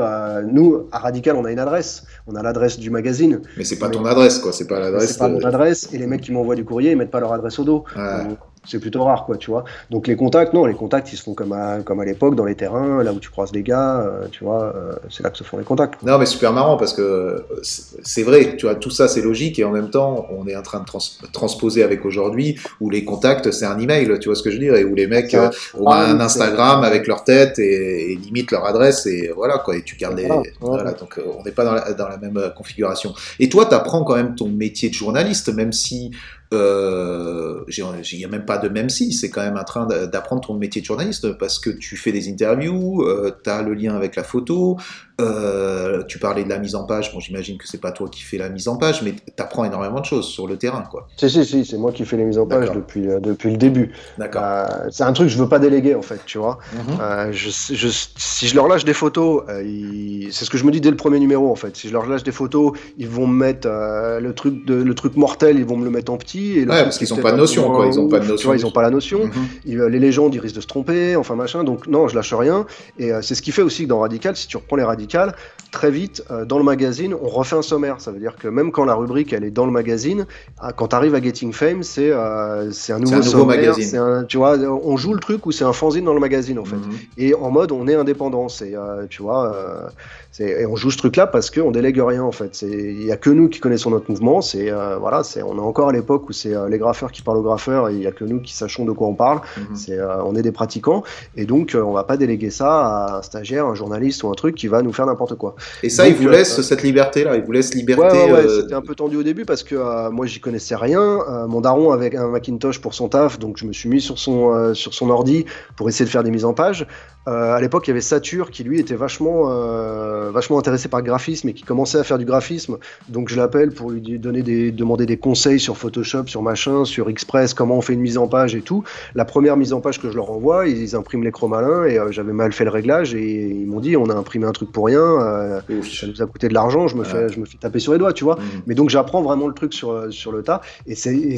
nous, à Radical, on a une adresse. On a l'adresse du magazine. Mais c'est pas ton adresse, quoi. C'est pas l'adresse. C'est pas mon adresse. Et les mecs qui m'envoient du courrier, ils mettent pas leur adresse au dos. Ah c'est plutôt rare, quoi, tu vois. Donc les contacts, non, les contacts, ils se font comme à, comme à l'époque, dans les terrains, là où tu croises les gars, euh, tu vois, euh, c'est là que se font les contacts. Non, mais super marrant parce que c'est vrai, tu vois, tout ça c'est logique et en même temps, on est en train de transposer avec aujourd'hui où les contacts c'est un email, tu vois ce que je veux dire, et où les mecs euh, ont ah un Instagram avec leur tête et, limite leur adresse et voilà, quoi, et tu gardes les. Voilà, donc on n'est pas dans la, dans la, même configuration. Et toi, tu apprends quand même ton métier de journaliste, même si euh, il n'y a même pas de même si, c'est quand même en train d'apprendre ton métier de journaliste parce que tu fais des interviews, euh, tu as le lien avec la photo, euh, tu parlais de la mise en page, bon j'imagine que c'est pas toi qui fais la mise en page, mais tu apprends énormément de choses sur le terrain. Quoi. Si, si, si, c'est moi qui fais les mises en page depuis, euh, depuis le début. D'accord. c'est un truc que je veux pas déléguer en fait, tu vois. Mhm. Je, je, si je leur lâche des photos, c'est ce que je me dis dès le premier numéro en fait. Si je leur lâche des photos, ils vont me mettre le, truc de, le truc mortel, ils vont me le mettre en petit ouais, parce qu'ils n'ont pas de notion, quoi. Ils n'ont pas de notion. Tu vois, ils n'ont pas la notion. Les légendes, ils risquent de se tromper, enfin machin. Donc non, je lâche rien. Et euh, c'est ce qui fait aussi que dans Radical, si tu reprends les Radicales, radicale, très vite, euh, dans le magazine, on refait un sommaire. Ça veut dire que même quand la rubrique, elle est dans le magazine, ah, quand tu arrives à Getting Fame, c'est euh, c'est un nouveau, un nouveau magazine. tu vois, on joue le truc où c'est un fanzine dans le magazine, en fait. Mhm. Et en mode, on est indépendant. C'est, tu vois, et on joue ce truc-là parce qu'on délègue rien, en fait. Il n'y a que nous qui connaissons notre mouvement. C'est, voilà, on est encore à l'époque où c'est euh, les graffeurs qui parlent aux graffeurs et il n'y a que nous qui sachons de quoi on parle. Mhm. C'est, euh, on est des pratiquants et donc euh, on va pas déléguer ça à un stagiaire, un journaliste ou un truc qui va nous faire n'importe quoi. Et ça, il vous laisse cette liberté-là, il vous laisse liberté. Ouais, ouais, c'était un peu tendu au début parce que moi, j'y connaissais rien. mon daron avait un Macintosh pour son taf, donc je me suis mis sur son, sur son ordi pour essayer de faire des mises en page. Euh, à l'époque, il y avait Satur qui lui était vachement, euh, vachement intéressé par le graphisme et qui commençait à faire du graphisme. Donc je l'appelle pour lui donner des, demander des conseils sur Photoshop, sur machin, sur Express, comment on fait une mise en page et tout. La première mise en page que je leur envoie, ils, impriment l'écran malin et euh, j'avais mal fait le réglage et ils m'ont dit on a imprimé un truc pour rien, ça nous a coûté de l'argent, je me fais, je me fais taper sur les doigts, tu vois. Mmh. Mais donc j'apprends vraiment le truc sur sur le tas et c'est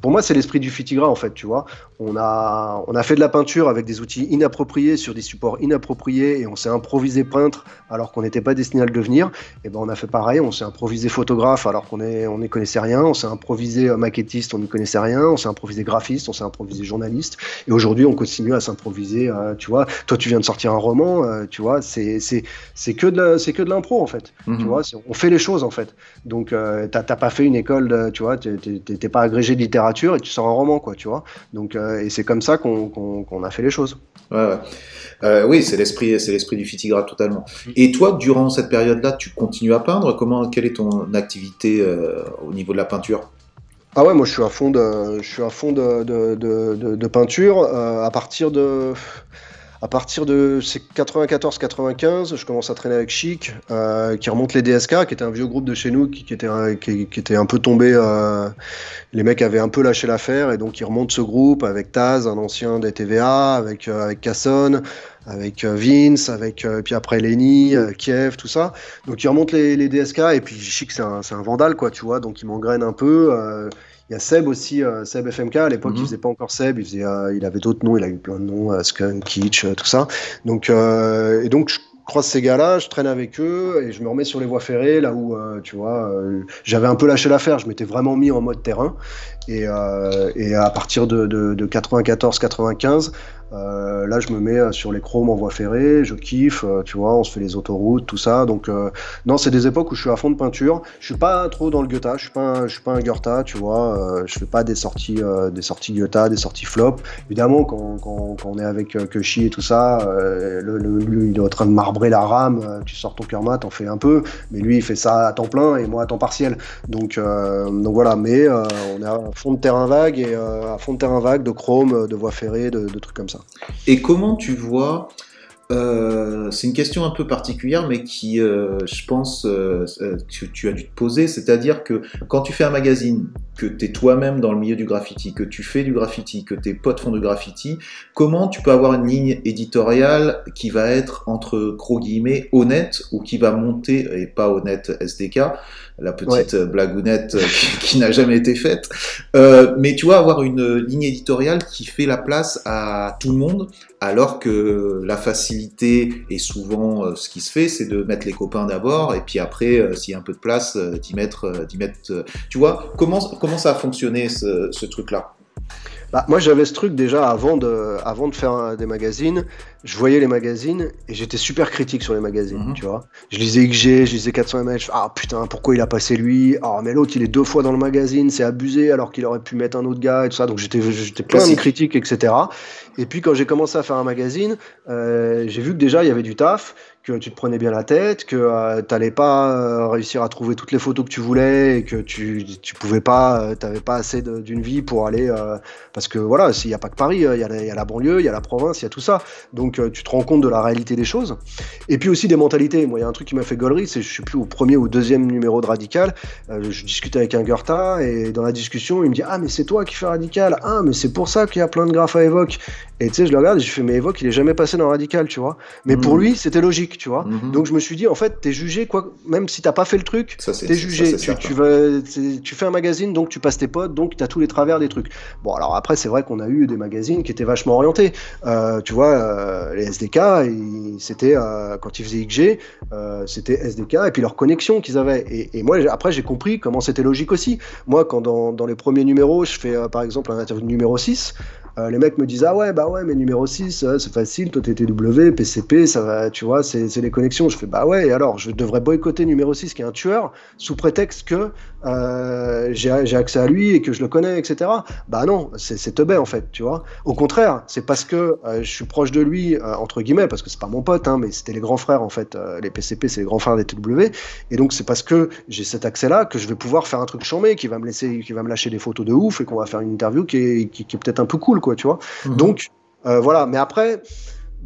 pour moi c'est l'esprit du Fitigra en fait, tu vois. On a on a fait de la peinture avec des outils inappropriés sur des supports inappropriés et on s'est improvisé peintre alors qu'on n'était pas destiné à le devenir, et ben on a fait pareil, on s'est improvisé photographe alors qu'on on n'y connaissait rien, on s'est improvisé euh, maquettiste, on n'y connaissait rien, on s'est improvisé graphiste, on s'est improvisé journaliste, et aujourd'hui on continue à s'improviser, euh, tu vois, toi tu viens de sortir un roman, euh, tu vois, c'est que de l'impro en fait, tu mhm. vois, on fait les choses en fait, donc t'as pas fait une école, de, tu vois, t'es pas agrégé de littérature et tu sors un roman quoi, tu vois, donc et c'est comme ça qu'on a fait les choses. Ouais, ouais. Euh, oui, c'est l'esprit, c'est l'esprit du Fitigra totalement. Et toi, durant cette période-là, tu continues à peindre? Comment, quelle est ton activité euh, au niveau de la peinture? Ah ouais, moi je suis à fond de, je suis à fond de, de, de, peinture. Euh, à partir de à partir de 94-95, je commence à traîner avec Chic, euh, qui remonte les DSK, qui était un vieux groupe de chez nous, qui, était, un, peu tombé. Euh, les mecs avaient un peu lâché l'affaire, et donc ils remontent ce groupe avec Taz, un ancien des TVA, avec, euh, avec Casson, avec Vince, avec puis après Lenny, Kiev, tout ça. Donc ils remontent les, les DSK, et puis Chic, c'est un, un, vandale, quoi, tu vois, donc il m'engraine un peu. Il y a Seb aussi, euh, Seb FMK. À l'époque, il mhm. faisait pas encore Seb. Il faisait, euh, il avait d'autres noms. Il a eu plein de noms, euh, Skunk, Kitsch, tout ça. Donc, et donc, je croise ces gars-là, je traîne avec eux et je me remets sur les voies ferrées, là où, tu vois, j'avais un peu lâché l'affaire. Je m'étais vraiment mis en mode terrain. Et, et à partir de, de, de 94-95, euh, là, je me mets euh, sur les chromes en voie ferrée, je kiffe, euh, tu vois, on se fait les autoroutes, tout ça. Donc, non, c'est des époques où je suis à fond de peinture. Je suis pas trop dans le Goethe, je suis pas, je suis pas un Goethe, tu vois. je fais pas des sorties, des sorties Goethe, des sorties flop. Évidemment, quand, on est avec Keshi et tout ça, lui, il est en train de marbrer la rame. tu sors ton cœur mat, t'en fais un peu, mais lui, il fait ça à temps plein et moi à temps partiel. Donc, donc voilà. Mais on est à fond de terrain vague et à fond de terrain vague, de chrome, de voie ferrée, de trucs comme ça. Et comment tu vois euh, c'est une question un peu particulière, mais qui, euh, je pense, euh, que tu as dû te poser. C'est-à-dire que quand tu fais un magazine, que tu es toi-même dans le milieu du graffiti, que tu fais du graffiti, que tes potes font du graffiti, comment tu peux avoir une ligne éditoriale qui va être, entre gros guillemets, honnête ou qui va monter, et pas honnête SDK, la petite blagounette qui, n'a jamais été faite, mais tu vois, avoir une ligne éditoriale qui fait la place à tout le monde, alors que la facilité est souvent euh, ce qui se fait, c'est de mettre les copains d'abord et puis après, euh, s'il y a un peu de place, euh, d'y mettre, d'y mettre. tu vois, comment comment ça a fonctionné ce truc-là? Bah, moi, j'avais ce truc déjà avant de, avant de faire des magazines. Je voyais les magazines et j'étais super critique sur les magazines, mhm. tu vois. Je lisais XG, je lisais 400 mh. Ah putain, pourquoi il a passé lui? Ah, mais l'autre, il est deux fois dans le magazine, c'est abusé alors qu'il aurait pu mettre un autre gars et tout ça. Donc j'étais, j'étais plein de critiques, etc. Et puis quand j'ai commencé à faire un magazine, euh, j'ai vu que déjà il y avait du taf que tu te prenais bien la tête, que euh, tu n'allais pas euh, réussir à trouver toutes les photos que tu voulais et que tu, tu pouvais pas, euh, t'avais pas assez d'une vie pour aller. parce que voilà, s'il n'y a pas que Paris, il y, y, a la banlieue, il y a la province, il y a tout ça. Donc tu te rends compte de la réalité des choses. Et puis aussi des mentalités. Moi, il y a un truc qui m'a fait gaulerie, c'est je suis plus au premier ou deuxième numéro de Radical. je discutais avec un Goethe et dans la discussion, il me dit Ah, mais c'est toi qui fais Radical. Ah, mais c'est pour ça qu'il y a plein de graphes à évoque. Et tu sais, je le regarde et je fais Mais évoque, il est jamais passé dans Radical, tu vois. Mais pour mmh. lui, c'était logique tu vois. Mhm. Donc je me suis dit, en fait, t'es jugé, quoi, même si t'as pas fait le truc, t'es jugé. tu, tu, vas, tu fais un magazine, donc tu passes tes potes, donc t'as tous les travers des trucs. Bon, alors après, c'est vrai qu'on a eu des magazines qui étaient vachement orientés. Euh, tu vois, euh, les SDK, c'était euh, quand ils faisaient XG, c'était SDK et puis leur connexion qu'ils avaient. Et, moi, après, j'ai compris comment c'était logique aussi. Moi, quand dans, dans, les premiers numéros, je fais par exemple un interview numéro 6, euh, les mecs me disent Ah ouais, bah ouais, mais numéro 6, c'est facile, toi TTW, PCP, ça va, tu vois, c'est les connexions. Je fais Bah ouais, et alors, je devrais boycotter numéro 6 qui est un tueur sous prétexte que euh, j'ai accès à lui et que je le connais, etc. Bah non, c'est teubé en fait, tu vois. Au contraire, c'est parce que euh, je suis proche de lui, euh, entre guillemets, parce que c'est pas mon pote, hein, mais c'était les grands frères en fait. les PCP, c'est les grands frères des TW. Et donc c'est parce que j'ai cet accès-là que je vais pouvoir faire un truc chambé, qui va me laisser, qui va me lâcher des photos de ouf et qu'on va faire une interview qui est, qui, est peut-être un peu cool, quoi, tu vois. Mhm. Donc voilà, mais après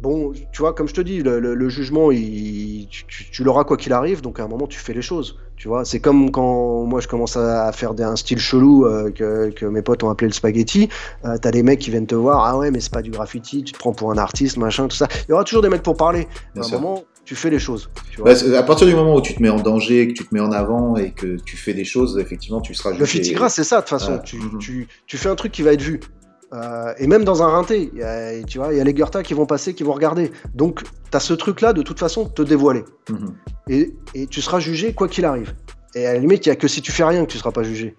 bon, tu vois, comme je te dis, le, jugement, il, tu, l'auras quoi qu'il arrive, donc à un moment, tu fais les choses. Tu vois, c'est comme quand moi je commence à faire un style chelou euh, que, mes potes ont appelé le spaghetti. Euh, t'as des mecs qui viennent te voir, ah ouais, mais c'est pas du graffiti, tu te prends pour un artiste, machin, tout ça. Il y aura toujours des mecs pour parler. à un moment, tu fais les choses. Bah, à partir du moment où tu te mets en danger, que tu te mets en avant et que tu fais des choses, effectivement, tu seras jugé. Le fitigra, c'est ça, de toute façon. tu, mhm. tu, tu, fais un truc qui va être vu. Euh, et même dans un rinté, tu vois, il y a les Goethe qui vont passer, qui vont regarder. Donc, tu as ce truc-là, de toute façon, de te dévoiler. Mhm. et, et, tu seras jugé quoi qu'il arrive. Et à la limite, il n'y a que si tu fais rien que tu seras pas jugé.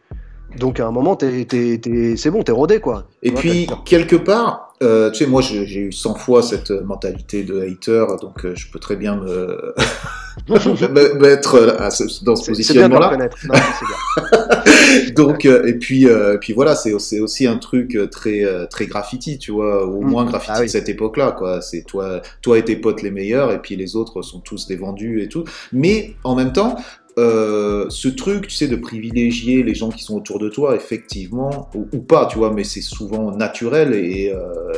Donc à un moment, c'est bon, t'es rodé quoi. Et puis quelque part, euh, tu sais, moi j'ai eu 100 fois cette mentalité de hater, donc euh, je peux très bien me, mettre dans ce positionnement-là. donc euh, et puis puis voilà, c'est aussi un truc très très graffiti, tu vois, au mm. moins graffiti ah de cette époque-là, quoi. C'est toi toi et tes potes les meilleurs, et puis les autres sont tous des vendus et tout. Mais en même temps, euh, ce truc, tu sais, de privilégier les gens qui sont autour de toi, effectivement, ou, pas, tu vois, mais c'est souvent naturel et, euh,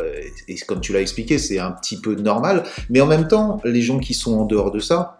et comme tu l'as expliqué, c'est un petit peu normal. Mais en même temps, les gens qui sont en dehors de ça,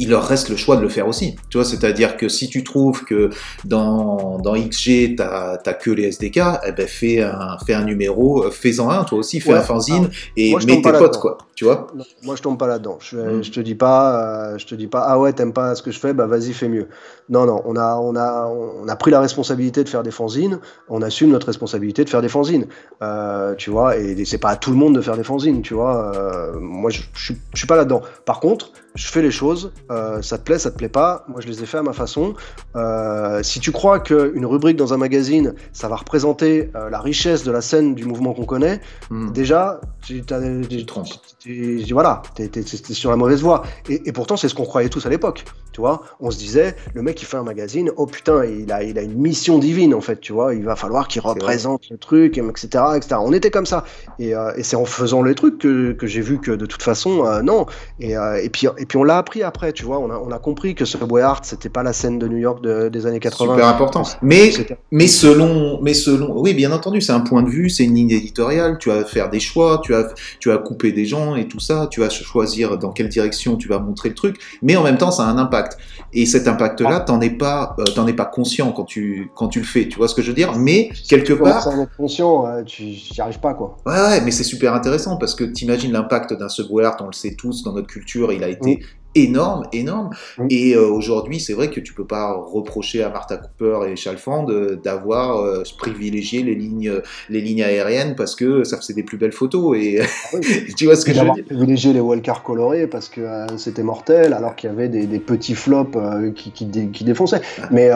il leur reste le choix de le faire aussi. Tu vois, c'est-à-dire que si tu trouves que dans, dans XG, tu n'as que les SDK, eh ben fais un, fais un numéro, euh, fais-en un, toi aussi, fais un fanzine ah, et mets tes potes, quoi. Tu vois Moi, je tombe pas là-dedans. Je, hmm. je, te dis pas, euh, je te dis pas, ah ouais, t'aimes pas ce que je fais, bah vas-y, fais mieux. Non, non, on a, on, a, on a pris la responsabilité de faire des fanzines, on assume notre responsabilité de faire des fanzines. Euh, tu vois, et, c'est pas à tout le monde de faire des fanzines, tu vois. moi, je, je, je suis pas là-dedans. Par contre, je fais les choses, euh, ça te plaît, ça te plaît pas, moi je les ai fait à ma façon. Euh, si tu crois qu'une rubrique dans un magazine, ça va représenter euh, la richesse de la scène du mouvement qu'on connaît, hmm. déjà, tu es, voilà, t'es sur la mauvaise voie. Et, pourtant, c'est ce qu'on croyait tous à l'époque, tu vois. On se disait, le mec qui fait un magazine, oh putain, il a, il a une mission divine en fait, tu vois. Il va falloir qu'il représente le truc, etc., etc. On était comme ça. Et, c'est en faisant les trucs que, que j'ai vu que de toute façon, non. Et, et puis et puis on l'a appris après, tu vois, on a, on a compris que Subway Art, c'était pas la scène de New York des années 80. Super important. Mais, mais selon, mais selon, oui, bien entendu, c'est un point de vue, c'est une ligne éditoriale, tu vas faire des choix, tu vas, tu vas couper des gens et tout ça, tu vas choisir dans quelle direction tu vas montrer le truc, mais en même temps, ça a un impact. Et cet impact-là, ah. t'en es pas, euh, t'en es pas conscient quand tu, quand tu le fais, tu vois ce que je veux dire? Mais, quelque part. en être conscient, euh, tu n'y arrives pas, quoi. Ouais, ouais, mais c'est super intéressant parce que t'imagines l'impact d'un Subway Art, on le sait tous, dans notre culture, il a été énorme, énorme. Et euh, aujourd'hui, c'est vrai que tu peux pas reprocher à Martha Cooper et Chalfand d'avoir euh, privilégié les lignes, les lignes aériennes parce que ça faisait des plus belles photos. Et ah tu vois ce que je veux dire? Privilégié les wildcards colorés parce que euh, c'était mortel, alors qu'il y avait des, petits flops qui, qui, défonçaient. Ah. Mais,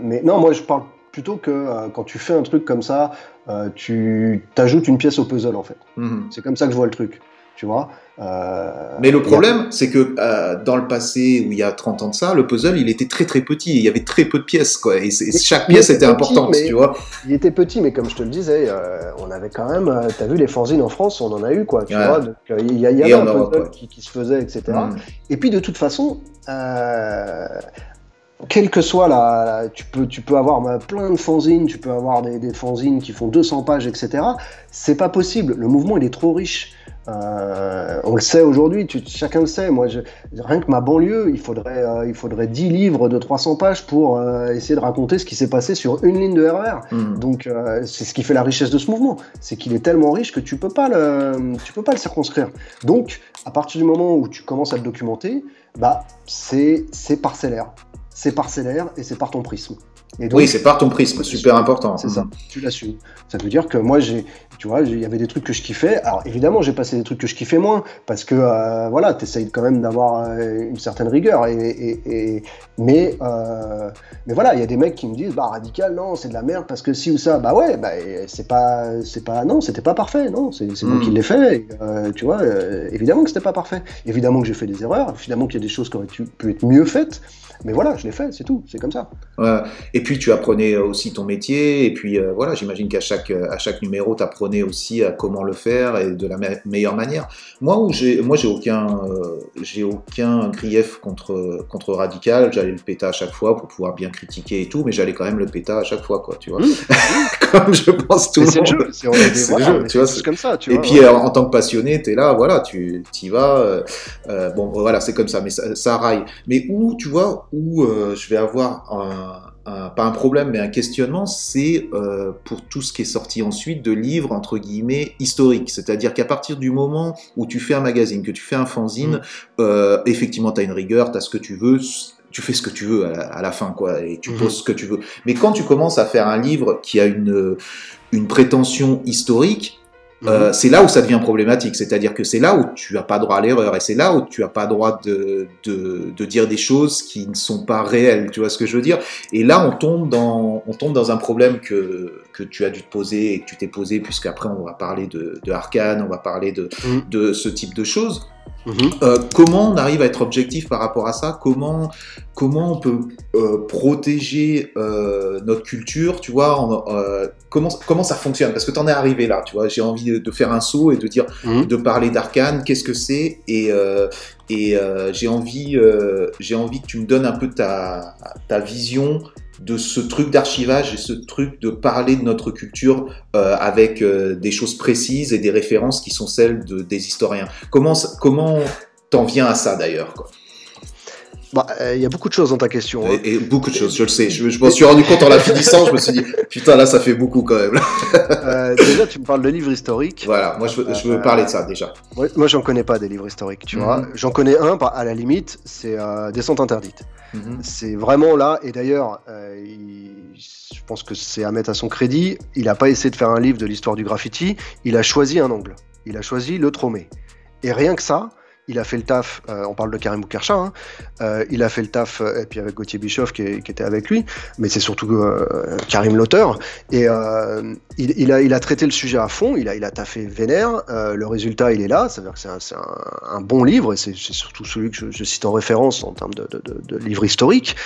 mais non, moi je parle plutôt que quand tu fais un truc comme ça, tu t'ajoutes une pièce au puzzle en fait. Mhm. C'est comme ça que je vois le truc tu vois? Euh, Mais le problème, c'est que euh, dans le passé, où il y a 30 ans de ça, le puzzle, il était très très petit. Il y avait très peu de pièces, quoi. Et, chaque pièce était, importante, tu vois. Il était petit, mais comme je te le disais, euh, on avait quand même. T'as vu les fanzines en France, on en a eu, quoi. Tu vois. il y, a, y un puzzle qui, se faisait, etc. Mm. Et puis de toute façon. quelle que soit la, tu peux, tu peux avoir bah, plein de fanzines, tu peux avoir des, des fanzines qui font 200 pages, etc. C'est pas possible. Le mouvement, il est trop riche. Euh, on le sait aujourd'hui, chacun le sait. Moi, je, rien que ma banlieue, il faudrait, euh, il faudrait 10 livres de 300 pages pour euh, essayer de raconter ce qui s'est passé sur une ligne de RER. E mmh. Donc, c'est ce qui fait la richesse de ce mouvement. C'est qu'il est tellement riche que tu peux pas le, tu peux pas le circonscrire. Donc, à partir du moment où tu commences à le documenter, bah, c'est parcellaire. C'est parcellaire et c'est par ton prisme oui, c'est par ton prisme, super important. C'est ça, tu l'assumes. Ça veut dire que moi, j'ai, tu vois, il y avait des trucs que je kiffais. Alors évidemment, j'ai passé des trucs que je kiffais moins, parce que euh, voilà, tu essayes quand même d'avoir euh, une certaine rigueur. Et, mais, euh, mais voilà, il y a des mecs qui me disent, bah radical, non, c'est de la merde, parce que si ou ça, bah ouais, bah, c'est pas, c'est pas, non, c'était pas parfait, non, c'est moi qui hmm. l'ai fait. tu vois, évidemment que c'était pas parfait. Évidemment que j'ai fait des erreurs. Évidemment qu'il y a des choses qui auraient pu être mieux faites. Mais voilà, je l'ai fait, c'est tout, c'est comme ça. Et puis tu apprenais aussi ton métier, et puis euh, voilà, j'imagine qu'à chaque, à chaque numéro, tu apprenais aussi à comment le faire et de la meilleure manière. Moi, où j'ai, moi, j'ai aucun, euh, j'ai aucun grief contre, contre Radical, j'allais le péta à chaque fois pour pouvoir bien critiquer et tout, mais j'allais quand même le péta à chaque fois, quoi, tu vois. Mmh. comme je pense tout le monde. C'est le jeu, tu vois. C'est comme ça, tu Et puis, en tant que passionné, tu es là, voilà, tu y vas. Euh, bon, voilà, c'est comme ça, mais ça, ça raille. Mais où, tu vois, où je vais avoir un pas un problème, mais un questionnement, c'est euh, pour tout ce qui est sorti ensuite de livres, entre guillemets, historiques. C'est-à-dire qu'à partir du moment où tu fais un magazine, que tu fais un fanzine, mm. euh, effectivement, tu as une rigueur, tu as ce que tu veux, tu fais ce que tu veux à la, fin, quoi, et tu mm-hmm. poses ce que tu veux. Mais quand tu commences à faire un livre qui a une, une prétention historique, euh, c'est là où ça devient problématique. C'est-à-dire que c'est là où tu n'as pas droit à l'erreur et c'est là où tu n'as pas droit de, de, de, dire des choses qui ne sont pas réelles. Tu vois ce que je veux dire? Et là, on tombe dans, on tombe dans un problème que, que tu as dû te poser et que tu t'es posé, puisqu'après, on va parler de, de Arkane, on va parler de, mhm. de ce type de choses. Mhm. Euh, comment on arrive à être objectif par rapport à ça? Comment comment on peut euh, protéger euh, notre culture Tu vois Comment comment ça fonctionne? Parce que tu en es arrivé là. Tu vois J'ai envie de, faire un saut et de dire mhm. de parler d'Arkane. Qu'est-ce que c'est? Et et j'ai envie j'ai envie que tu me donnes un peu ta ta vision de ce truc d'archivage et ce truc de parler de notre culture euh, avec euh, des choses précises et des références qui sont celles de, des historiens. Comment comment t'en viens à ça d'ailleurs bah, euh, il y a beaucoup de choses dans ta question. Hein. Et, beaucoup de choses, je le sais. Je, je m'en suis rendu compte en la finissant, je me suis dit, putain, là, ça fait beaucoup quand même. euh, déjà, tu me parles de livres historiques. Voilà, moi, je veux, je veux parler de ça déjà. Moi, moi j'en connais pas des livres historiques, tu vois. Mhm. J'en connais un, à la limite, c'est euh, Descente interdite. Mhm. C'est vraiment là, et d'ailleurs, je pense que c'est à mettre à son crédit, il n'a pas essayé de faire un livre de l'histoire du graffiti, il a choisi un angle. Il a choisi le tromé. Et rien que ça, il a fait le taf, euh, on parle de Karim Boukarcha, hein, euh, il a fait le taf, euh, et puis avec Gauthier Bischoff qui, était avec lui, mais c'est surtout Karim l'auteur, et il, a, traité le sujet à fond, il a, il a taffé vénère, le résultat il est là, ça veut dire que c'est un, bon livre, et c'est surtout celui que je, cite en référence en termes de livre historique,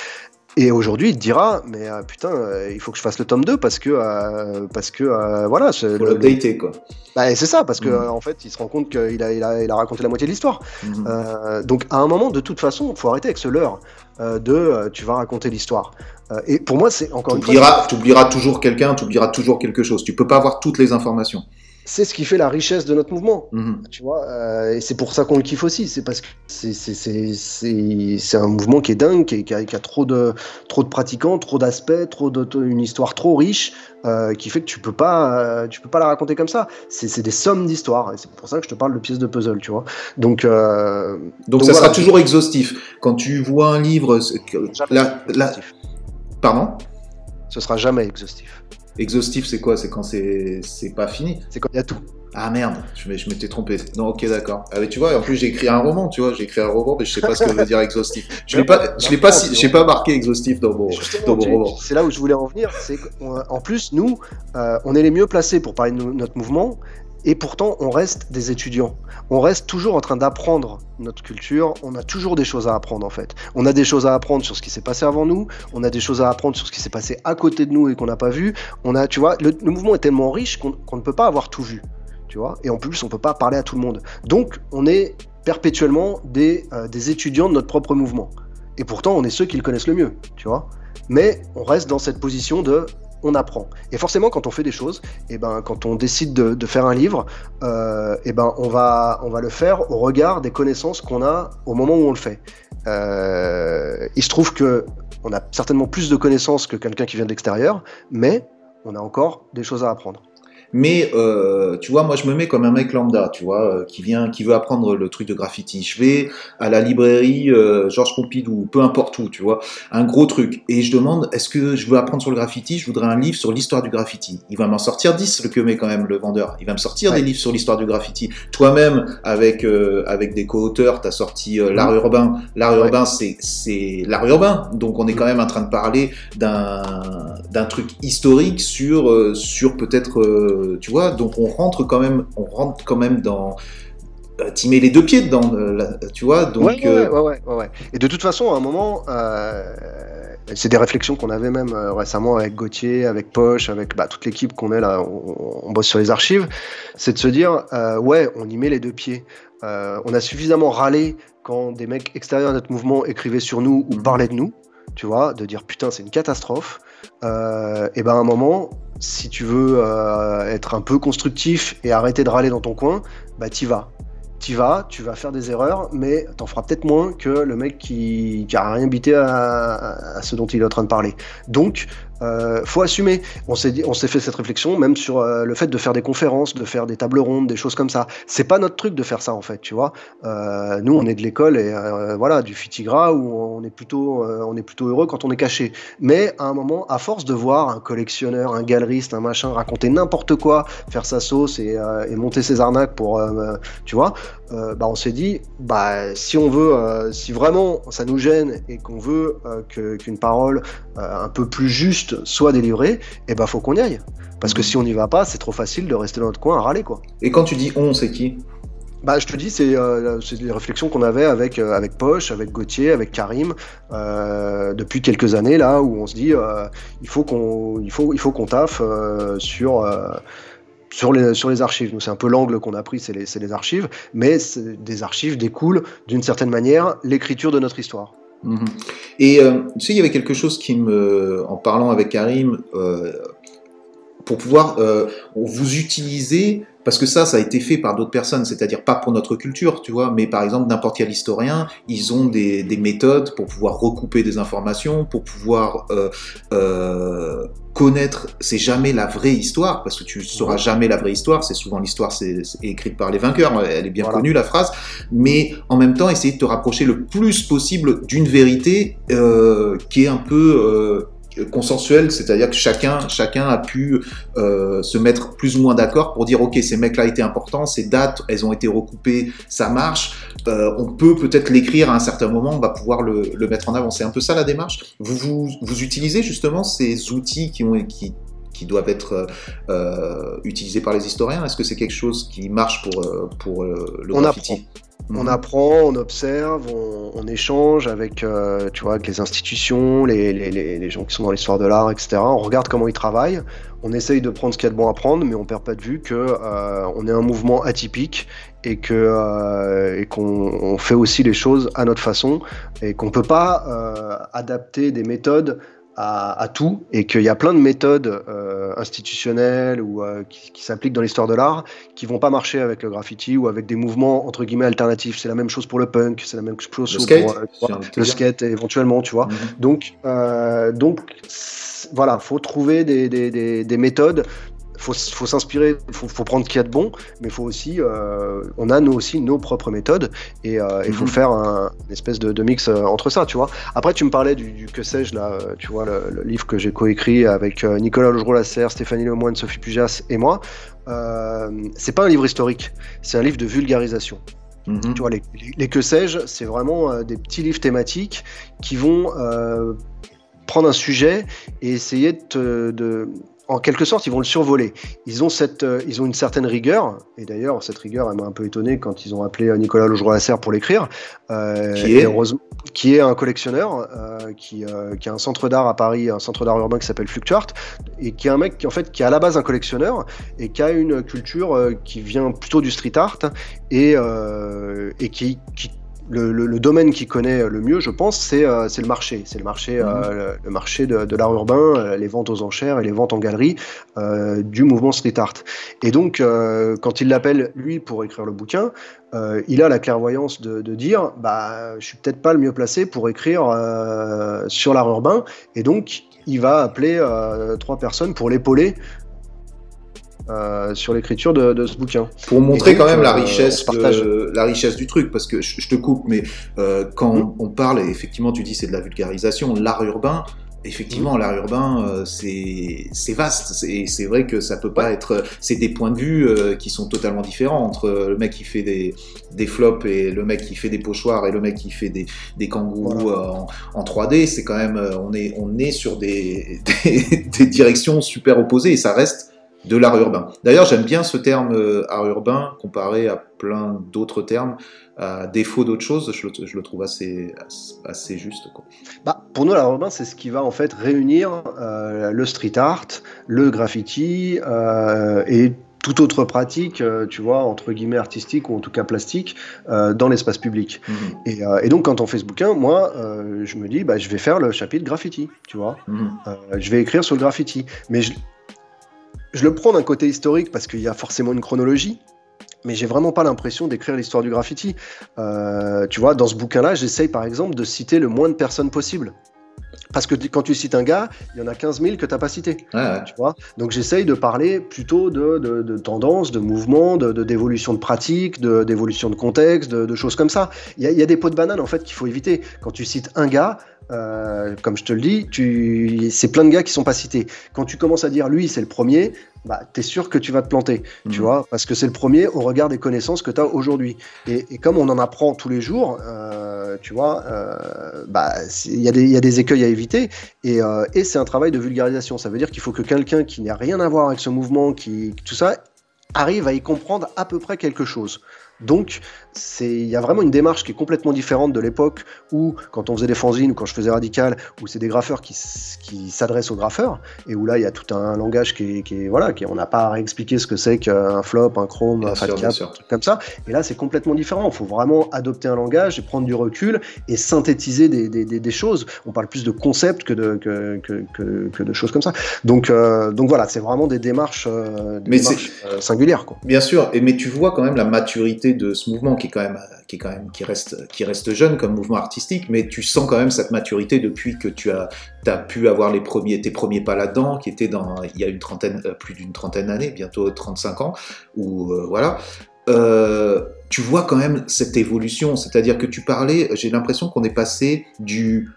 et aujourd'hui, il te dira, mais euh, putain, euh, il faut que je fasse le tome 2 parce que, euh, parce que voilà. Faut l'updater, quoi. Bah, c'est ça, parce que mm. en fait, il se rend compte qu'il a, il a, il a raconté la moitié de l'histoire. Mm. donc, à un moment, de toute façon, il faut arrêter avec ce leurre de tu vas raconter l'histoire. et pour moi, c'est encore une fois. Tu oublieras toujours quelqu'un, tu oublieras toujours quelque chose. Tu peux pas avoir toutes les informations c'est ce qui fait la richesse de notre mouvement. Mhm. Tu vois, euh, et c'est pour ça qu'on le kiffe aussi. C'est parce que c'est un mouvement qui est dingue, qui, a, trop de trop de pratiquants, trop d'aspects, trop de, une histoire trop riche, euh, qui fait que tu peux pas euh, tu peux pas la raconter comme ça. C'est des sommes d'histoires, et c'est pour ça que je te parle de pièces de puzzle, tu vois. Donc donc, ça sera toujours exhaustif. Quand tu vois un livre, la, la... pardon, ce sera jamais exhaustif. Exhaustif, c'est quoi? C'est quand c'est pas fini C'est quand il y a tout. Ah merde, je m'étais trompé. Non, ok, d'accord. Ah, mais tu vois, en plus j'ai écrit un roman, tu vois, j'ai écrit un roman, mais je sais pas ce que veut dire exhaustif. Je l'ai pas, je l'ai pas, j'ai pas marqué exhaustif dans mon, dans mon roman. C'est là où je voulais en venir, c'est qu'en plus nous, euh, on est les mieux placés pour parler de notre mouvement, et pourtant, on reste des étudiants. On reste toujours en train d'apprendre notre culture. On a toujours des choses à apprendre, en fait. On a des choses à apprendre sur ce qui s'est passé avant nous. On a des choses à apprendre sur ce qui s'est passé à côté de nous et qu'on n'a pas vu. On a, tu vois, le, mouvement est tellement riche qu'on ne peut pas avoir tout vu. Tu vois et en plus, on ne peut pas parler à tout le monde. Donc, on est perpétuellement des, euh, des étudiants de notre propre mouvement. Et pourtant, on est ceux qui le connaissent le mieux, tu vois. Mais on reste dans cette position de on apprend. Et forcément, quand on fait des choses, et eh ben, quand on décide de, faire un livre, et euh, eh ben, on, va, le faire au regard des connaissances qu'on a au moment où on le fait. Euh, il se trouve que on a certainement plus de connaissances que quelqu'un qui vient de l'extérieur, mais on a encore des choses à apprendre. Mais euh, tu vois, moi je me mets comme un mec lambda, tu vois, euh, qui vient, qui veut apprendre le truc de graffiti. Je vais à la librairie euh, Georges Pompidou, peu importe où, tu vois, un gros truc, et je demande, est-ce que je veux apprendre sur le graffiti? Je voudrais un livre sur l'histoire du graffiti. Il va m'en sortir 10, le que met quand même le vendeur. Il va me sortir des livres sur l'histoire du graffiti. Toi-même, avec euh, avec des co-auteurs, t'as sorti euh, l'art urbain. L'art urbain, c'est c'est l'art urbain, donc on est quand même en train de parler d'un d'un truc historique sur sur peut-être tu vois, donc on rentre quand même, on rentre quand même dans euh, t'y mets les deux pieds dedans, tu vois. Donc, ouais, ouais, ouais, ouais, Et de toute façon, à un moment, c'est des réflexions qu'on avait même récemment avec Gauthier, avec Poche, avec bah, toute l'équipe qu'on est là, on, bosse sur les archives, c'est de se dire, ouais, on y met les deux pieds. on a suffisamment râlé quand des mecs extérieurs à notre mouvement écrivaient sur nous ou parlaient de nous, tu vois, de dire putain c'est une catastrophe. Euh, et ben à un moment, si tu veux euh, être un peu constructif et arrêter de râler dans ton coin, bah t'y vas. T'y vas, tu vas faire des erreurs, mais t'en feras peut-être moins que le mec qui, qui a rien bité à, à, ce dont il est en train de parler. Donc, euh, faut assumer. On s'est fait cette réflexion même sur euh, le fait de faire des conférences, de faire des tables rondes, des choses comme ça. C'est pas notre truc de faire ça en fait, tu vois. Euh, nous, on est de l'école et euh, voilà du fitigra où on est plutôt, heureux quand on est caché. Mais à un moment, à force de voir un collectionneur, un galeriste, un machin raconter n'importe quoi, faire sa sauce et, et monter ses arnaques pour, tu vois, bah on s'est dit, bah si on veut, si vraiment ça nous gêne et qu'on veut qu'une parole un peu plus juste soit délivré, et eh ben faut qu'on y aille. Parce que mhm. si on n'y va pas, c'est trop facile de rester dans notre coin à râler quoi. Et quand tu dis on, c'est qui? Bah, je te dis, c'est euh, les réflexions qu'on avait avec, euh, avec Poche, avec Gauthier, avec Karim, euh, depuis quelques années, là, où on se dit, il faut qu'on il faut, il faut qu'on taffe sur, sur, les, sur les archives. Nous, c'est un peu l'angle qu'on a pris, c'est les, les archives, mais des archives découlent, d'une certaine manière, l'écriture de notre histoire. Mhm. Et euh, tu sais, il y avait quelque chose qui me, en parlant avec Karim, euh, pour pouvoir euh, vous utiliser, parce que ça, ça a été fait par d'autres personnes, c'est-à-dire pas pour notre culture, tu vois, mais par exemple n'importe quel historien, ils ont des, des, méthodes pour pouvoir recouper des informations, pour pouvoir euh, euh, connaître, c'est jamais la vraie histoire, parce que tu sauras jamais la vraie histoire, c'est souvent l'histoire c'est écrite par les vainqueurs, elle est bien connue la phrase, mais en même temps essayer de te rapprocher le plus possible d'une vérité euh, qui est un peu euh, consensuel, c'est-à-dire que chacun, chacun a pu euh, se mettre plus ou moins d'accord pour dire ok ces mecs-là étaient importants, ces dates elles ont été recoupées, ça marche, euh, on peut peut-être l'écrire à un certain moment, on va pouvoir le, le mettre en avant. C'est un peu ça la démarche. Vous, vous, vous utilisez justement ces outils qui ont qui, qui doivent être euh, utilisés par les historiens? Est-ce que c'est quelque chose qui marche pour, pour le on graffiti? On mhm. apprend, on observe, on, échange avec, euh, tu vois, avec les institutions, les, les, les, gens qui sont dans l'histoire de l'art, etc. On regarde comment ils travaillent, on essaye de prendre ce qu'il y a de bon à prendre, mais on perd pas de vue que euh, on est un mouvement atypique et que euh, et qu'on fait aussi les choses à notre façon et qu'on peut pas adapter des méthodes à, tout et qu'il y a plein de méthodes euh, institutionnelles ou euh, qui, s'appliquent dans l'histoire de l'art qui vont pas marcher avec le graffiti ou avec des mouvements entre guillemets alternatifs. C'est la même chose pour le punk, c'est la même chose le skate, pour euh, le skate éventuellement, tu vois. Mhm. Donc donc voilà, faut trouver des, des, des, des méthodes faut, faut s'inspirer, faut, faut prendre ce qu'il y a de bon, mais faut aussi, euh, on a nous aussi nos propres méthodes et il euh, faut mhm. faire un, une espèce de, de, mix euh, entre ça, tu vois. Après, tu me parlais du, du que sais-je là, tu vois, le, livre que j'ai coécrit avec Nicolas Logereau-Lasserre, Stéphanie Lemoine, Sophie Pujas et moi. c'est pas un livre historique, c'est un livre de vulgarisation. Mhm. Tu vois, les, les, que sais-je, c'est vraiment des petits livres thématiques qui vont prendre un sujet et essayer de, de en quelque sorte, ils vont le survoler. Ils ont, cette, euh, ils ont une certaine rigueur, et d'ailleurs, cette rigueur, elle m'a un peu étonné quand ils ont appelé euh, Nicolas Logeroy-Lasserre pour l'écrire. Euh, qui, est qui est un collectionneur, euh, qui, qui, a un centre d'art à Paris, un centre d'art urbain qui s'appelle Fluctuart, et qui est un mec qui, en fait, qui est à la base un collectionneur, et qui a une culture qui vient plutôt du street art, et, et qui, qui le, domaine qu'il connaît le mieux, je pense, c'est euh, le marché. C'est le marché, euh, mhm. le, marché de, l'art urbain, euh, les ventes aux enchères et les ventes en galerie du mouvement street art. Et donc, quand il l'appelle lui pour écrire le bouquin, il a la clairvoyance de, de, dire, bah, je suis peut-être pas le mieux placé pour écrire sur l'art urbain, et donc il va appeler trois personnes pour l'épauler euh, sur l'écriture de, ce bouquin. Pour montrer quand même la euh, richesse, la richesse du truc, parce que je, te coupe, mais euh, quand mm. on parle, et effectivement, tu dis c'est de la vulgarisation, l'art urbain. Effectivement, mm. l'art urbain, c'est vaste. Et c'est vrai que ça peut pas être. C'est des points de vue qui sont totalement différents entre le mec qui fait des, des flops et le mec qui fait des pochoirs et le mec qui fait des, des kangourous en, en, 3D. C'est quand même. On est, on est sur des, des, des directions super opposées et ça reste de l'art urbain. D'ailleurs, j'aime bien ce terme euh, art urbain comparé à plein d'autres termes. À défaut d'autre chose, je, le- je le trouve assez, assez juste. Quoi. Bah, pour nous, l'art urbain, c'est ce qui va en fait réunir euh, le street art, le graffiti euh, et toute autre pratique, tu vois, entre guillemets artistique ou en tout cas plastique, euh, dans l'espace public. Mhm, Et, euh, et donc, quand on fait ce bouquin, moi, euh, je me dis, bah, je vais faire le chapitre graffiti, tu vois. Euh, je vais écrire sur le graffiti. Mais je, je le prends d'un côté historique parce qu'il y a forcément une chronologie. Mais j'ai vraiment pas l'impression d'écrire l'histoire du graffiti. Euh, tu vois, dans ce bouquin-là, j'essaye par exemple de citer le moins de personnes possible. Parce que quand tu cites un gars, il y en a 15 000 que tu n'as pas cité. Ouais, ouais. Tu vois? Donc j'essaye de parler plutôt de, de, de tendances, de mouvements, de, d'évolution de pratiques, de, d'évolution de contexte, de, choses comme ça. Il y a, il y a des pots de banane en fait qu'il faut éviter. Quand tu cites un gars, euh, comme je te le dis, tu... c'est plein de gars qui sont pas cités. Quand tu commences à dire lui c'est le premier, bah, tu es sûr que tu vas te planter, tu Mhm. vois, parce que c'est le premier au regard des connaissances que tu as aujourd'hui. Et, et comme on en apprend tous les jours, euh, tu vois, euh, bah, il y, a des- il y a des écueils à éviter. Et, et c'est un travail de vulgarisation. Ça veut dire qu'il faut que quelqu'un qui n'a rien à voir avec ce mouvement, qui tout ça, arrive à y comprendre à peu près quelque chose. Donc, il y a vraiment une démarche qui est complètement différente de l'époque où, quand on faisait des fanzines ou quand je faisais Radical, où c'est des graffeurs qui, s'adressent aux graffeurs, et où là, il y a tout un langage qui est, qui est- voilà, qui est- on n'a pas à réexpliquer ce que c'est qu'un flop, un chrome, Bien un fat cap, un truc comme ça. Et là, c'est complètement différent. Il faut vraiment adopter un langage et prendre du recul et synthétiser des, des- des- des choses. On parle plus de concepts que de, que, que, que- que de choses comme ça. Donc, euh, donc voilà, c'est vraiment des démarches, euh, des Mais démarches, euh, singulières. Quoi. Bien sûr, et, mais tu vois quand même la maturité de ce mouvement qui est quand même, qui est quand même, qui reste, qui reste jeune comme mouvement artistique, mais tu sens quand même cette maturité depuis que tu as, as pu avoir les premiers, tes premiers pas là-dedans, qui étaient dans, il y a une trentaine, euh, plus d'une trentaine d'années, bientôt 35 ans, ou euh, voilà. Euh, tu vois quand même cette évolution, c'est-à-dire que tu parlais, j'ai l'impression qu'on est passé du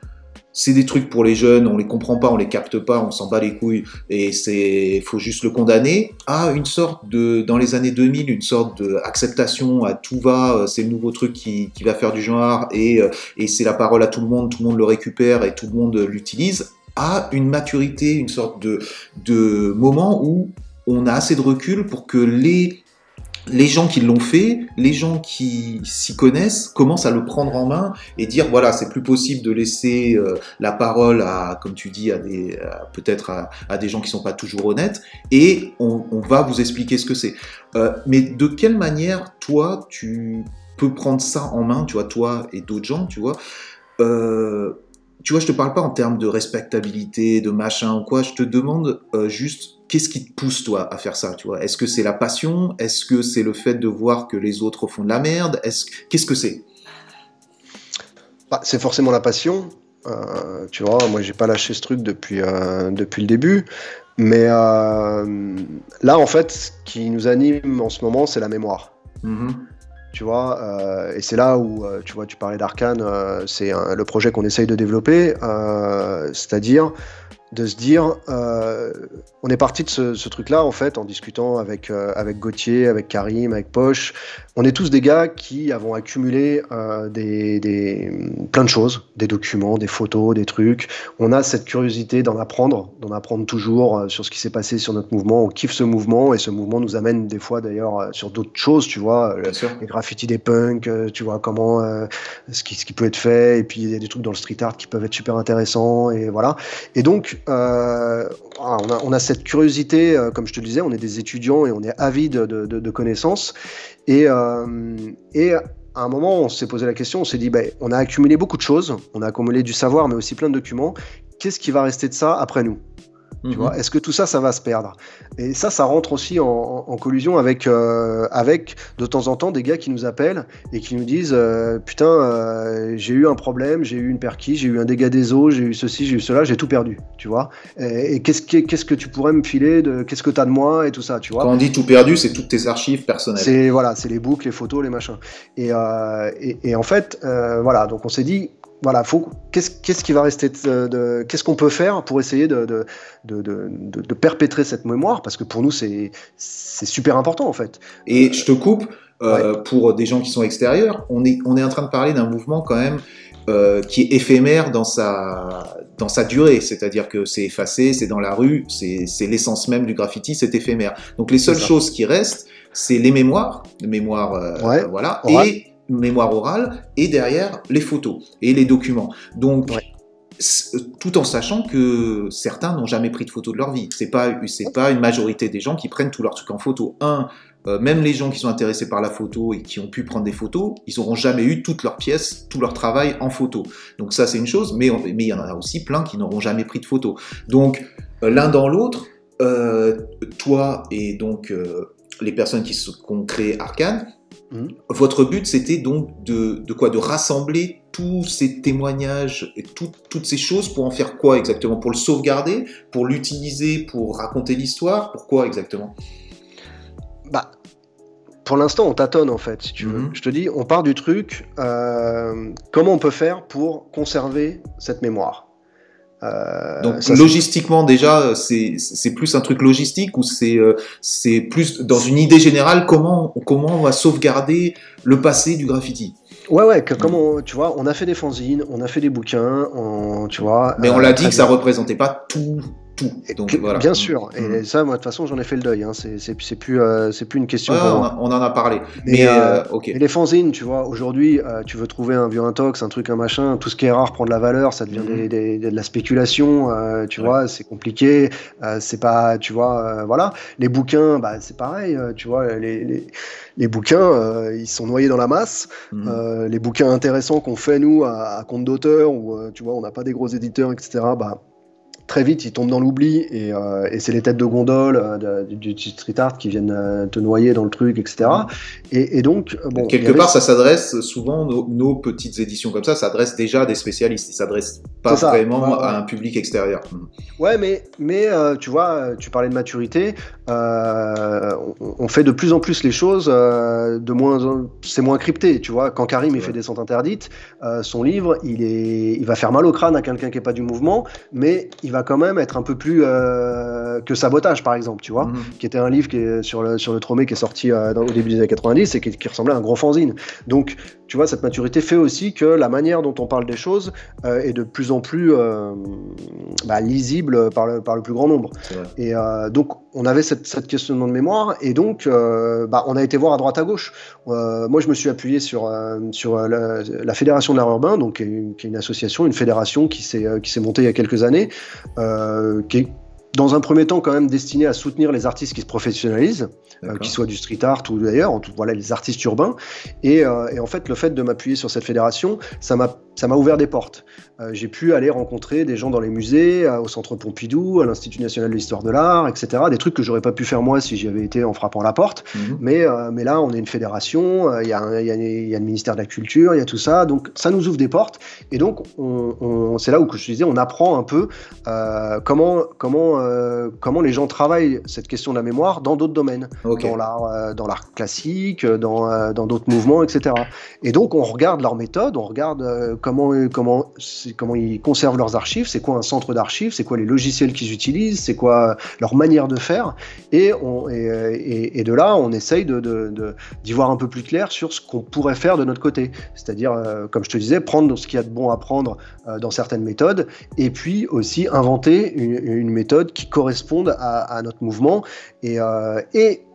c'est des trucs pour les jeunes, on les comprend pas, on les capte pas, on s'en bat les couilles et c'est faut juste le condamner. À une sorte de dans les années 2000 une sorte de acceptation à tout va, euh, c'est le nouveau truc qui, va faire du genre et euh, et c'est la parole à tout le monde, tout le monde le récupère et tout le monde l'utilise. À une maturité, une sorte de de moment où on a assez de recul pour que les les gens qui l'ont fait, les gens qui s'y connaissent, commencent à le prendre en main et dire voilà, c'est plus possible de laisser euh, la parole à, comme tu dis, à des, peut-être à, des gens qui sont pas toujours honnêtes, et on, on va vous expliquer ce que c'est. Euh, mais de quelle manière, toi, tu peux prendre ça en main, tu vois, toi et d'autres gens, tu vois, euh, tu vois, je te parle pas en termes de respectabilité, de machin ou quoi, je te demande euh, juste qu'est-ce qui te pousse toi à faire ça, tu vois? Est-ce que c'est la passion? Est-ce que c'est le fait de voir que les autres font de la merde? Est-ce qu'est-ce que c'est? Bah, c'est forcément la passion. Euh, tu vois, moi, j'ai pas lâché ce truc depuis, euh, depuis le début. Mais euh, là, en fait, ce qui nous anime en ce moment, c'est la mémoire. Mhm. Tu vois, euh, et c'est là où, euh, tu vois, tu parlais d'Arkane, euh, c'est le projet qu'on essaye de développer, euh, c'est-à-dire de se dire, euh, on est parti de ce, ce truc-là en fait en discutant avec euh, avec Gauthier, avec Karim, avec Poche. On est tous des gars qui avons accumulé euh, des, des plein de choses, des documents, des photos, des trucs. On a cette curiosité d'en apprendre, d'en apprendre toujours euh, sur ce qui s'est passé sur notre mouvement. On kiffe ce mouvement et ce mouvement nous amène des fois d'ailleurs euh, sur d'autres choses, tu vois. Bien sûr. les graffitis des punks, euh, tu vois comment euh, ce, qui, ce qui peut être fait, et puis il y a des trucs dans le street art qui peuvent être super intéressants, et voilà. Et donc, euh, voilà, on, a, cette curiosité, euh, comme je te disais, on est des étudiants et on est avides de, connaissances. Et, euh, et à un moment, on s'est posé la question, on s'est dit, ben, on a accumulé beaucoup de choses, on a accumulé du savoir, mais aussi plein de documents. Qu'est-ce qui va rester de ça après nous? Tu Mhm. vois Est-ce que tout ça, ça va se perdre? Et ça, ça rentre aussi en, collusion avec, euh, avec de temps en temps des gars qui nous appellent et qui nous disent euh, Putain, euh, j'ai eu un problème, j'ai eu une perquise, j'ai eu un dégât des eaux, j'ai eu ceci, j'ai eu cela, j'ai tout perdu, tu vois Et, et qu'est-ce que, tu pourrais me filer de, Qu'est-ce que tu as de moi et tout ça, tu vois Quand on dit tout perdu, c'est toutes tes archives personnelles. c'est voilà, c'est les boucles, les photos, les machins. Et, et, et en fait, voilà, donc on s'est dit, voilà, faut qu'est-ce qu'est-ce qui va rester de, de- qu'est-ce qu'on peut faire pour essayer de de, de, perpétrer cette mémoire? Parce que pour nous c'est c'est super important en fait. Et je te coupe, euh, pour des gens qui sont extérieurs, on est, on est en train de parler d'un mouvement quand même euh, qui est éphémère dans sa, dans sa durée, c'est-à-dire que c'est effacé, c'est dans la rue, c'est l'essence même du graffiti, c'est éphémère. Donc les seules choses qui restent, c'est les mémoires, les mémoires, euh, voilà, et mémoire orale, et derrière les photos et les documents. Donc tout en sachant que certains n'ont jamais pris de photos de leur vie. C'est pas c'est pas une majorité des gens qui prennent tous leurs trucs en photo. Un, euh, même les gens qui sont intéressés par la photo et qui ont pu prendre des photos, ils n'auront jamais eu toutes leurs pièces, tout leur travail en photo. Donc ça c'est une chose, mais mais il y en a aussi plein qui n'auront jamais pris de photos. Donc euh, l'un dans l'autre, euh, toi et donc les personnes qui, ont créé Arcane, mmh. votre but c'était donc de, de, quoi? De rassembler tous ces témoignages et toutes ces choses pour en faire quoi exactement? Pour le sauvegarder? Pour l'utiliser? Pour raconter l'histoire? Pourquoi exactement? Bah, pour l'instant, on tâtonne en fait, si tu veux. Mhm. Je te dis, on part du truc, euh, comment on peut faire pour conserver cette mémoire? Euh, Donc logistiquement déjà, c'est plus un truc logistique ou c'est euh, c'est plus dans une idée générale comment comment on va sauvegarder le passé du graffiti? Ouais ouais, que, comment tu vois, on a fait des fanzines, on a fait des bouquins, on, tu vois. Mais on l'a dit que ça représentait pas tout donc, voilà. Bien sûr. Et mm. ça, moi, de toute façon, j'en ai fait le deuil. Hein. C'est plus, euh, c'est plus une question. on, en a parlé. Mais, euh, euh, les fanzines, tu vois, aujourd'hui, tu veux trouver un vieux intox, un truc, un machin, tout ce qui est rare prend de la valeur, ça devient mm. de la spéculation, tu vois, c'est compliqué. c'est pas, tu vois, voilà. Les bouquins, bah, c'est pareil, tu vois, les, les, bouquins, ils sont noyés dans la masse. Mm. les bouquins intéressants qu'on fait, nous, à, à compte d'auteur, ou, tu vois, on n'a pas des gros éditeurs, etc., bah, très vite, il tombe dans l'oubli et, euh, et c'est les têtes de gondole euh, du, street art qui viennent euh, te noyer dans le truc, etc. Et, et donc, bon. Quelque part, ça s'adresse souvent, nos, petites éditions comme ça, ça s'adresse déjà à des spécialistes. Ils s'adressent pas vraiment à un public extérieur. Hmm. Ouais, mais, mais tu vois, tu parlais de maturité. on, fait de plus en plus les choses de moins. C'est moins crypté, tu vois. Quand Karim il fait des Descente interdites, son livre, il, est, il va faire mal au crâne à quelqu'un qui n'est pas du mouvement, mais il va quand même être un peu plus euh, que Sabotage, par exemple, tu vois, mhm. qui était un livre qui est sur le, sur le Tromé qui est sorti euh, au début des années 90 et qui, ressemblait à un gros fanzine. Donc, tu vois, cette maturité fait aussi que la manière dont on parle des choses euh, est de plus en plus bah, lisible par le, par le plus grand nombre. Et donc, on avait cette, cette, questionnement de mémoire et donc, bah, on a été voir à droite à gauche. moi, je me suis appuyé sur, sur la, Fédération de l'art urbain, donc, qui est, une, association, une fédération qui s'est montée il y a quelques années, euh, qui est dans un premier temps quand même destiné à soutenir les artistes qui se professionnalisent, euh, qu'ils soient du street art ou d'ailleurs, en tout voilà les artistes urbains. Et, euh, et en fait, le fait de m'appuyer sur cette fédération, ça m'a ça m'a ouvert des portes. Euh, j'ai pu aller rencontrer des gens dans les musées, au Centre Pompidou, à l'Institut national de l'histoire de l'art, etc. Des trucs que j'aurais pas pu faire moi si j'y avais été en frappant la porte. Mhm. Mais, mais là, on est une fédération, il y, a, y, y, a le ministère de la Culture, il y a tout ça. Donc ça nous ouvre des portes. Et donc, on, on, c'est là où je disais, on apprend un peu comment, comment euh, comment les gens travaillent cette question de la mémoire dans d'autres domaines, dans l'art, euh, dans l'art classique, dans euh, dans d'autres mouvements, etc. Et donc on regarde leur méthode, on regarde comment comment comment ils conservent leurs archives, c'est quoi un centre d'archives, c'est quoi les logiciels qu'ils utilisent, c'est quoi leur manière de faire, et on et, et, de là on essaye de, de, d'y voir un peu plus clair sur ce qu'on pourrait faire de notre côté, c'est-à-dire comme je te disais prendre ce qu'il y a de bon à prendre dans certaines méthodes, et puis aussi inventer une, une méthode qui correspondent à, notre mouvement. Et, euh,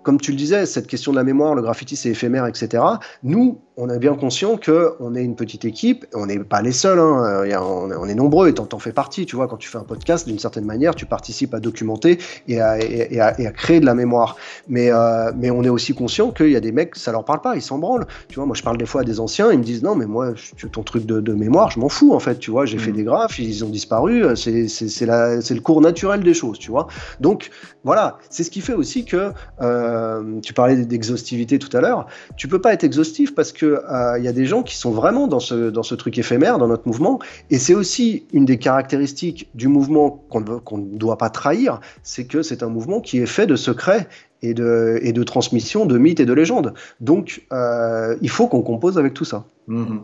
comme tu le disais, cette question de la mémoire, le graffiti c'est éphémère, etc. Nous, on est bien conscient qu'on est une petite équipe, on n'est pas les seuls, hein. on, est nombreux et t'en fais partie. Tu vois, quand tu fais un podcast, d'une certaine manière, tu participes à documenter et à, et à, créer de la mémoire. Mais, euh, mais on est aussi conscient qu'il y a des mecs, ça leur parle pas, ils s'en branlent. Tu vois, moi je parle des fois à des anciens, ils me disent non, mais moi, ton truc de, mémoire, je m'en fous en fait. Tu vois, j'ai fait mmh. des graphes, ils ont disparu, c'est le cours naturel des choses, tu vois. Donc voilà, c'est ce qui fait aussi que. Euh, euh, tu parlais d'exhaustivité tout à l'heure, tu peux pas être exhaustif parce que il euh, y a des gens qui sont vraiment dans ce, dans ce truc éphémère, dans notre mouvement, et c'est aussi une des caractéristiques du mouvement qu'on ne doit pas trahir, c'est que c'est un mouvement qui est fait de secrets et de, et de transmission de mythes et de légendes. Donc, euh, il faut qu'on compose avec tout ça. Mm-hmm.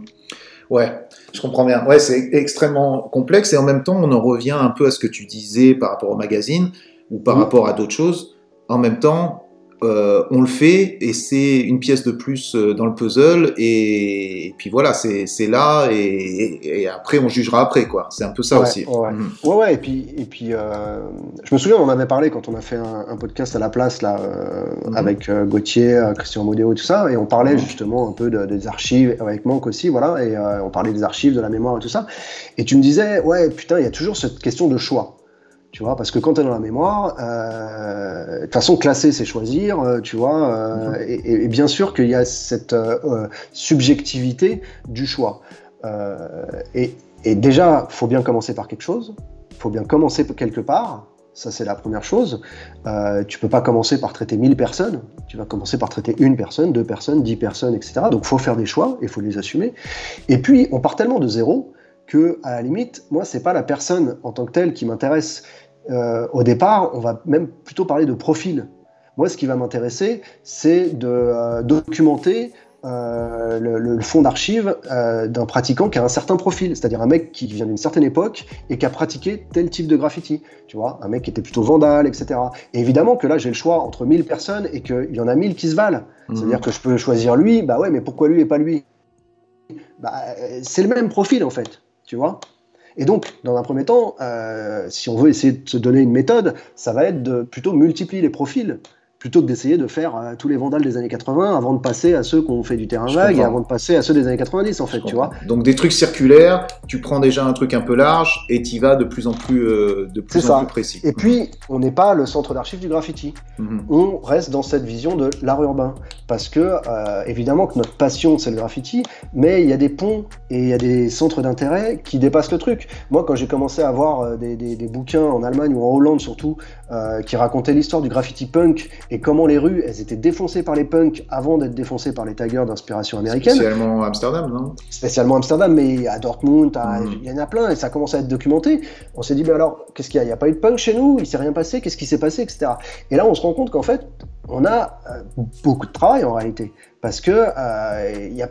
Ouais, je comprends bien. Ouais, c'est extrêmement complexe et en même temps, on en revient un peu à ce que tu disais par rapport au magazine ou par mm. rapport à d'autres choses. En même temps, euh, on le fait et c'est une pièce de plus euh, dans le puzzle et, puis voilà, c'est là et, après on jugera après quoi. C'est un peu ça aussi. Ouais. Mhm. ouais. ouais, et puis, et puis euh, je me souviens, on en avait parlé quand on a fait un, podcast à la place là mhm. avec Gauthier, Christian Modéo, tout ça, et on parlait mhm. justement un peu des archives avec Manque aussi, voilà, et on parlait des archives, de la mémoire et tout ça. Et tu me disais, ouais, putain, il y a toujours cette question de choix. Tu vois, parce que quand tu es dans la mémoire, euh, de toute façon, classer, c'est choisir, euh, tu vois, euh, et, bien sûr qu'il y a cette subjectivité du choix. Et, et, déjà, faut bien commencer par quelque chose, faut bien commencer quelque part, ça c'est la première chose. tu peux pas commencer par traiter 1000 personnes, tu vas commencer par traiter une personne, deux personnes, dix personnes, etc. Donc faut faire des choix, il faut les assumer. Et puis, on part tellement de zéro que, à la limite, moi, c'est pas la personne en tant que telle qui m'intéresse. Euh, au départ, on va même plutôt parler de profil. Moi, ce qui va m'intéresser, c'est de euh, documenter euh, le, fond d'archives d'un pratiquant qui a un certain profil, c'est-à-dire un mec qui vient d'une certaine époque et qui a pratiqué tel type de graffiti. Tu vois, un mec qui était plutôt vandale, etc. Et évidemment que là, j'ai le choix entre 1000 personnes et qu'il y en a 1000 qui se valent. Mhm. C'est-à-dire que je peux choisir lui, bah ouais, mais pourquoi lui et pas lui? Bah, C'est le même profil en fait tu vois? Et donc, dans un premier temps, euh, si on veut essayer de se donner une méthode, ça va être de plutôt multiplier les profils plutôt que d'essayer de faire euh, tous les vandales des années 80 avant de passer à ceux qui ont fait du terrain vague et avant de passer à ceux des années 90 en fait, tu vois. Donc des trucs circulaires, tu prends déjà un truc un peu large et tu vas de plus en plus, euh, de plus en plus précis. Et puis, on n'est pas le centre d'archives du graffiti. Mhm. On reste dans cette vision de l'art urbain parce que euh, évidemment que notre passion c'est le graffiti, mais il y a des ponts et il y a des centres d'intérêt qui dépassent le truc. Moi, quand j'ai commencé à voir des, des, des, bouquins en Allemagne ou en Hollande surtout qui racontaient l'histoire du graffiti punk et comment les rues, elles étaient défoncées par les punks avant d'être défoncées par les taggers d'inspiration américaine. Spécialement Amsterdam, non? Spécialement Amsterdam, mais à Dortmund, hmm. il y en a plein et ça commence à être documenté. On s'est dit, mais alors, qu'est-ce qu'il y a? Il n'y a pas eu de punk chez nous, il s'est rien passé, qu'est-ce qui s'est passé, etc. Et là, on se rend compte qu'en fait, on a euh, beaucoup de travail en réalité. Parce que euh, il y a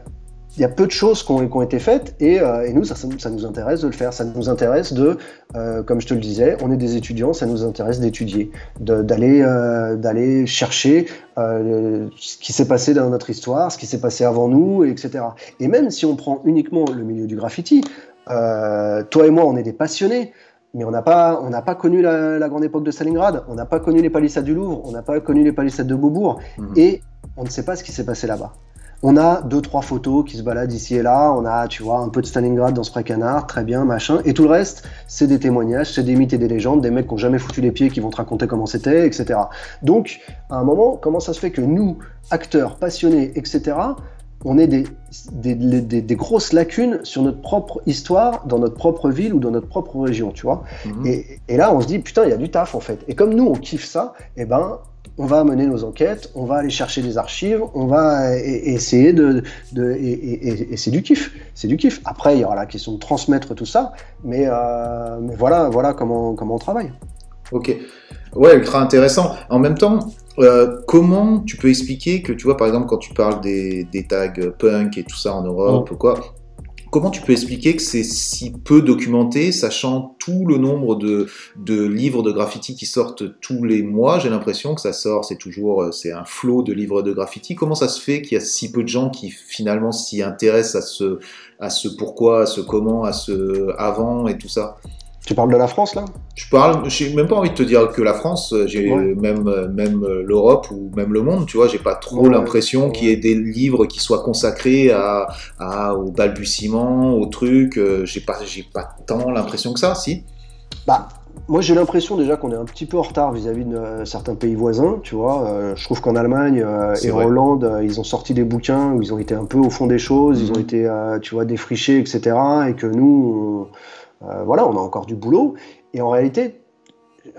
il y a peu de choses qui ont, été faites et, euh, nous, ça, nous intéresse de le faire. Ça nous intéresse de, euh, comme je te le disais, on est des étudiants, ça nous intéresse d'étudier, d'aller euh, d'aller chercher ce qui s'est passé dans notre histoire, ce qui s'est passé avant nous, etc. Et même si on prend uniquement le milieu du graffiti, toi et moi, on est des passionnés. Mais on n'a pas, on pas connu la, grande époque de Stalingrad, on n'a pas connu les palissades du Louvre, on n'a pas connu les palissades de Beaubourg, mmh. et on ne sait pas ce qui s'est passé là-bas. On a deux, trois photos qui se baladent ici et là. On a, tu vois, un peu de Stalingrad dans ce canard, très bien, machin. Et tout le reste, c'est des témoignages, c'est des mythes et des légendes, des mecs qui n'ont jamais foutu les pieds, qui vont te raconter comment c'était, etc. Donc, à un moment, comment ça se fait que nous, acteurs passionnés, etc., on ait des, des, grosses lacunes sur notre propre histoire, dans notre propre ville ou dans notre propre région, tu vois. Mhm. et, et, là, on se dit, putain, il y a du taf, en fait. Et comme nous, on kiffe ça, eh ben, on va mener nos enquêtes, on va aller chercher des archives, on va essayer de, et, c'est du kiff, c'est du kiff. Après, il y aura la question de transmettre tout ça, mais, euh, voilà, voilà comment comment on travaille. Ok, ouais, ultra intéressant. En même temps, euh, comment tu peux expliquer que tu vois, par exemple, quand tu parles des, tags punk et tout ça en Europe ou quoi, Comment tu peux expliquer que c'est si peu documenté, sachant tout le nombre de, livres de graffiti qui sortent tous les mois? J'ai l'impression que ça sort, c'est toujours euh, c'est un flot de livres de graffiti. Comment ça se fait qu'il y a si peu de gens qui finalement s'y intéressent à ce, à ce pourquoi, à ce comment, à ce avant et tout ça? Tu parles de la France là? Je parle, j'ai même pas envie de te dire que la France, j'ai même même l'Europe ou même le monde, tu vois, j'ai pas trop l'impression qu'il y ait des livres qui soient consacrés à, à au balbutiement, au truc. Euh, j'ai pas j'ai pas tant l'impression que ça, si. Bah moi, j'ai l'impression déjà qu'on est un petit peu en retard vis-à-vis de euh, certains pays voisins, tu vois. Euh, je trouve qu'en Allemagne et en Hollande, ils ont sorti des bouquins où ils ont été un peu au fond des choses, ils ont mhm. été, tu vois, défrichés, etc. Et que nous, euh, voilà, on a encore du boulot. Et en réalité,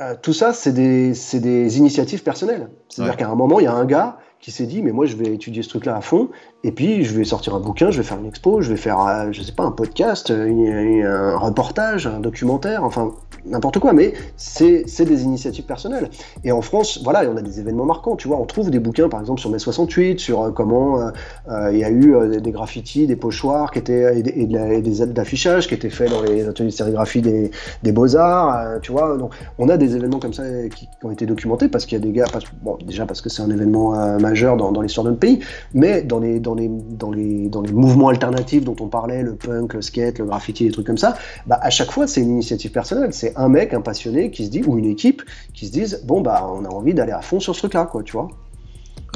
euh, tout ça, c'est des, des, initiatives personnelles. C'est-à-dire qu'à un moment, il y a un gars qui s'est dit, mais moi je vais étudier ce truc-là à fond, et puis je vais sortir un bouquin, je vais faire une expo, je vais faire, euh, je sais pas, un podcast, un reportage, un documentaire, enfin n'importe quoi, mais c'est des initiatives personnelles. Et en France, voilà, on a des événements marquants, tu vois, on trouve des bouquins, par exemple, sur mai 68, sur euh, comment euh, il y a eu des graffitis, des pochoirs qui étaient, et, des aides d'affichage qui étaient faits dans les ateliers de sérigraphie des, des Beaux-Arts, tu vois, donc on a des événements comme ça qui, ont été documentés parce qu'il y a des gars, bon, déjà parce que c'est un événement majeur dans, dans l'histoire de pays, mais dans les, les, dans, les, dans les mouvements alternatifs dont on parlait, le punk, le skate, le graffiti, des trucs comme ça, bah, à chaque fois, c'est une initiative personnelle. C'est un mec, un passionné qui se dit, ou une équipe qui se disent, bon, bah, on a envie d'aller à fond sur ce truc-là, quoi, tu vois.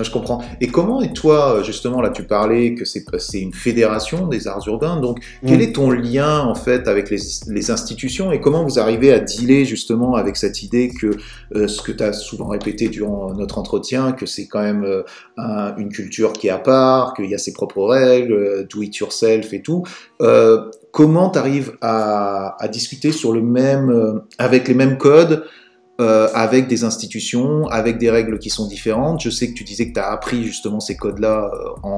Je comprends. Et comment, et toi, justement, là, tu parlais que c'est une fédération des arts urbains, donc quel mm. est ton lien, en fait, avec les, institutions et comment vous arrivez à dealer, justement, avec cette idée que euh, ce que tu as souvent répété durant notre entretien, que c'est quand même euh, une culture qui est à part, qu'il y a ses propres règles, euh, do it yourself et tout. comment tu arrives à, à, discuter sur le même, avec les mêmes codes euh, avec des institutions, avec des règles qui sont différentes. Je sais que tu disais que tu as appris justement ces codes-là euh,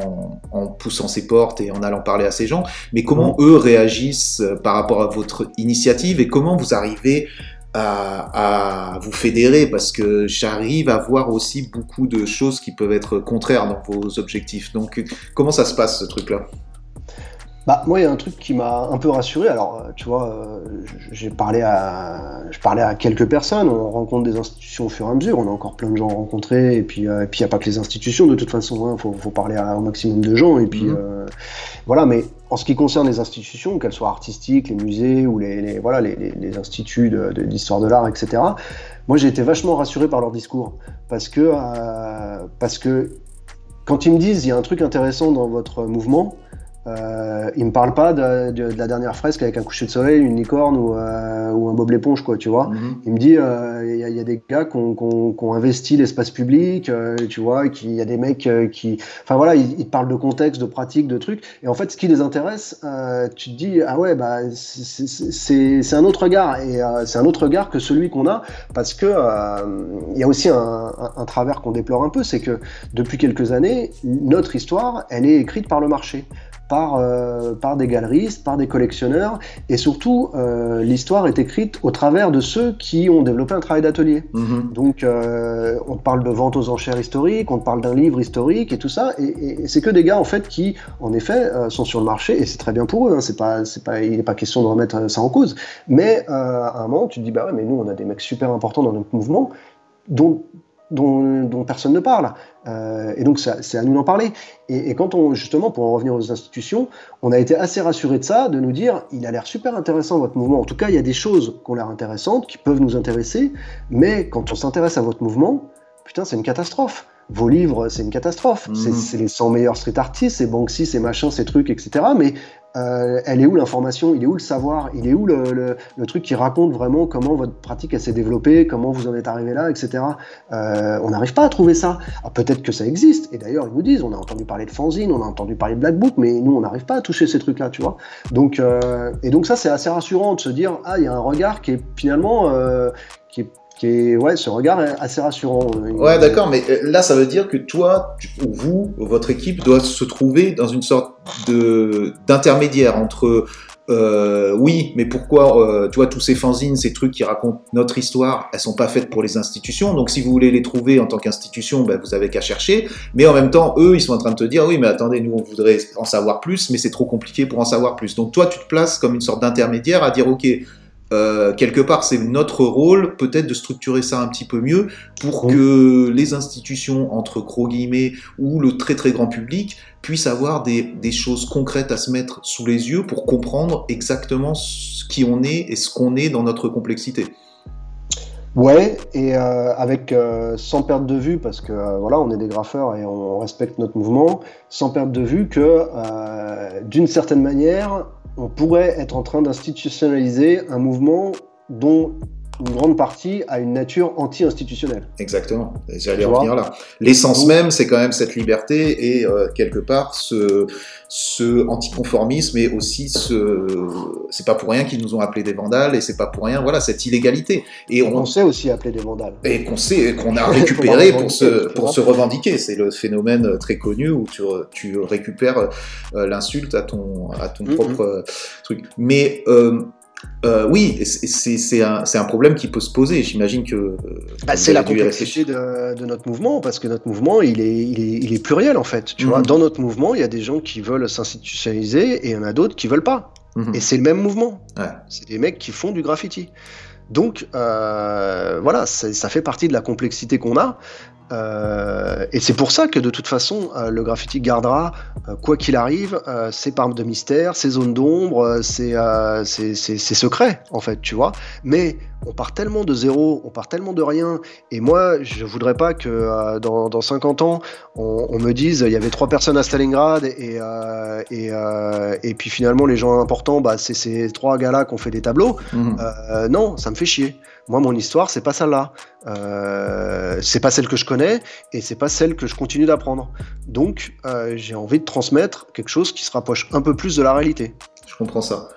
en, poussant ces portes et en allant parler à ces gens, mais comment mm. eux réagissent euh, par rapport à votre initiative et comment vous arrivez à, vous fédérer? Parce que j'arrive à voir aussi beaucoup de choses qui peuvent être contraires dans vos objectifs. Donc comment ça se passe ce truc-là? Bah, moi, il y a un truc qui m'a un peu rassuré. Alors, euh, tu vois, euh, j'ai parlé à, je parlais à quelques personnes. On rencontre des institutions au fur et à mesure. On a encore plein de gens rencontrés. Et puis, euh, et puis, il n'y a pas que les institutions. De toute façon, il hein. faut, faut, parler à, au maximum de gens. Et puis, mhm. voilà. Mais en ce qui concerne les institutions, qu'elles soient artistiques, les musées ou les, les voilà, les, les, instituts d'histoire de, de l'art, etc. Moi, j'ai été vachement rassuré par leur discours parce que, parce que quand ils me disent il y a un truc intéressant dans votre mouvement euh, il me parle pas de, la dernière fresque avec un coucher de soleil, une licorne ou, euh, un bob l'éponge, quoi, tu vois. Mhm. Il me dit, euh, il y, a des gars qui ont, investi l'espace public, euh, tu vois, il y a des mecs qui, enfin voilà, ils, te parlent de contexte, de pratique, de trucs. Et en fait, ce qui les intéresse, tu te dis, ah ouais, bah c'est un autre regard et c'est un autre regard que celui qu'on a parce que il y a aussi un, un travers qu'on déplore un peu, c'est que depuis quelques années, notre histoire, elle est écrite par le marché par, euh, par des galeristes, par des collectionneurs, et surtout euh, l'histoire est écrite au travers de ceux qui ont développé un travail d'atelier. Mhm. Donc euh, on te parle de vente aux enchères historiques, on te parle d'un livre historique et tout ça, et, c'est que des gars en fait qui, en effet, sont sur le marché, et c'est très bien pour eux. Hein, c'est pas, c'est pas, il n'est pas question de remettre ça en cause, mais à un moment tu te dis bah ouais, mais nous on a des mecs super importants dans notre mouvement dont dont, personne ne parle. Euh, et donc, c'est à nous d'en parler. Et, quand on, justement, pour en revenir aux institutions, on a été assez rassurés de ça, de nous dire, il a l'air super intéressant votre mouvement. En tout cas, il y a des choses qui ont l'air intéressantes, qui peuvent nous intéresser, mais quand on s'intéresse à votre mouvement, putain, c'est une catastrophe. Vos livres, c'est une catastrophe. C'est mhm. les 100 meilleurs street artistes, c'est Banksy, c'est machin, ces trucs, etc. Mais euh, elle est où l'information, il est où le savoir, il est où le, truc qui raconte vraiment comment votre pratique s'est développée, comment vous en êtes arrivé là, etc. Euh, on n'arrive pas à trouver ça. peut-être que ça existe, et d'ailleurs ils nous disent, on a entendu parler de fanzine, on a entendu parler de Black Book, mais nous on n'arrive pas à toucher ces trucs-là, tu vois. Donc, euh, et donc ça c'est assez rassurant de se dire, ah il y a un regard qui est finalement qui est ouais, ce regard est assez rassurant. Ouais, d'accord, mais euh, là, ça veut dire que toi, ou vous, votre équipe doit se trouver dans une sorte d'intermédiaire entre euh, oui, mais pourquoi, euh, tu vois, tous ces fanzines, ces trucs qui racontent notre histoire, elles sont pas faites pour les institutions. Donc, si vous voulez les trouver en tant qu'institution, ben, vous avez qu'à chercher. Mais en même temps, eux, ils sont en train de te dire, oui, mais attendez, nous, on voudrait en savoir plus, mais c'est trop compliqué pour en savoir plus. Donc, toi, tu te places comme une sorte d'intermédiaire à dire, ok, euh, quelque part, c'est notre rôle peut-être de structurer ça un petit peu mieux pour que les institutions, entre gros guillemets, ou le très très grand public puissent avoir des, des, choses concrètes à se mettre sous les yeux pour comprendre exactement ce qui on est et ce qu'on est dans notre complexité. Ouais, et euh, avec euh, sans perdre de vue, parce que voilà, on est des graffeurs et on respecte notre mouvement, sans perdre de vue que d'une certaine manière, on pourrait être en train d'institutionnaliser un mouvement dont une grande partie a une nature anti-institutionnelle. Exactement, j'allais en venir là. L'essence même, c'est quand même cette liberté et euh, quelque part ce, ce anticonformisme et aussi ce. C'est pas pour rien qu'ils nous ont appelés des vandales et c'est pas pour rien, voilà, cette illégalité. Et on, sait aussi appeler des vandales. Et qu'on sait, qu'on a récupéré pour, se, pour se revendiquer. C'est le phénomène très connu où tu, tu récupères euh, l'insulte à ton, à ton mm-hmm. propre truc. Mais. Euh, euh, oui, c'est un, un, problème qui peut se poser. J'imagine que. Bah, c'est la complexité de, de, notre mouvement, parce que notre mouvement, il est, il est, il est pluriel en fait. Tu vois, mhm. dans notre mouvement, il y a des gens qui veulent s'institutionnaliser et il y en a d'autres qui veulent pas. Mhm. Et c'est le même mouvement. C'est des mecs qui font du graffiti. Donc, euh, voilà, ça fait partie de la complexité qu'on a. Euh, et c'est pour ça que de toute façon, euh, le graffiti gardera, euh, quoi qu'il arrive, ses parts de mystère, ses zones d'ombre, ses, secrets, en fait, tu vois. Mais on part tellement de zéro, on part tellement de rien. Et moi, je voudrais pas que dans, dans, 50 ans, on, me dise il y avait trois personnes à Stalingrad et, et, et puis finalement, les gens importants, bah, c'est ces trois gars-là qui ont fait des tableaux. Mmh. non, ça me fait chier. Moi, mon histoire, c'est pas celle-là. Euh, c'est pas celle que je connais et c'est pas celle que je continue d'apprendre. Donc, euh, j'ai envie de transmettre quelque chose qui se rapproche un peu plus de la réalité. Je comprends ça.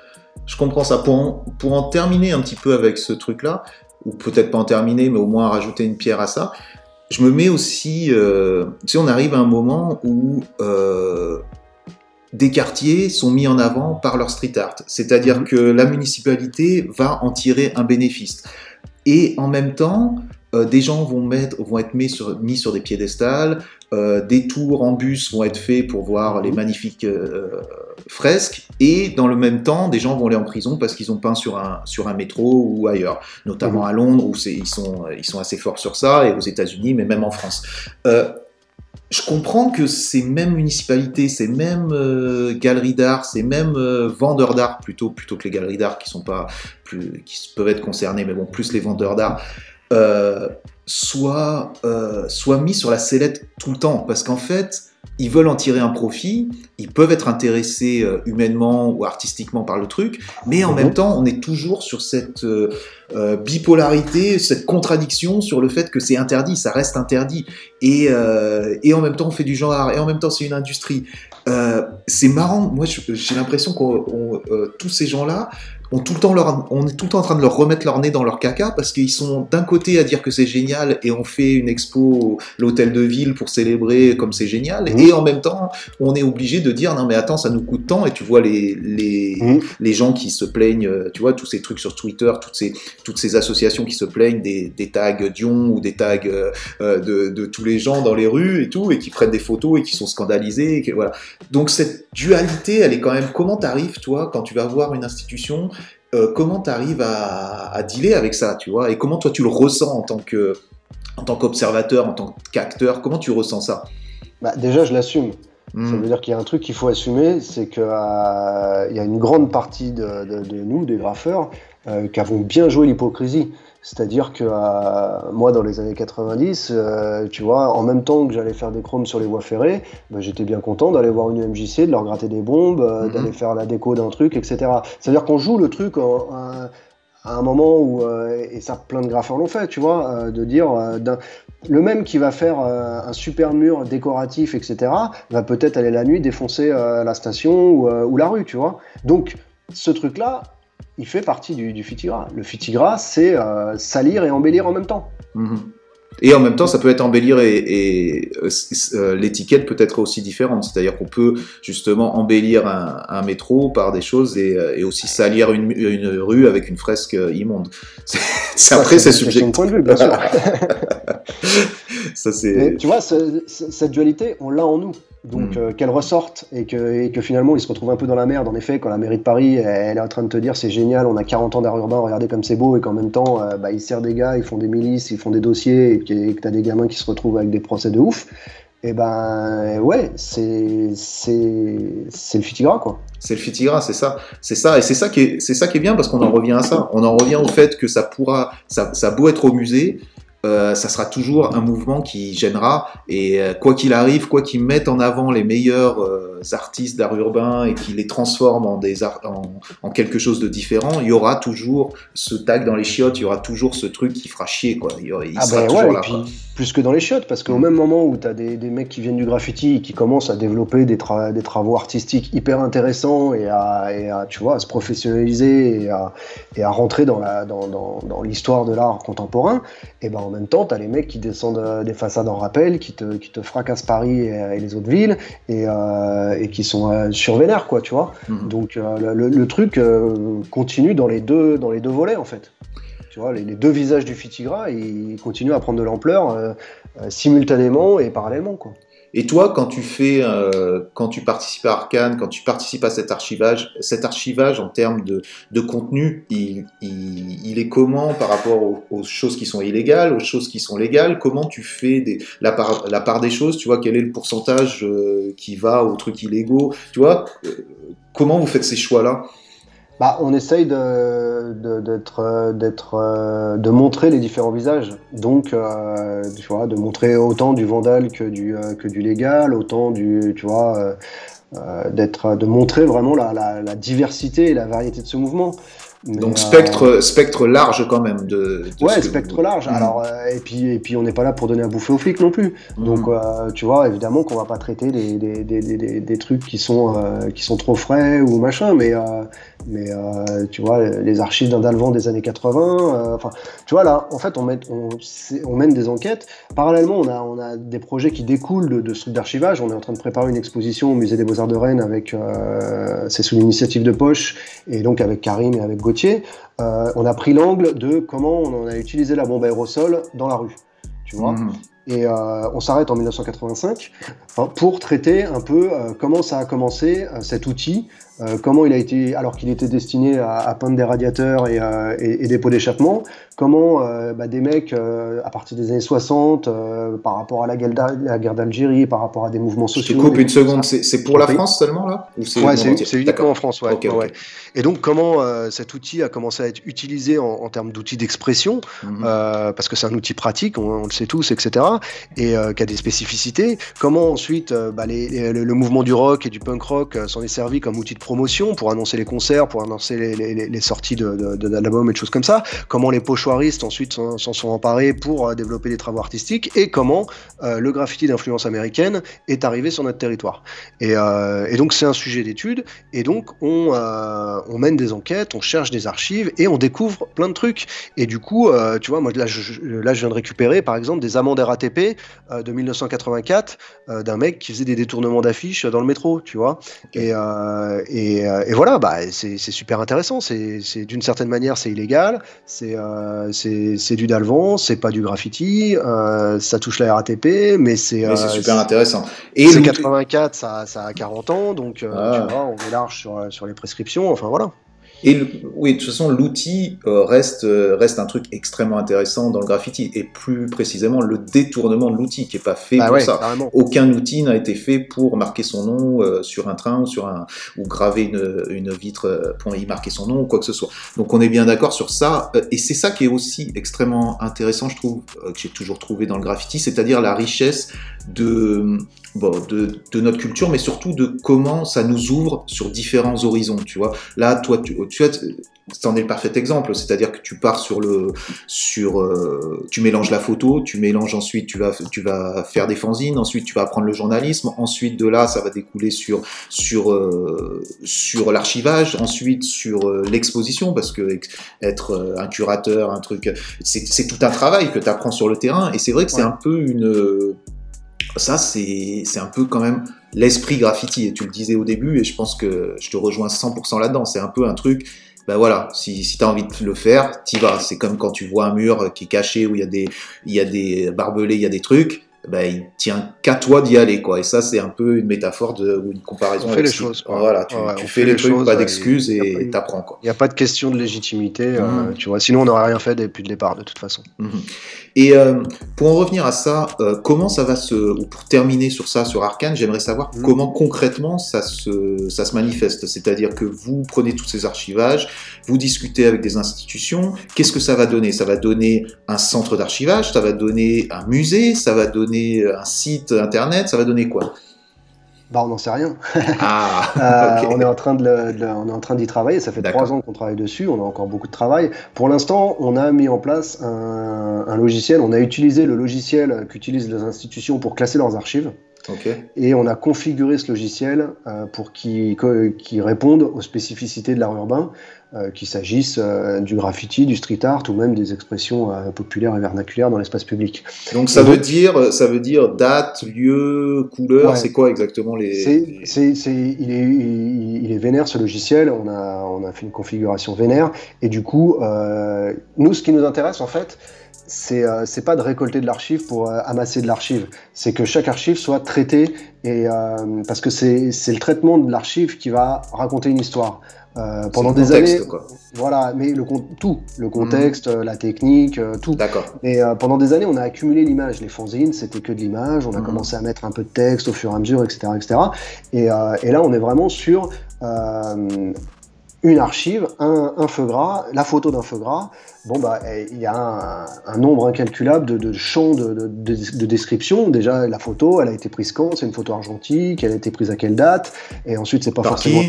Je comprends ça. Pour en, pour en terminer un petit peu avec ce truc-là, ou peut-être pas en terminer, mais au moins rajouter une pierre à ça, je me mets aussi. Euh, tu sais, on arrive à un moment où euh, des quartiers sont mis en avant par leur street art. C'est-à-dire mmh. que la municipalité va en tirer un bénéfice. Et en même temps, euh, des gens vont, mettre, vont être mis sur, mis sur des piédestals, euh, des tours en bus vont être faits pour voir les magnifiques euh, fresques, et dans le même temps, des gens vont aller en prison parce qu'ils ont peint sur un, sur un métro ou ailleurs, notamment à Londres où ils sont, ils sont assez forts sur ça, et aux États-Unis, mais même en France. Je comprends que ces mêmes municipalités, ces mêmes galeries d'art, ces mêmes vendeurs d'art plutôt, que les galeries d'art qui sont pas plus, qui peuvent être concernés, mais bon, plus les vendeurs d'art, euh, soit, euh, soit mis sur la sellette tout le temps. Parce qu'en fait, ils veulent en tirer un profit, ils peuvent être intéressés euh, humainement ou artistiquement par le truc, mais en mhm. même temps, on est toujours sur cette bipolarité, cette contradiction sur le fait que c'est interdit, ça reste interdit, et, et en même temps, on fait du genre art, et en même temps, c'est une industrie. c'est marrant, moi j'ai l'impression que tous ces gens-là on, tout le temps leur, on est tout le temps en train de leur remettre leur nez dans leur caca parce qu'ils sont d'un côté à dire que c'est génial et on fait une expo l'hôtel de ville pour célébrer comme c'est génial mmh. et en même temps on est obligé de dire non mais attends ça nous coûte tant et tu vois les les, mmh. les gens qui se plaignent euh, tu vois tous ces trucs sur Twitter toutes ces toutes ces associations qui se plaignent des, des tags Dion ou des tags euh, euh, de, de, tous les gens dans les rues et tout et qui prennent des photos et qui sont scandalisés et voilà donc cette dualité elle est quand même comment t'arrives toi quand tu vas voir une institution euh, comment tu arrives à, dealer avec ça, tu vois? Et comment toi tu le ressens en tant que en tant qu'observateur, en tant qu'acteur? Comment tu ressens ça? Bah, Déjà, je l'assume. Ça hmm. veut dire qu'il y a un truc qu'il faut assumer, c'est qu'il euh, y a une grande partie de, nous, des graffeurs, euh, qui avons bien joué l'hypocrisie. C'est-à-dire que euh, moi, dans les années 90, euh, tu vois, en même temps que j'allais faire des chromes sur les voies ferrées, bah, j'étais bien content d'aller voir une MJC, de leur gratter des bombes, euh, mhm. d'aller faire la déco d'un truc, etc. C'est-à-dire qu'on joue le truc à un moment où, et ça plein de graffeurs l'ont fait, tu vois, de dire, le même qui va faire un super mur décoratif, etc., va peut-être aller la nuit défoncer la station ou, ou la rue, tu vois. Donc, ce truc-là, il fait partie du, du fitigra. Le fitigra, c'est euh, salir et embellir en même temps. Mhm. Et en même temps, ça peut être embellir et, euh, euh, l'étiquette peut être aussi différente. C'est-à-dire qu'on peut justement embellir un, métro par des choses et, aussi salir une, rue avec une fresque immonde. C'est après, c'est subjectif. point de vue, bien sûr. ça, tu vois, cette dualité, on l'a en nous. Donc hmm. euh, qu'elle ressorte et que, et que, finalement il se retrouve un peu dans la merde. En effet, quand la mairie de Paris elle, est en train de te dire c'est génial, on a 40 ans d'art urbain, regardez comme c'est beau, et qu'en même temps euh, bah, ils serrent des gars, ils font des milices, ils font des dossiers, et que, t'as des gamins qui se retrouvent avec des procès de ouf. Et eh ben ouais, c'est c'est le fitigra quoi. C'est le fitigra, c'est ça, c'est ça, et c'est ça qui est c'est ça qui est bien parce qu'on en revient à ça. On en revient au fait que ça pourra, ça, ça a beau être au musée, euh, ça sera toujours un mouvement qui gênera. Et euh, quoi qu'il arrive, quoi qu'ils mettent en avant les meilleurs euh, artistes d'art urbain et qu'ils les transforment en, des en, quelque chose de différent, il y aura toujours ce tag dans les chiottes, il y aura toujours ce truc qui fera chier. Quoi. Il, ah sera ben toujours là, plus que dans les chiottes, parce qu'au mm. même moment où tu as des, des, mecs qui viennent du graffiti et qui commencent à développer des, des travaux artistiques hyper intéressants et à, et à, tu vois, à se professionnaliser et à, et à rentrer dans l'histoire dans, dans, de l'art contemporain, et ben en même temps, tu as les mecs qui descendent euh, des façades en rappel, qui te, qui te fracassent Paris et, les autres villes, et, euh, et qui sont euh, survénères, quoi, tu vois. Mm. Donc le, le, truc continue dans les, deux, dans les deux volets, en fait les, deux visages du Fitigra, ils continuent à prendre de l'ampleur euh, euh, simultanément et parallèlement. Quoi. Et toi, quand tu fais, euh, quand tu participes à Arkane, quand tu participes à cet archivage, cet archivage en termes de, de contenu, il, il, est comment par rapport aux, choses qui sont illégales, aux choses qui sont légales? Comment tu fais des, la, part, la part des choses? Tu vois, quel est le pourcentage qui va aux trucs illégaux? Tu vois, comment vous faites ces choix-là? Bah, on essaye de, d'être, d'être, euh, de montrer les différents visages. Donc, euh, tu vois, de montrer autant du vandal que du, euh, que du légal, autant du, tu vois, d'être, de montrer vraiment la, diversité et la variété de ce mouvement. Donc spectre, spectre large quand même de. ouais, spectre large. Mm. Alors et puis et puis on n'est pas là pour donner à bouffer aux flics non plus. Mm. Donc tu vois évidemment qu'on va pas traiter des, des, des, des, trucs qui sont qui sont trop frais ou machin, mais mais euh, tu vois, les archives d'un Dalvan des années 80, euh, enfin, tu vois, là, en fait, on, met, on, on, mène des enquêtes. Parallèlement, on a, on a des projets qui découlent de, de ce truc d'archivage. On est en train de préparer une exposition au Musée des Beaux-Arts de Rennes avec, euh, c'est sous l'initiative de Poche, et donc avec Karim et avec Gauthier. Euh, on a pris l'angle de comment on a utilisé la bombe aérosol dans la rue, tu vois. Mmh. Et euh, on s'arrête en 1985 pour traiter un peu euh, comment ça a commencé, cet outil, comment il a été, alors qu'il était destiné à, peindre des radiateurs et, et, et des pots d'échappement, comment bah, des mecs à partir des années 60, par rapport à la guerre d'Algérie, par rapport à des mouvements sociaux. Je coupe une seconde, c'est pour la France seulement là? Ouais, c'est uniquement en France, ouais. ouais. Et donc comment cet outil a commencé à être utilisé en, termes d'outils d'expression, mhm. parce que c'est un outil pratique, on, on, le sait tous, etc et euh, qui a des spécificités. Comment ensuite euh, bah, le, mouvement du rock et du punk rock euh, s'en est servi comme outil de promotion pour annoncer les concerts, pour annoncer les, sorties d'albums de, et de choses comme ça. Comment les pochoiristes ensuite s'en sont emparés pour développer des travaux artistiques et comment le graffiti d'influence américaine est arrivé sur notre territoire. Et, donc c'est un sujet d'étude et donc on, on mène des enquêtes, on cherche des archives et on découvre plein de trucs. Et du coup, tu vois, moi là je, là je viens de récupérer par exemple des amendes RATP euh, de 1984 euh, d'un mec qui faisait des détournements d'affiches dans le métro, tu vois. Et, euh, et, voilà, bah, c'est super intéressant. C'est d'une certaine manière, c'est illégal, c'est c'est du dalvan, c'est pas du graffiti, ça touche la RATP, mais c'est super intéressant. Et c'est 84, ça, ça, a 40 ans, donc ah. tu vois, on est large sur, sur les prescriptions. Enfin voilà. Et oui, de toute façon, l'outil euh, reste, euh, reste un truc extrêmement intéressant dans le graffiti, et plus précisément le détournement de l'outil qui est pas fait bah pour ça. Aucun outil n'a été fait pour marquer son nom euh, sur un train ou sur un ou graver une, une vitre pour y marquer son nom ou quoi que ce soit. Donc on est bien d'accord sur ça, et c'est ça qui est aussi extrêmement intéressant, je trouve, que j'ai toujours trouvé dans le graffiti, c'est-à-dire la richesse de, bon, de, de, notre culture, mais surtout de comment ça nous ouvre sur différents horizons, tu vois. Là, toi, tu, tu c'en est le parfait exemple, c'est-à-dire que tu pars sur le, sur, euh, tu mélanges la photo, tu mélanges ensuite, tu vas, tu vas faire des fanzines, ensuite tu vas apprendre le journalisme, ensuite de là, ça va découler sur, sur, euh, sur l'archivage, ensuite sur euh, l'exposition, parce que être un curateur, un truc, c'est tout un travail que tu apprends sur le terrain, et c'est vrai que c'est un peu une ça, c'est un peu quand même l'esprit graffiti. Et tu le disais au début, et je pense que je te rejoins 100% là-dedans. C'est un peu un truc, ben voilà, si, si tu as envie de le faire, t'y vas. C'est comme quand tu vois un mur qui est caché, où il y, a des, il y a des barbelés, il y a des trucs. ben, il tient qu'à toi d'y aller, quoi. Et ça, c'est un peu une métaphore de, ou une comparaison. On fait les choses. Voilà, tu, tu fais les, trucs, pas d'excuses et t'apprends, quoi. Il n'y a pas de question de légitimité, euh, mmh. tu vois. Sinon, on n'aurait rien fait depuis le départ, de toute façon. Mmh. Et euh, pour en revenir à ça, euh, comment ça va se, ou pour terminer sur ça, sur Arkane, j'aimerais savoir mmh. comment concrètement ça se, ça se manifeste. C'est-à-dire que vous prenez tous ces archivages, vous discutez avec des institutions, qu'est-ce que ça va donner? Ça va donner un centre d'archivage, ça va donner un musée, ça va donner un site internet, ça va donner quoi? Bah, on n'en sait rien. Ah, euh, on est en train de, on est en train d'y travailler. Ça fait trois ans qu'on travaille dessus. On a encore beaucoup de travail. Pour l'instant, on a mis en place un, un logiciel. On a utilisé le logiciel qu'utilisent les institutions pour classer leurs archives. Et on a configuré ce logiciel euh, pour qu'il réponde aux spécificités de l'art urbain, euh, qu'il s'agisse euh, du graffiti, du street art ou même des expressions populaires et vernaculaires dans l'espace public. Donc ça veut dire, ça veut dire date, lieu, couleur. C'est quoi exactement les il, est, il, est vénère ce logiciel. On a on a fait une configuration vénère et du coup nous ce qui nous intéresse en fait c'est euh, pas de récolter de l'archive pour euh, amasser de l'archive, c'est que chaque archive soit traitée et euh, parce que c'est le traitement de l'archive qui va raconter une histoire. Euh, pendant des années, quoi. voilà, mais le tout, le contexte, mhm. la technique, tout. D'accord. Et pendant des années, on a accumulé l'image. Les fanzines, c'était que de l'image. On a mhm. commencé à mettre un peu de texte au fur et à mesure, etc., etc. Et, et là, on est vraiment sur une archive, un, un, feu gras, la photo d'un feu gras, bon bah eh, il y a un, nombre incalculable de, champs de, description. Déjà la photo, elle a été prise quand? C'est une photo argentique, elle a été prise à quelle date? Et ensuite c'est pas forcément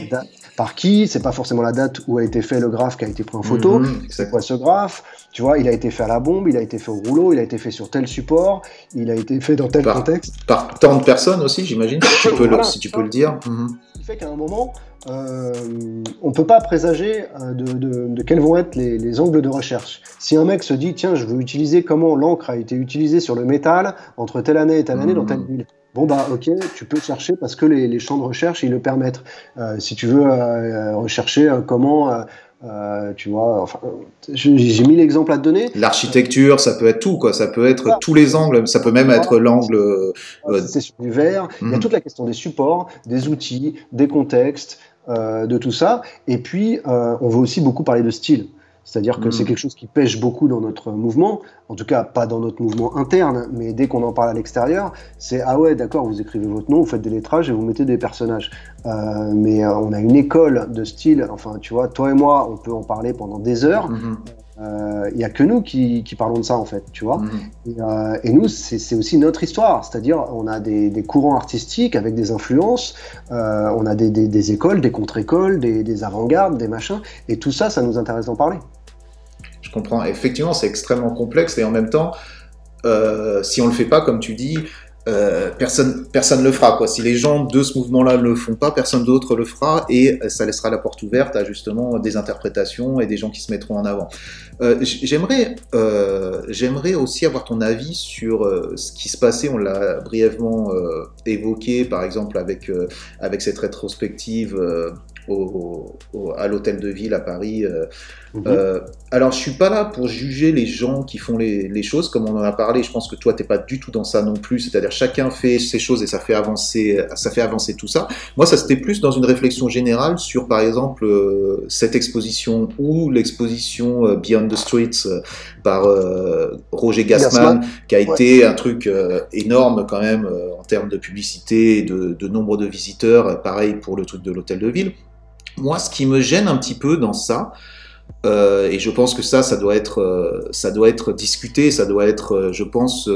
par qui? C'est pas forcément la date où a été fait le graphe qui a été pris en photo. Mhm, c'est quoi ce graphe? Tu vois, il a été fait à la bombe, il a été fait au rouleau, il a été fait sur tel support, il a été fait dans tel contexte. Par tant de personnes aussi, j'imagine, si tu peux, le, si tu peux le dire. Mhm. Ce qui fait qu'à un moment, euh, on ne peut pas présager euh, de, quels vont être les, angles de recherche. Si un mec se dit, tiens, je veux utiliser comment l'encre a été utilisée sur le métal entre telle année et telle année dans telle ville. Bon bah ok, tu peux chercher parce que les, champs de recherche ils le permettent. Euh, si tu veux rechercher comment euh, tu vois, enfin, j'ai mis l'exemple à te donner. L'architecture, ça peut être tout, quoi. Ça peut être tous les angles. Ça peut même être l'angle. Euh, c'est sur du verre. Il y a mhm. toute la question des supports, des outils, des contextes, euh, de tout ça. Et puis, euh, on veut aussi beaucoup parler de style. C'est-à-dire que c'est hmm. quelque chose qui pêche beaucoup dans notre mouvement, en tout cas pas dans notre mouvement interne, mais dès qu'on en parle à l'extérieur, c'est ah ouais d'accord, vous écrivez votre nom, vous faites des lettrages et vous mettez des personnages. Euh, mais on a une école de style, enfin tu vois, toi et moi, on peut en parler pendant des heures. Il euh, n'y a que nous qui, parlons de ça en fait, tu vois. Mhm. Euh, et, nous, c'est aussi notre histoire, c'est-à-dire on a des, courants artistiques avec des influences, euh, on a des, écoles, des contre-écoles, des, avant-gardes, des machins, et tout ça, ça nous intéresse d'en parler. Je comprends. Effectivement, c'est extrêmement complexe et en même temps, si on le fait pas, comme tu dis, euh, personne personne le fera. Si les gens de ce mouvement-là ne le font pas, personne d'autre le fera et ça laissera la porte ouverte à justement des interprétations et des gens qui se mettront en avant. Euh, j'aimerais euh, j'aimerais aussi avoir ton avis sur ce qui se passait. On l'a brièvement évoqué par exemple avec avec cette rétrospective à l'hôtel de ville à Paris. Euh, mhm. euh, alors, je suis pas là pour juger les gens qui font les, choses, comme on en a parlé. Je pense que toi, t'es pas du tout dans ça non plus. C'est-à-dire, chacun fait ses choses et ça fait avancer, ça fait avancer tout ça. Moi, ça c'était plus dans une réflexion générale sur, par exemple, euh, cette exposition ou l'exposition Beyond the Streets par Roger Gassman, qui a été un truc énorme quand même en termes de publicité et de, de nombre de visiteurs. Pareil pour le truc de l'hôtel de ville. Moi, ce qui me gêne un petit peu dans ça, euh, et je pense que ça, ça doit être, euh, ça doit être discuté, ça doit être, euh, je pense,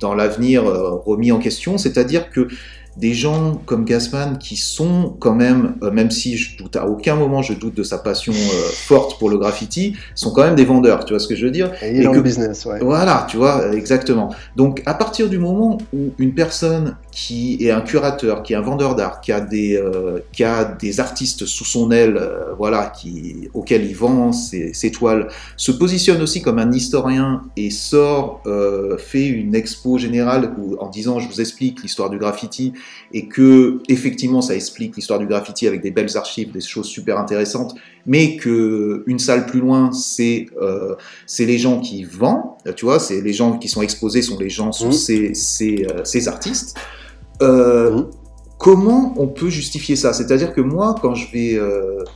dans l'avenir remis en question. C'est-à-dire que des gens comme Gassman qui sont quand même, euh, même si je doute à aucun moment je doute de sa passion euh, forte pour le graffiti, sont quand même des vendeurs, tu vois ce que je veux dire? Et, dans le business, ouais. Voilà, tu vois, exactement. Donc à partir du moment où une personne qui est un curateur, qui est un vendeur d'art, qui a des, euh, qui a des artistes sous son aile, voilà, qui, auxquels il vend ses, ses, toiles, se positionne aussi comme un historien et sort, fait une expo générale où, en disant je vous explique l'histoire du graffiti et que effectivement ça explique l'histoire du graffiti avec des belles archives, des choses super intéressantes, mais que une salle plus loin, c'est euh, c'est les gens qui vendent, tu vois, c'est les gens qui sont exposés sont les gens, sont mmh. ces, ces, euh, ces, artistes. Euh, mmh. Comment on peut justifier ça? C'est-à-dire que moi, quand je vais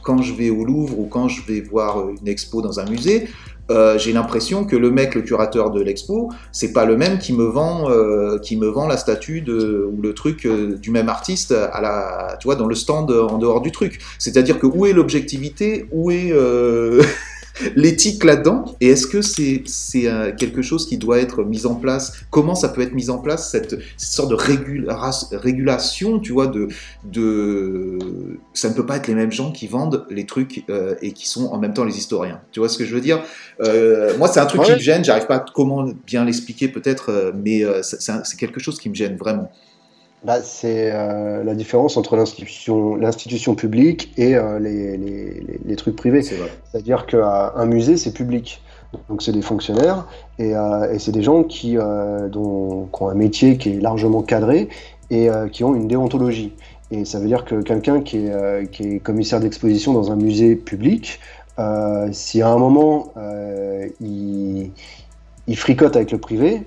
quand je vais au Louvre ou quand je vais voir une expo dans un musée, euh, j'ai l'impression que le mec, le curateur de l'expo, c'est pas le même qui me vend, euh, qui me vend la statue de, ou le truc euh, du même artiste à la, tu vois, dans le stand en dehors du truc. C'est-à-dire que où est l'objectivité, où est l'éthique là-dedans Et est-ce que c'est c'est quelque chose qui doit être mis en place? Comment ça peut être mis en place cette, sorte de régulation, tu vois, de de ça ne peut pas être les mêmes gens qui vendent les trucs euh, et qui sont en même temps les historiens. Tu vois ce que je veux dire? Euh, Moi, c'est un truc qui me gêne. J'arrive pas à comment bien l'expliquer peut-être, euh, mais c'est quelque chose qui me gêne vraiment. Bah, c'est la différence entre l'institution, publique et les, les, les, trucs privés. C'est-à-dire qu'un musée, c'est public. Donc c'est des fonctionnaires et, et c'est des gens qui, dont, qui, ont un métier qui est largement cadré et qui ont une déontologie. Et ça veut dire que quelqu'un qui, euh, qui, est commissaire d'exposition dans un musée public, euh, si à un moment euh, il, il, fricote avec le privé,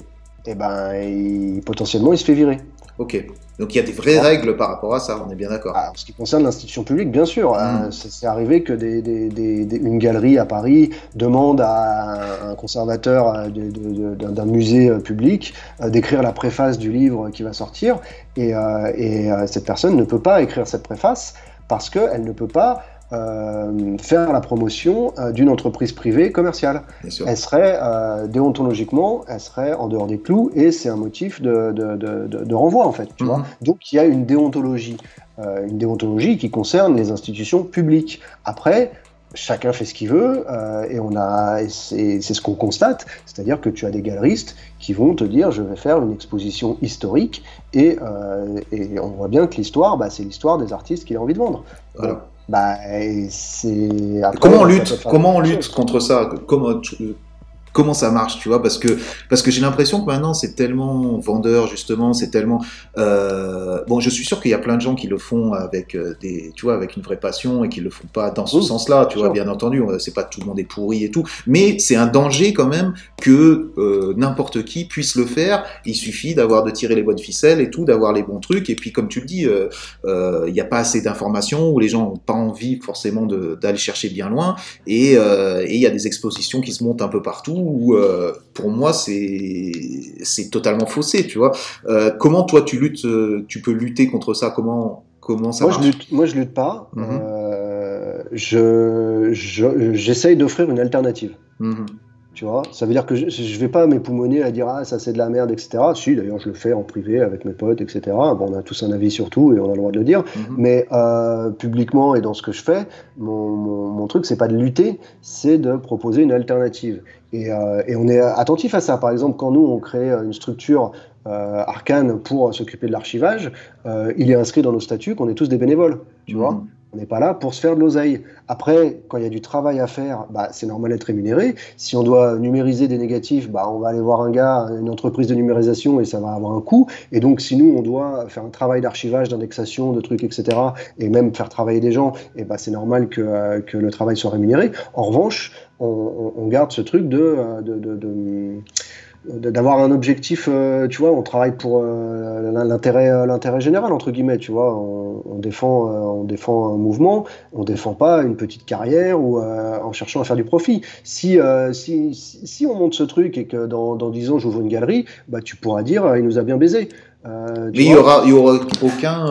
eh ben, il, potentiellement il se fait virer. Ok. Donc il y a des vraies règles par rapport à ça, on est bien d'accord. Ah, en ce qui concerne l'institution publique, bien sûr. Mmh. c'est arrivé que des, des, des, une galerie à Paris demande à un conservateur d'un musée public d'écrire la préface du livre qui va sortir. Et, et cette personne ne peut pas écrire cette préface parce qu'elle ne peut pas euh, faire la promotion euh, d'une entreprise privée commerciale. Elle serait euh, déontologiquement, elle serait en dehors des clous et c'est un motif de, de, de, de, renvoi en fait. Tu vois mhm. Donc il y a une déontologie, une déontologie qui concerne les institutions publiques. Après, chacun fait ce qu'il veut et on a c'est ce qu'on constate, c'est-à-dire que tu as des galeristes qui vont te dire je vais faire une exposition historique et, et on voit bien que l'histoire, bah, c'est l'histoire des artistes qu'il a envie de vendre. Voilà. Bah, c'est. Comment on lutte Comment on lutte contre ça Comment comment ça marche, tu vois, parce que parce que j'ai l'impression que maintenant c'est tellement vendeur justement, c'est tellement euh, bon. Je suis sûr qu'il y a plein de gens qui le font avec euh, des, tu vois, avec une vraie passion et qui le font pas dans ce sens-là, tu vois. Bien entendu, c'est pas tout le monde est pourri et tout, mais c'est un danger quand même que euh, n'importe qui puisse le faire. Il suffit d'avoir de tirer les bonnes ficelles et tout, d'avoir les bons trucs. Et puis comme tu le dis, il n'y a pas assez d'informations ou les gens n'ont pas envie forcément d'aller chercher bien loin. Et il y a des expositions qui se montent un peu partout où euh, pour moi c'est c'est totalement faussé, tu vois. Euh, comment toi tu luttes, euh, tu peux lutter contre ça? Comment comment ça moi, marche? je lutte, Moi je lutte pas. Mhm. je j'essaye d'offrir une alternative. Mhm. Tu vois, ça veut dire que je, ne vais pas m'époumoner à dire ah ça c'est de la merde, etc. Si d'ailleurs je le fais en privé avec mes potes, etc. Bon, on a tous un avis sur tout et on a le droit de le dire. Mhm. Mais euh, publiquement et dans ce que je fais, mon, mon, mon truc c'est pas de lutter, c'est de proposer une alternative. Et, euh, et, on est attentif à ça. Par exemple, quand nous on crée une structure euh, arcane pour s'occuper de l'archivage, euh, il est inscrit dans nos statuts qu'on est tous des bénévoles. Tu vois mhm. On n'est pas là pour se faire de l'oseille. Après, quand il y a du travail à faire, bah, c'est normal d'être rémunéré. Si on doit numériser des négatifs, bah, on va aller voir un gars, une entreprise de numérisation, et ça va avoir un coût. Et donc, si nous, on doit faire un travail d'archivage, d'indexation, de trucs, etc., et même faire travailler des gens, et bah, c'est normal que, euh, le travail soit rémunéré. En revanche, on, on garde ce truc de, euh, de, de, de d'avoir un objectif, euh, tu vois, on travaille pour euh, l'intérêt, euh, l'intérêt général entre guillemets, tu vois, on, défend, on défend un mouvement, on défend pas une petite carrière ou en cherchant à faire du profit. Si, si, si, on monte ce truc et que dans, dans 10 ans j'ouvre une galerie, bah tu pourras dire il nous a bien baisé. Mais il y aura, il y aura aucun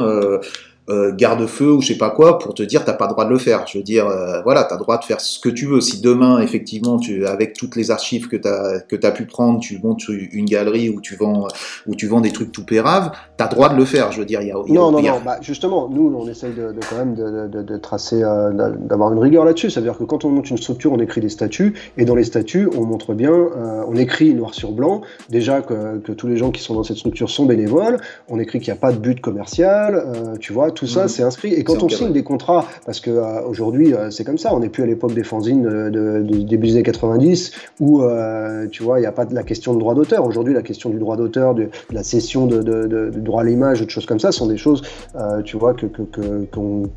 euh, garde-feu ou je sais pas quoi pour te dire t'as pas le droit de le faire. Je veux dire, euh, voilà, t'as le droit de faire ce que tu veux. Si demain, effectivement, tu, avec toutes les archives que t'as que t'as pu prendre, tu montes une galerie où tu vends où tu vends des trucs tout péraves, t'as le droit de le faire. Je veux dire, il y a, non, non, non. Bah, justement, nous, on essaye de, de quand même de, de, de tracer, euh, d'avoir une rigueur là-dessus. C'est-à-dire que quand on monte une structure, on écrit des statuts et dans les statuts, on montre bien, euh, on écrit noir sur blanc déjà que, que, tous les gens qui sont dans cette structure sont bénévoles. On écrit qu'il n'y a pas de but commercial. tu vois tout ça, c'est inscrit. Et quand on signe des contrats, parce que aujourd'hui, c'est comme ça, on n'est plus à l'époque des fanzines de, début des années 90, où, tu vois, il n'y a pas de la question de droit d'auteur. Aujourd'hui, la question du droit d'auteur, de, la cession de, droit à l'image, de choses comme ça, sont des choses, tu vois, que, qu'on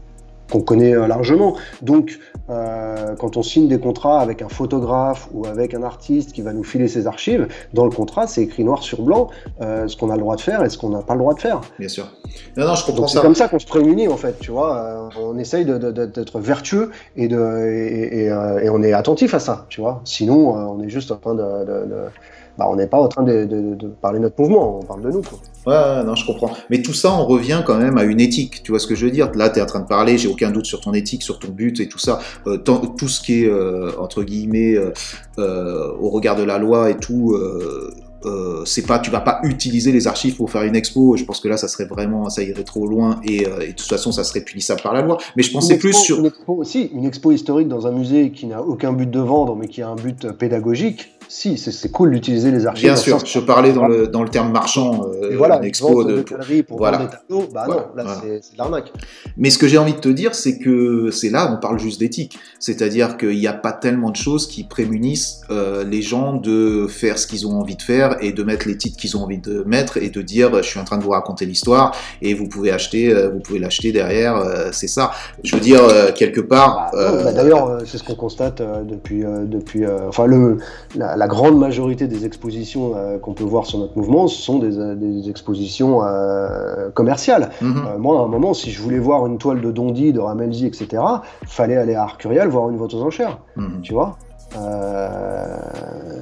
qu'on connaît euh, largement. Donc, euh, quand on signe des contrats avec un photographe ou avec un artiste qui va nous filer ses archives, dans le contrat, c'est écrit noir sur blanc euh, ce qu'on a le droit de faire et ce qu'on n'a pas le droit de faire. Bien sûr. Non, non, je comprends C'est comme ça qu'on se prémunit, en fait, tu vois. on essaye d'être vertueux et, de, et, on est attentif à ça, tu vois. Sinon, on est juste en train de bah, on n'est pas en train de, parler de notre mouvement, on parle de nous. Quoi. Ouais, non, je comprends. Mais tout ça, on revient quand même à une éthique. Tu vois ce que je veux dire? Là, tu es en train de parler, j'ai aucun doute sur ton éthique, sur ton but et tout ça. Euh, tout ce qui est, euh, entre guillemets, euh, au regard de la loi et tout. c'est pas, tu vas pas utiliser les archives pour faire une expo. Je pense que là, ça serait vraiment, ça irait trop loin et, de toute façon, ça serait punissable par la loi. Mais je pensais plus sur une expo aussi, une expo historique dans un musée qui n'a aucun but de vendre, mais qui a un but pédagogique si, c'est cool d'utiliser les archives. Bien sûr, je parlais dans le, dans le terme marchand, euh, voilà, expo de, pour voilà. des tableaux, bah non, là c'est de l'arnaque. Mais ce que j'ai envie de te dire, c'est que c'est là, on parle juste d'éthique. C'est-à-dire qu'il n'y a pas tellement de choses qui prémunissent euh, les gens de faire ce qu'ils ont envie de faire et de mettre les titres qu'ils ont envie de mettre et de dire je suis en train de vous raconter l'histoire et vous pouvez acheter, euh, vous pouvez l'acheter derrière, euh, c'est ça. Je veux dire, quelque part. Bah, bah, D'ailleurs, c'est ce qu'on constate depuis, depuis enfin le, la, la grande majorité des expositions euh, qu'on peut voir sur notre mouvement, ce sont des, euh, expositions euh, commerciales. Mhm. moi, à un moment, si je voulais voir une toile de Dondi, de Ramelzi, etc., fallait aller à Arcurial voir une vente aux enchères. Mhm. Tu vois?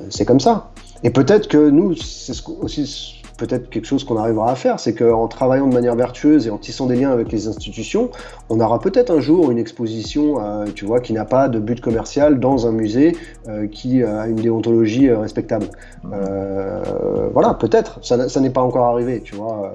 C'est comme ça. Et peut-être que nous, c'est aussi peut-être quelque chose qu'on arrivera à faire, c'est qu'en travaillant de manière vertueuse et en tissant des liens avec les institutions, on aura peut-être un jour une exposition, euh, tu vois, qui n'a pas de but commercial dans un musée euh, qui a une déontologie euh, respectable. voilà, peut-être. Ça, n'est pas encore arrivé, tu vois.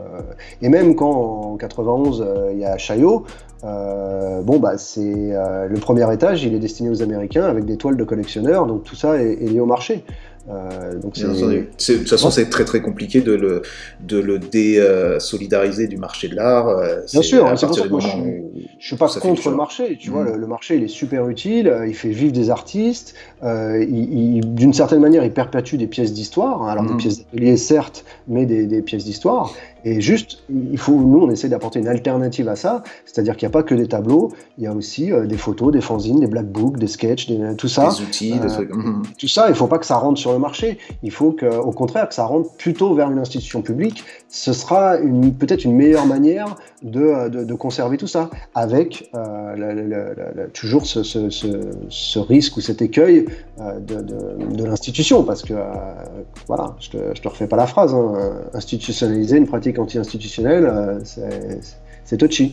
Et même quand en 91 il y a Chaillot, bon bah c'est le premier étage, il est destiné aux Américains avec des toiles de collectionneurs, donc tout ça est lié au marché. Euh, donc de toute façon, c'est très très compliqué de le, de le désolidariser du marché de l'art. Euh, Bien sûr, c'est pour ça que je, je suis pas contre le marché. Tu vois, mm. le, marché il est super utile, euh, il fait vivre des artistes, d'une certaine manière, il perpétue des pièces d'histoire. Hein. alors des mm. pièces d'atelier certes, mais des, des pièces d'histoire. Et juste, il faut, nous, on essaie d'apporter une alternative à ça, c'est-à-dire qu'il n'y a pas que des tableaux, il y a aussi des photos, des fanzines, des black books, des sketchs, tout ça. Des outils, des trucs. Mm. Tout ça, il ne faut pas que ça rentre sur le marché. Il faut qu'au contraire que ça rentre plutôt vers une institution publique. Ce sera peut-être une meilleure manière de, de, conserver tout ça, avec euh, toujours ce, ce, ce, risque ou cet écueil euh, de, de l'institution, parce que euh, voilà, je te, je te refais pas la phrase. Hein. institutionnaliser une pratique anti-institutionnelle, c'est touchy.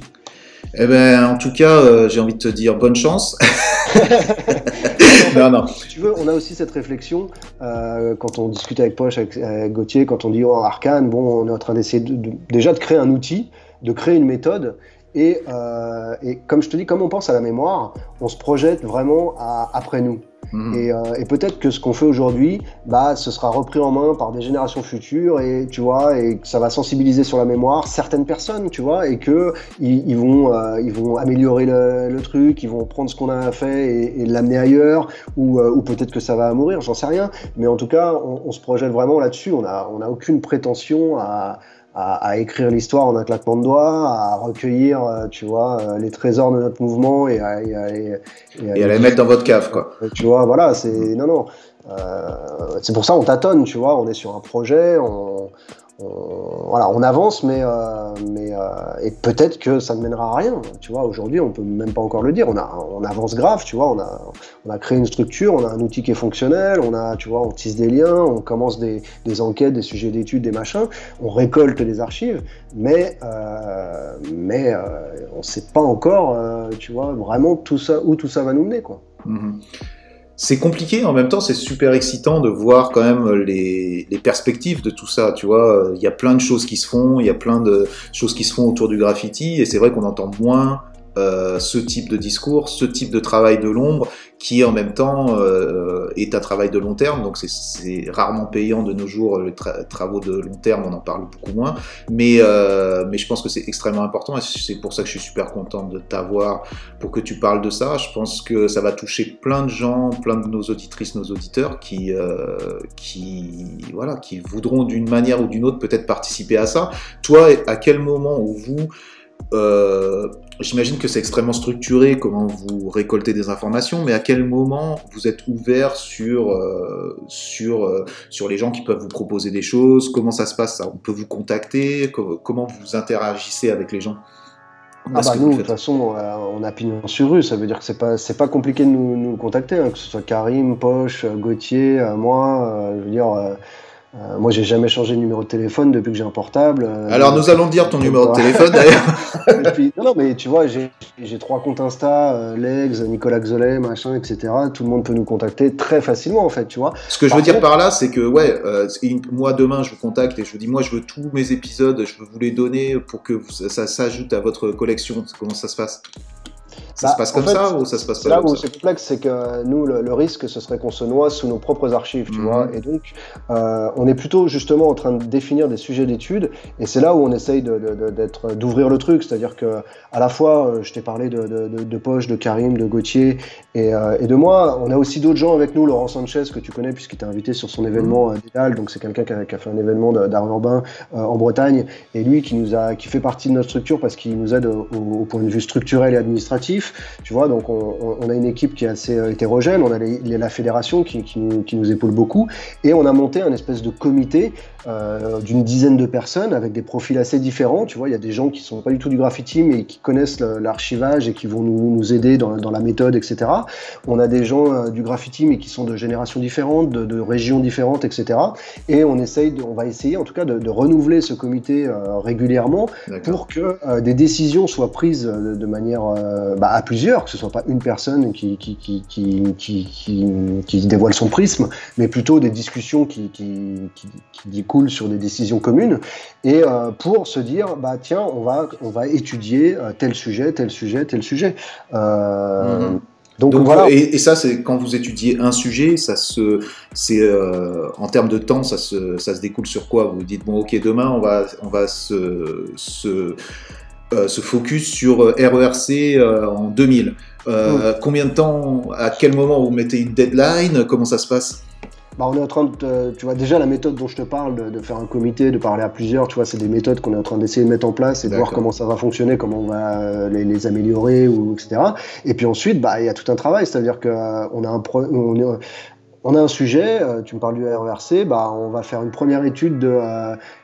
Eh ben, en tout cas, j'ai envie de te dire bonne chance. non, non. tu veux, on a aussi cette réflexion euh, quand on discute avec Poche, avec, Gauthier, quand on dit oh, Arcane, bon, on est en train d'essayer déjà de créer un outil, de créer une méthode. Et, euh, et, comme je te dis, comme on pense à la mémoire, on se projette vraiment à après nous. Mhm. Euh, et, peut-être que ce qu'on fait aujourd'hui, bah, ce sera repris en main par des générations futures et tu vois, et ça va sensibiliser sur la mémoire certaines personnes, tu vois, et que ils, vont, euh, ils vont améliorer le, truc, ils vont prendre ce qu'on a fait et, l'amener ailleurs, ou, euh, ou peut-être que ça va mourir, j'en sais rien. Mais en tout cas, on, se projette vraiment là-dessus. On a, on a aucune prétention à à, écrire l'histoire en un claquement de doigts, à recueillir, euh, tu vois, euh, les trésors de notre mouvement et à, et les mettre dans votre cave, quoi. Tu vois, voilà, c'est non, non. Euh, c'est pour ça on tâtonne, tu vois. On est sur un projet, on, on, voilà, on avance, mais, euh, euh, et peut-être que ça ne mènera à rien. Tu vois, aujourd'hui, on peut même pas encore le dire. On, a, avance grave, tu vois. On a, on créé une structure, on a un outil qui est fonctionnel, on a, tu on tisse des liens, on commence des, des enquêtes, des sujets d'études, des machins, on récolte les archives, mais, euh, mais on ne sait pas encore, tu vois, vraiment tout ça, où tout ça va nous mener, quoi. Mm-hmm c'est compliqué, en même temps c'est super excitant de voir quand même les, perspectives de tout ça, tu vois, il y a plein de choses qui se font, il y a plein de choses qui se font autour du graffiti, et c'est vrai qu'on entend moins euh, ce type de discours, ce type de travail de l'ombre, qui en même temps euh, est un travail de long terme. Donc c'est rarement payant de nos jours les travaux de long terme, on en parle beaucoup moins. Mais, euh, mais je pense que c'est extrêmement important et c'est pour ça que je suis super content de t'avoir pour que tu parles de ça. Je pense que ça va toucher plein de gens, plein de nos auditrices, nos auditeurs qui, qui, voilà, qui voudront d'une manière ou d'une autre peut-être participer à ça. Toi, à quel moment où vous J'imagine que c'est extrêmement structuré comment vous récoltez des informations, mais à quel moment vous êtes ouvert sur, euh, sur, euh, sur les gens qui peuvent vous proposer des choses? Comment ça se passe? Ça On peut vous contacter? Comment vous interagissez avec les gens? Ah bah nous, de toute façon, on a pignon sur rue, ça veut dire que c'est pas, c'est pas compliqué de nous, nous contacter, hein, que ce soit Karim, Poche, Gauthier, moi, je veux dire, euh, moi, j'ai jamais changé de numéro de téléphone depuis que j'ai un portable. Euh, Alors, nous allons dire ton numéro de téléphone d'ailleurs. non, non, mais tu vois, j'ai trois comptes Insta, euh, Legs, Nicolas Xolet, machin, etc. Tout le monde peut nous contacter très facilement, en fait, tu vois. Ce que je veux dire par là, c'est que, ouais, moi demain, je vous contacte et je vous dis, moi, je veux tous mes épisodes, je veux vous les donner pour que ça s'ajoute à votre collection. Comment ça se passe? Ça se bah, passe comme ça ou ça se passe pas Là où c'est complexe, c'est que nous, le, risque, ce serait qu'on se noie sous nos propres archives, tu mhm. vois. Et donc, euh, on est plutôt justement en train de définir des sujets d'études, et c'est là où on essaye d'être, d'ouvrir le truc. C'est-à-dire que, à la fois, euh, je t'ai parlé de, de, Poche, de Karim, de Gauthier et, euh, et, de moi. On a aussi d'autres gens avec nous, Laurent Sanchez, que tu connais puisqu'il t'a invité sur son événement mmh. Donc, c'est quelqu'un qui a, qui a, fait un événement d'art urbain en Bretagne, et lui qui nous a, qui fait partie de notre structure parce qu'il nous aide au, au point de vue structurel et administratif. Tu vois, donc on, a une équipe qui est assez euh, hétérogène, on a la fédération qui, nous, épaule beaucoup, et on a monté un espèce de comité euh, d'une dizaine de personnes avec des profils assez différents. Tu vois, il y a des gens qui sont pas du tout du graffiti, mais qui connaissent l'archivage et qui vont nous, aider dans, la méthode, etc. On a des gens euh, du graffiti, mais qui sont de générations différentes, de, régions différentes, etc. Et on essaye, on va essayer en tout cas de, renouveler ce comité régulièrement pour que des décisions soient prises de, manière bah, à plusieurs, que ce soit pas une personne qui, qui, qui, qui, dévoile son prisme, mais plutôt des discussions qui, qui, découlent sur des décisions communes, et euh, pour se dire, bah tiens, on va, on va étudier euh, tel sujet, tel sujet, tel sujet. Euh, mhm. Donc, voilà. Et, ça, c'est quand vous étudiez un sujet, ça se, c'est en termes de temps, ça se, ça se découle sur quoi? Vous dites bon, ok, demain on va, on va se, se euh, se focus sur RERC euh, euh, en 2000. Combien de temps, à quel moment vous mettez une deadline? Comment ça se passe? Bah, on est en train de, tu vois, déjà la méthode dont je te parle, de, faire un comité, de parler à plusieurs, tu vois, c'est des méthodes qu'on est en train d'essayer de mettre en place et de voir comment ça va fonctionner, comment on va les, améliorer, ou etc. Et puis ensuite, bah, il y a tout un travail, c'est-à-dire qu'on a un, pro, on, on a un sujet, tu me parles du RERC, bah, on va faire une première étude de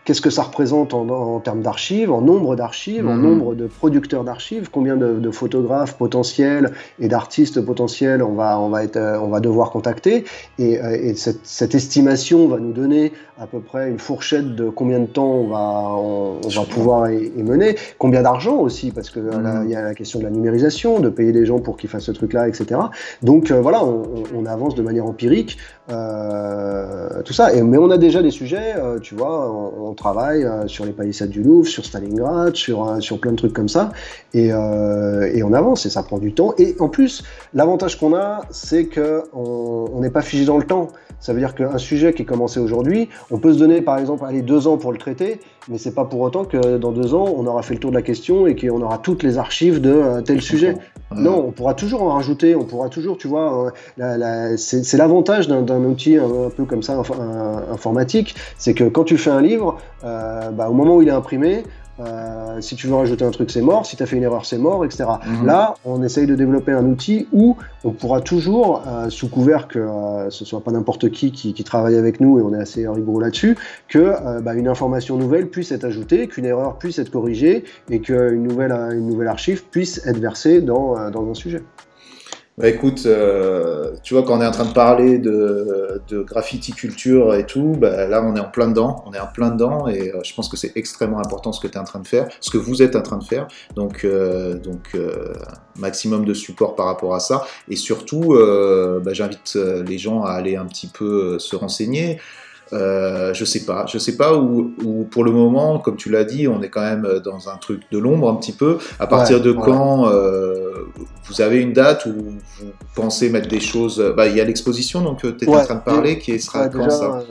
qu'est-ce que ça représente en, termes d'archives, en nombre d'archives, en mhm. nombre de producteurs d'archives, combien de, photographes potentiels et d'artistes potentiels on va, on, va être, on va devoir contacter. Et, euh, cette, estimation va nous donner à peu près une fourchette de combien de temps on va, on, va pouvoir y, mener, combien d'argent aussi, parce qu'il mhm. y a la question de la numérisation, de payer des gens pour qu'ils fassent ce truc-là, etc. Donc euh, voilà, on, avance de manière empirique, euh, tout ça. Et, mais on a déjà des sujets, tu vois, on, travaille euh, sur les palissades du Louvre, sur Stalingrad, sur, euh, sur plein de trucs comme ça, et, euh, et, on avance, et ça prend du temps. Et en plus, l'avantage qu'on a, c'est qu'on n'est pas figé dans le temps. Ça veut dire qu'un sujet qui est commencé aujourd'hui, on peut se donner par exemple allez, deux ans pour le traiter, mais c'est pas pour autant que dans deux ans, on aura fait le tour de la question et qu'on aura toutes les archives de tel sujet. Non, on pourra toujours en rajouter, on pourra toujours, tu vois, c'est l'avantage d'un outil un, peu comme ça informatique, c'est que quand tu fais un livre, euh, bah, au moment où il est imprimé, euh, si tu veux rajouter un truc, c'est mort. Si tu as fait une erreur, c'est mort, etc. Mhm. Là, on essaye de développer un outil où on pourra toujours, euh, sous couvert que ce soit pas n'importe qui, qui, travaille avec nous, et on est assez rigoureux là-dessus, que bah, une information nouvelle puisse être ajoutée, qu'une erreur puisse être corrigée, et qu'une nouvelle, une nouvelle archive puisse être versée dans, dans un sujet. Bah écoute, euh, tu vois, quand on est en train de parler de, de graffiti culture et tout, bah là on est en plein dedans, on est en plein dedans et euh, je pense que c'est extrêmement important ce que tu es en train de faire, ce que vous êtes en train de faire. Donc, euh, donc maximum de support par rapport à ça. Et surtout, bah, j'invite les gens à aller un petit peu se renseigner. Euh, je sais pas, je sais pas où, où, pour le moment, comme tu l'as dit, on est quand même dans un truc de l'ombre un petit peu. À partir de quand euh, vous avez une date où vous pensez mettre des choses bah, Il y a l'exposition, donc tu es en train de parler, qui sera quand déjà, ça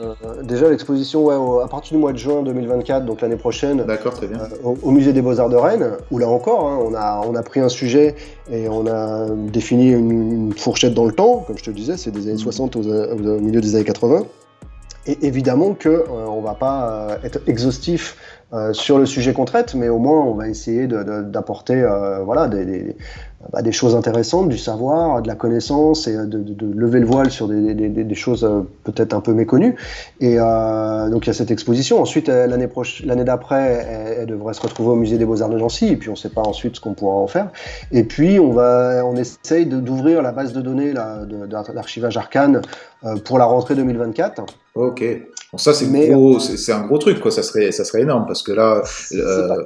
Déjà l'exposition, ouais, à partir du mois de juin 2024, donc l'année prochaine. D'accord, très bien. Au, musée des Beaux-Arts de Rennes, où là encore, hein, on, a, on a pris un sujet et on a défini une, fourchette dans le temps, comme je te le disais, c'est des années 60 au, au milieu des années 80. Et évidemment qu'on euh, on ne va pas euh, être exhaustif euh, sur le sujet qu'on traite, mais au moins on va essayer d'apporter de, voilà, des, bah, des choses intéressantes, du savoir, de la connaissance et de, de, de lever le voile sur des, des, des choses euh, peut-être un peu méconnues. Et euh, donc il y a cette exposition. Ensuite, l'année l'année d'après, elle, devrait se retrouver au musée des Beaux-Arts de Nancy. Et puis on ne sait pas ensuite ce qu'on pourra en faire. Et puis on va, on essaye d'ouvrir la base de données d'archivage Arcane euh, pour la rentrée 2024. Ok. Bon, ça c'est gros, c'est un gros truc quoi. Ça serait, ça serait énorme parce que là, euh...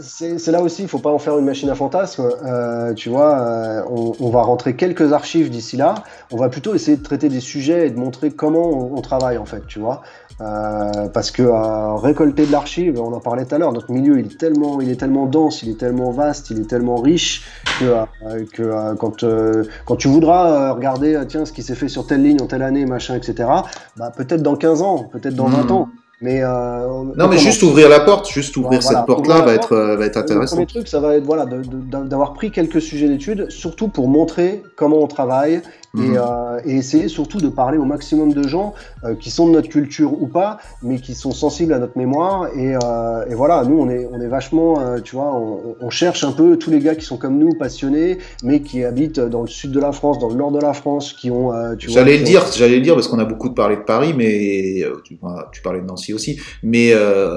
c'est là aussi, il faut pas en faire une machine à fantasmes. Euh, tu vois, euh, on, va rentrer quelques archives d'ici là. On va plutôt essayer de traiter des sujets et de montrer comment on, travaille en fait, tu vois. Euh, parce que récolter de l'archive, on en parlait tout à l'heure, notre milieu il est tellement, il est tellement dense, il est tellement vaste, il est tellement riche que, euh, que quand, quand tu voudras regarder tiens ce qui s'est fait sur telle ligne en telle année, machin, etc. Bah peut-être dans 15 ans, peut-être dans 20 hmm. ans. Mais euh, non, mais juste ouvrir la porte, juste ouvrir cette porte-là va, être, euh, va être intéressant. Le premier truc, ça va être voilà, d'avoir pris quelques sujets d'études, surtout pour montrer comment on travaille Mhm. Euh, et, essayer surtout de parler au maximum de gens euh, qui sont de notre culture ou pas, mais qui sont sensibles à notre mémoire. Et, euh, et voilà, nous, on est, on est vachement, tu vois, on, on, cherche un peu tous les gars qui sont comme nous, passionnés, mais qui habitent dans le sud de la France, dans le nord de la France, qui ont. tu j'allais le dire, j'allais le dire parce qu'on a beaucoup parlé de Paris, mais tu, tu, parlais de Nancy aussi. Mais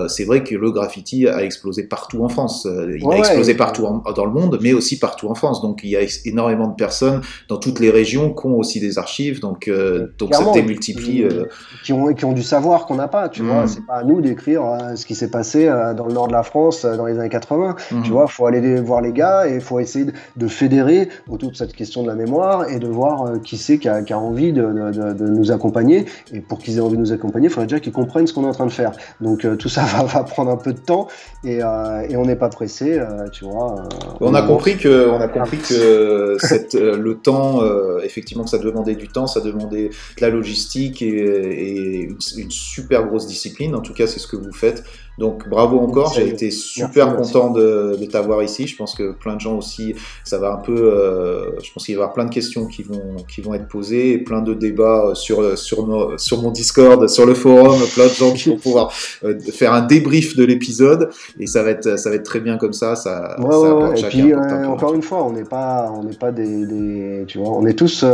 c'est vrai que le graffiti a explosé partout en France. Il a explosé partout dans le monde, mais aussi partout en France. Donc il y a énormément de personnes dans toutes les régions qui aussi des archives, donc, euh, donc ça démultiplie. Euh. Qui, ont, qui ont du savoir qu'on n'a pas, tu vois. Mm. C'est pas à nous d'écrire euh, ce qui s'est passé dans le nord de la France dans les années 80. Mm. Tu vois, il faut aller voir les gars et il faut essayer de fédérer autour de cette question de la mémoire et de voir qui c'est qui a, qui a envie de, de, nous accompagner. Et pour qu'ils aient envie de nous accompagner, il faudrait déjà qu'ils comprennent ce qu'on est en train de faire. Donc tout ça va, va, prendre un peu de temps et, et on n'est pas pressé, tu vois. on, a compris que, on a compris que cette, le temps, effectivement, ça demandait du temps, ça demandait de la logistique et, une, super grosse discipline. En tout cas, c'est ce que vous faites. Donc bravo encore, j'ai été super content de, de t'avoir ici. Je pense que plein de gens aussi, ça va un peu. Euh, je pense qu'il va y avoir plein de questions qui vont qui vont être posées et plein de débats sur sur sur mon Discord, sur le forum, plein de gens qui vont pouvoir euh, faire un débrief de l'épisode et ça va être ça va être très bien comme ça. Ça. Ouais, ça ouais, et puis euh, encore une fois, on n'est pas on n'est pas des, des, tu vois, on est tous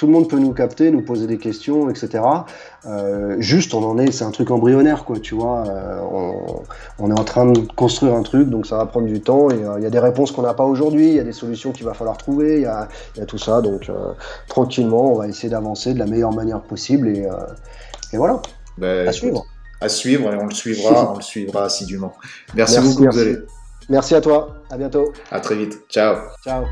tout le monde peut nous capter, nous poser des questions, etc. Euh, juste, on en est, c'est un truc embryonnaire, quoi, tu vois. Euh, on, est en train de construire un truc, donc ça va prendre du temps. Et euh, il y a des réponses qu'on n'a pas aujourd'hui, il y a des solutions qu'il va falloir trouver, il y a, tout ça. Donc tranquillement, on va essayer d'avancer de la meilleure manière possible et, voilà. Ben, à suivre. À suivre et on le suivra, on le suivra assidûment. Merci, beaucoup, merci. Merci à toi. À bientôt. À très vite. Ciao. Ciao.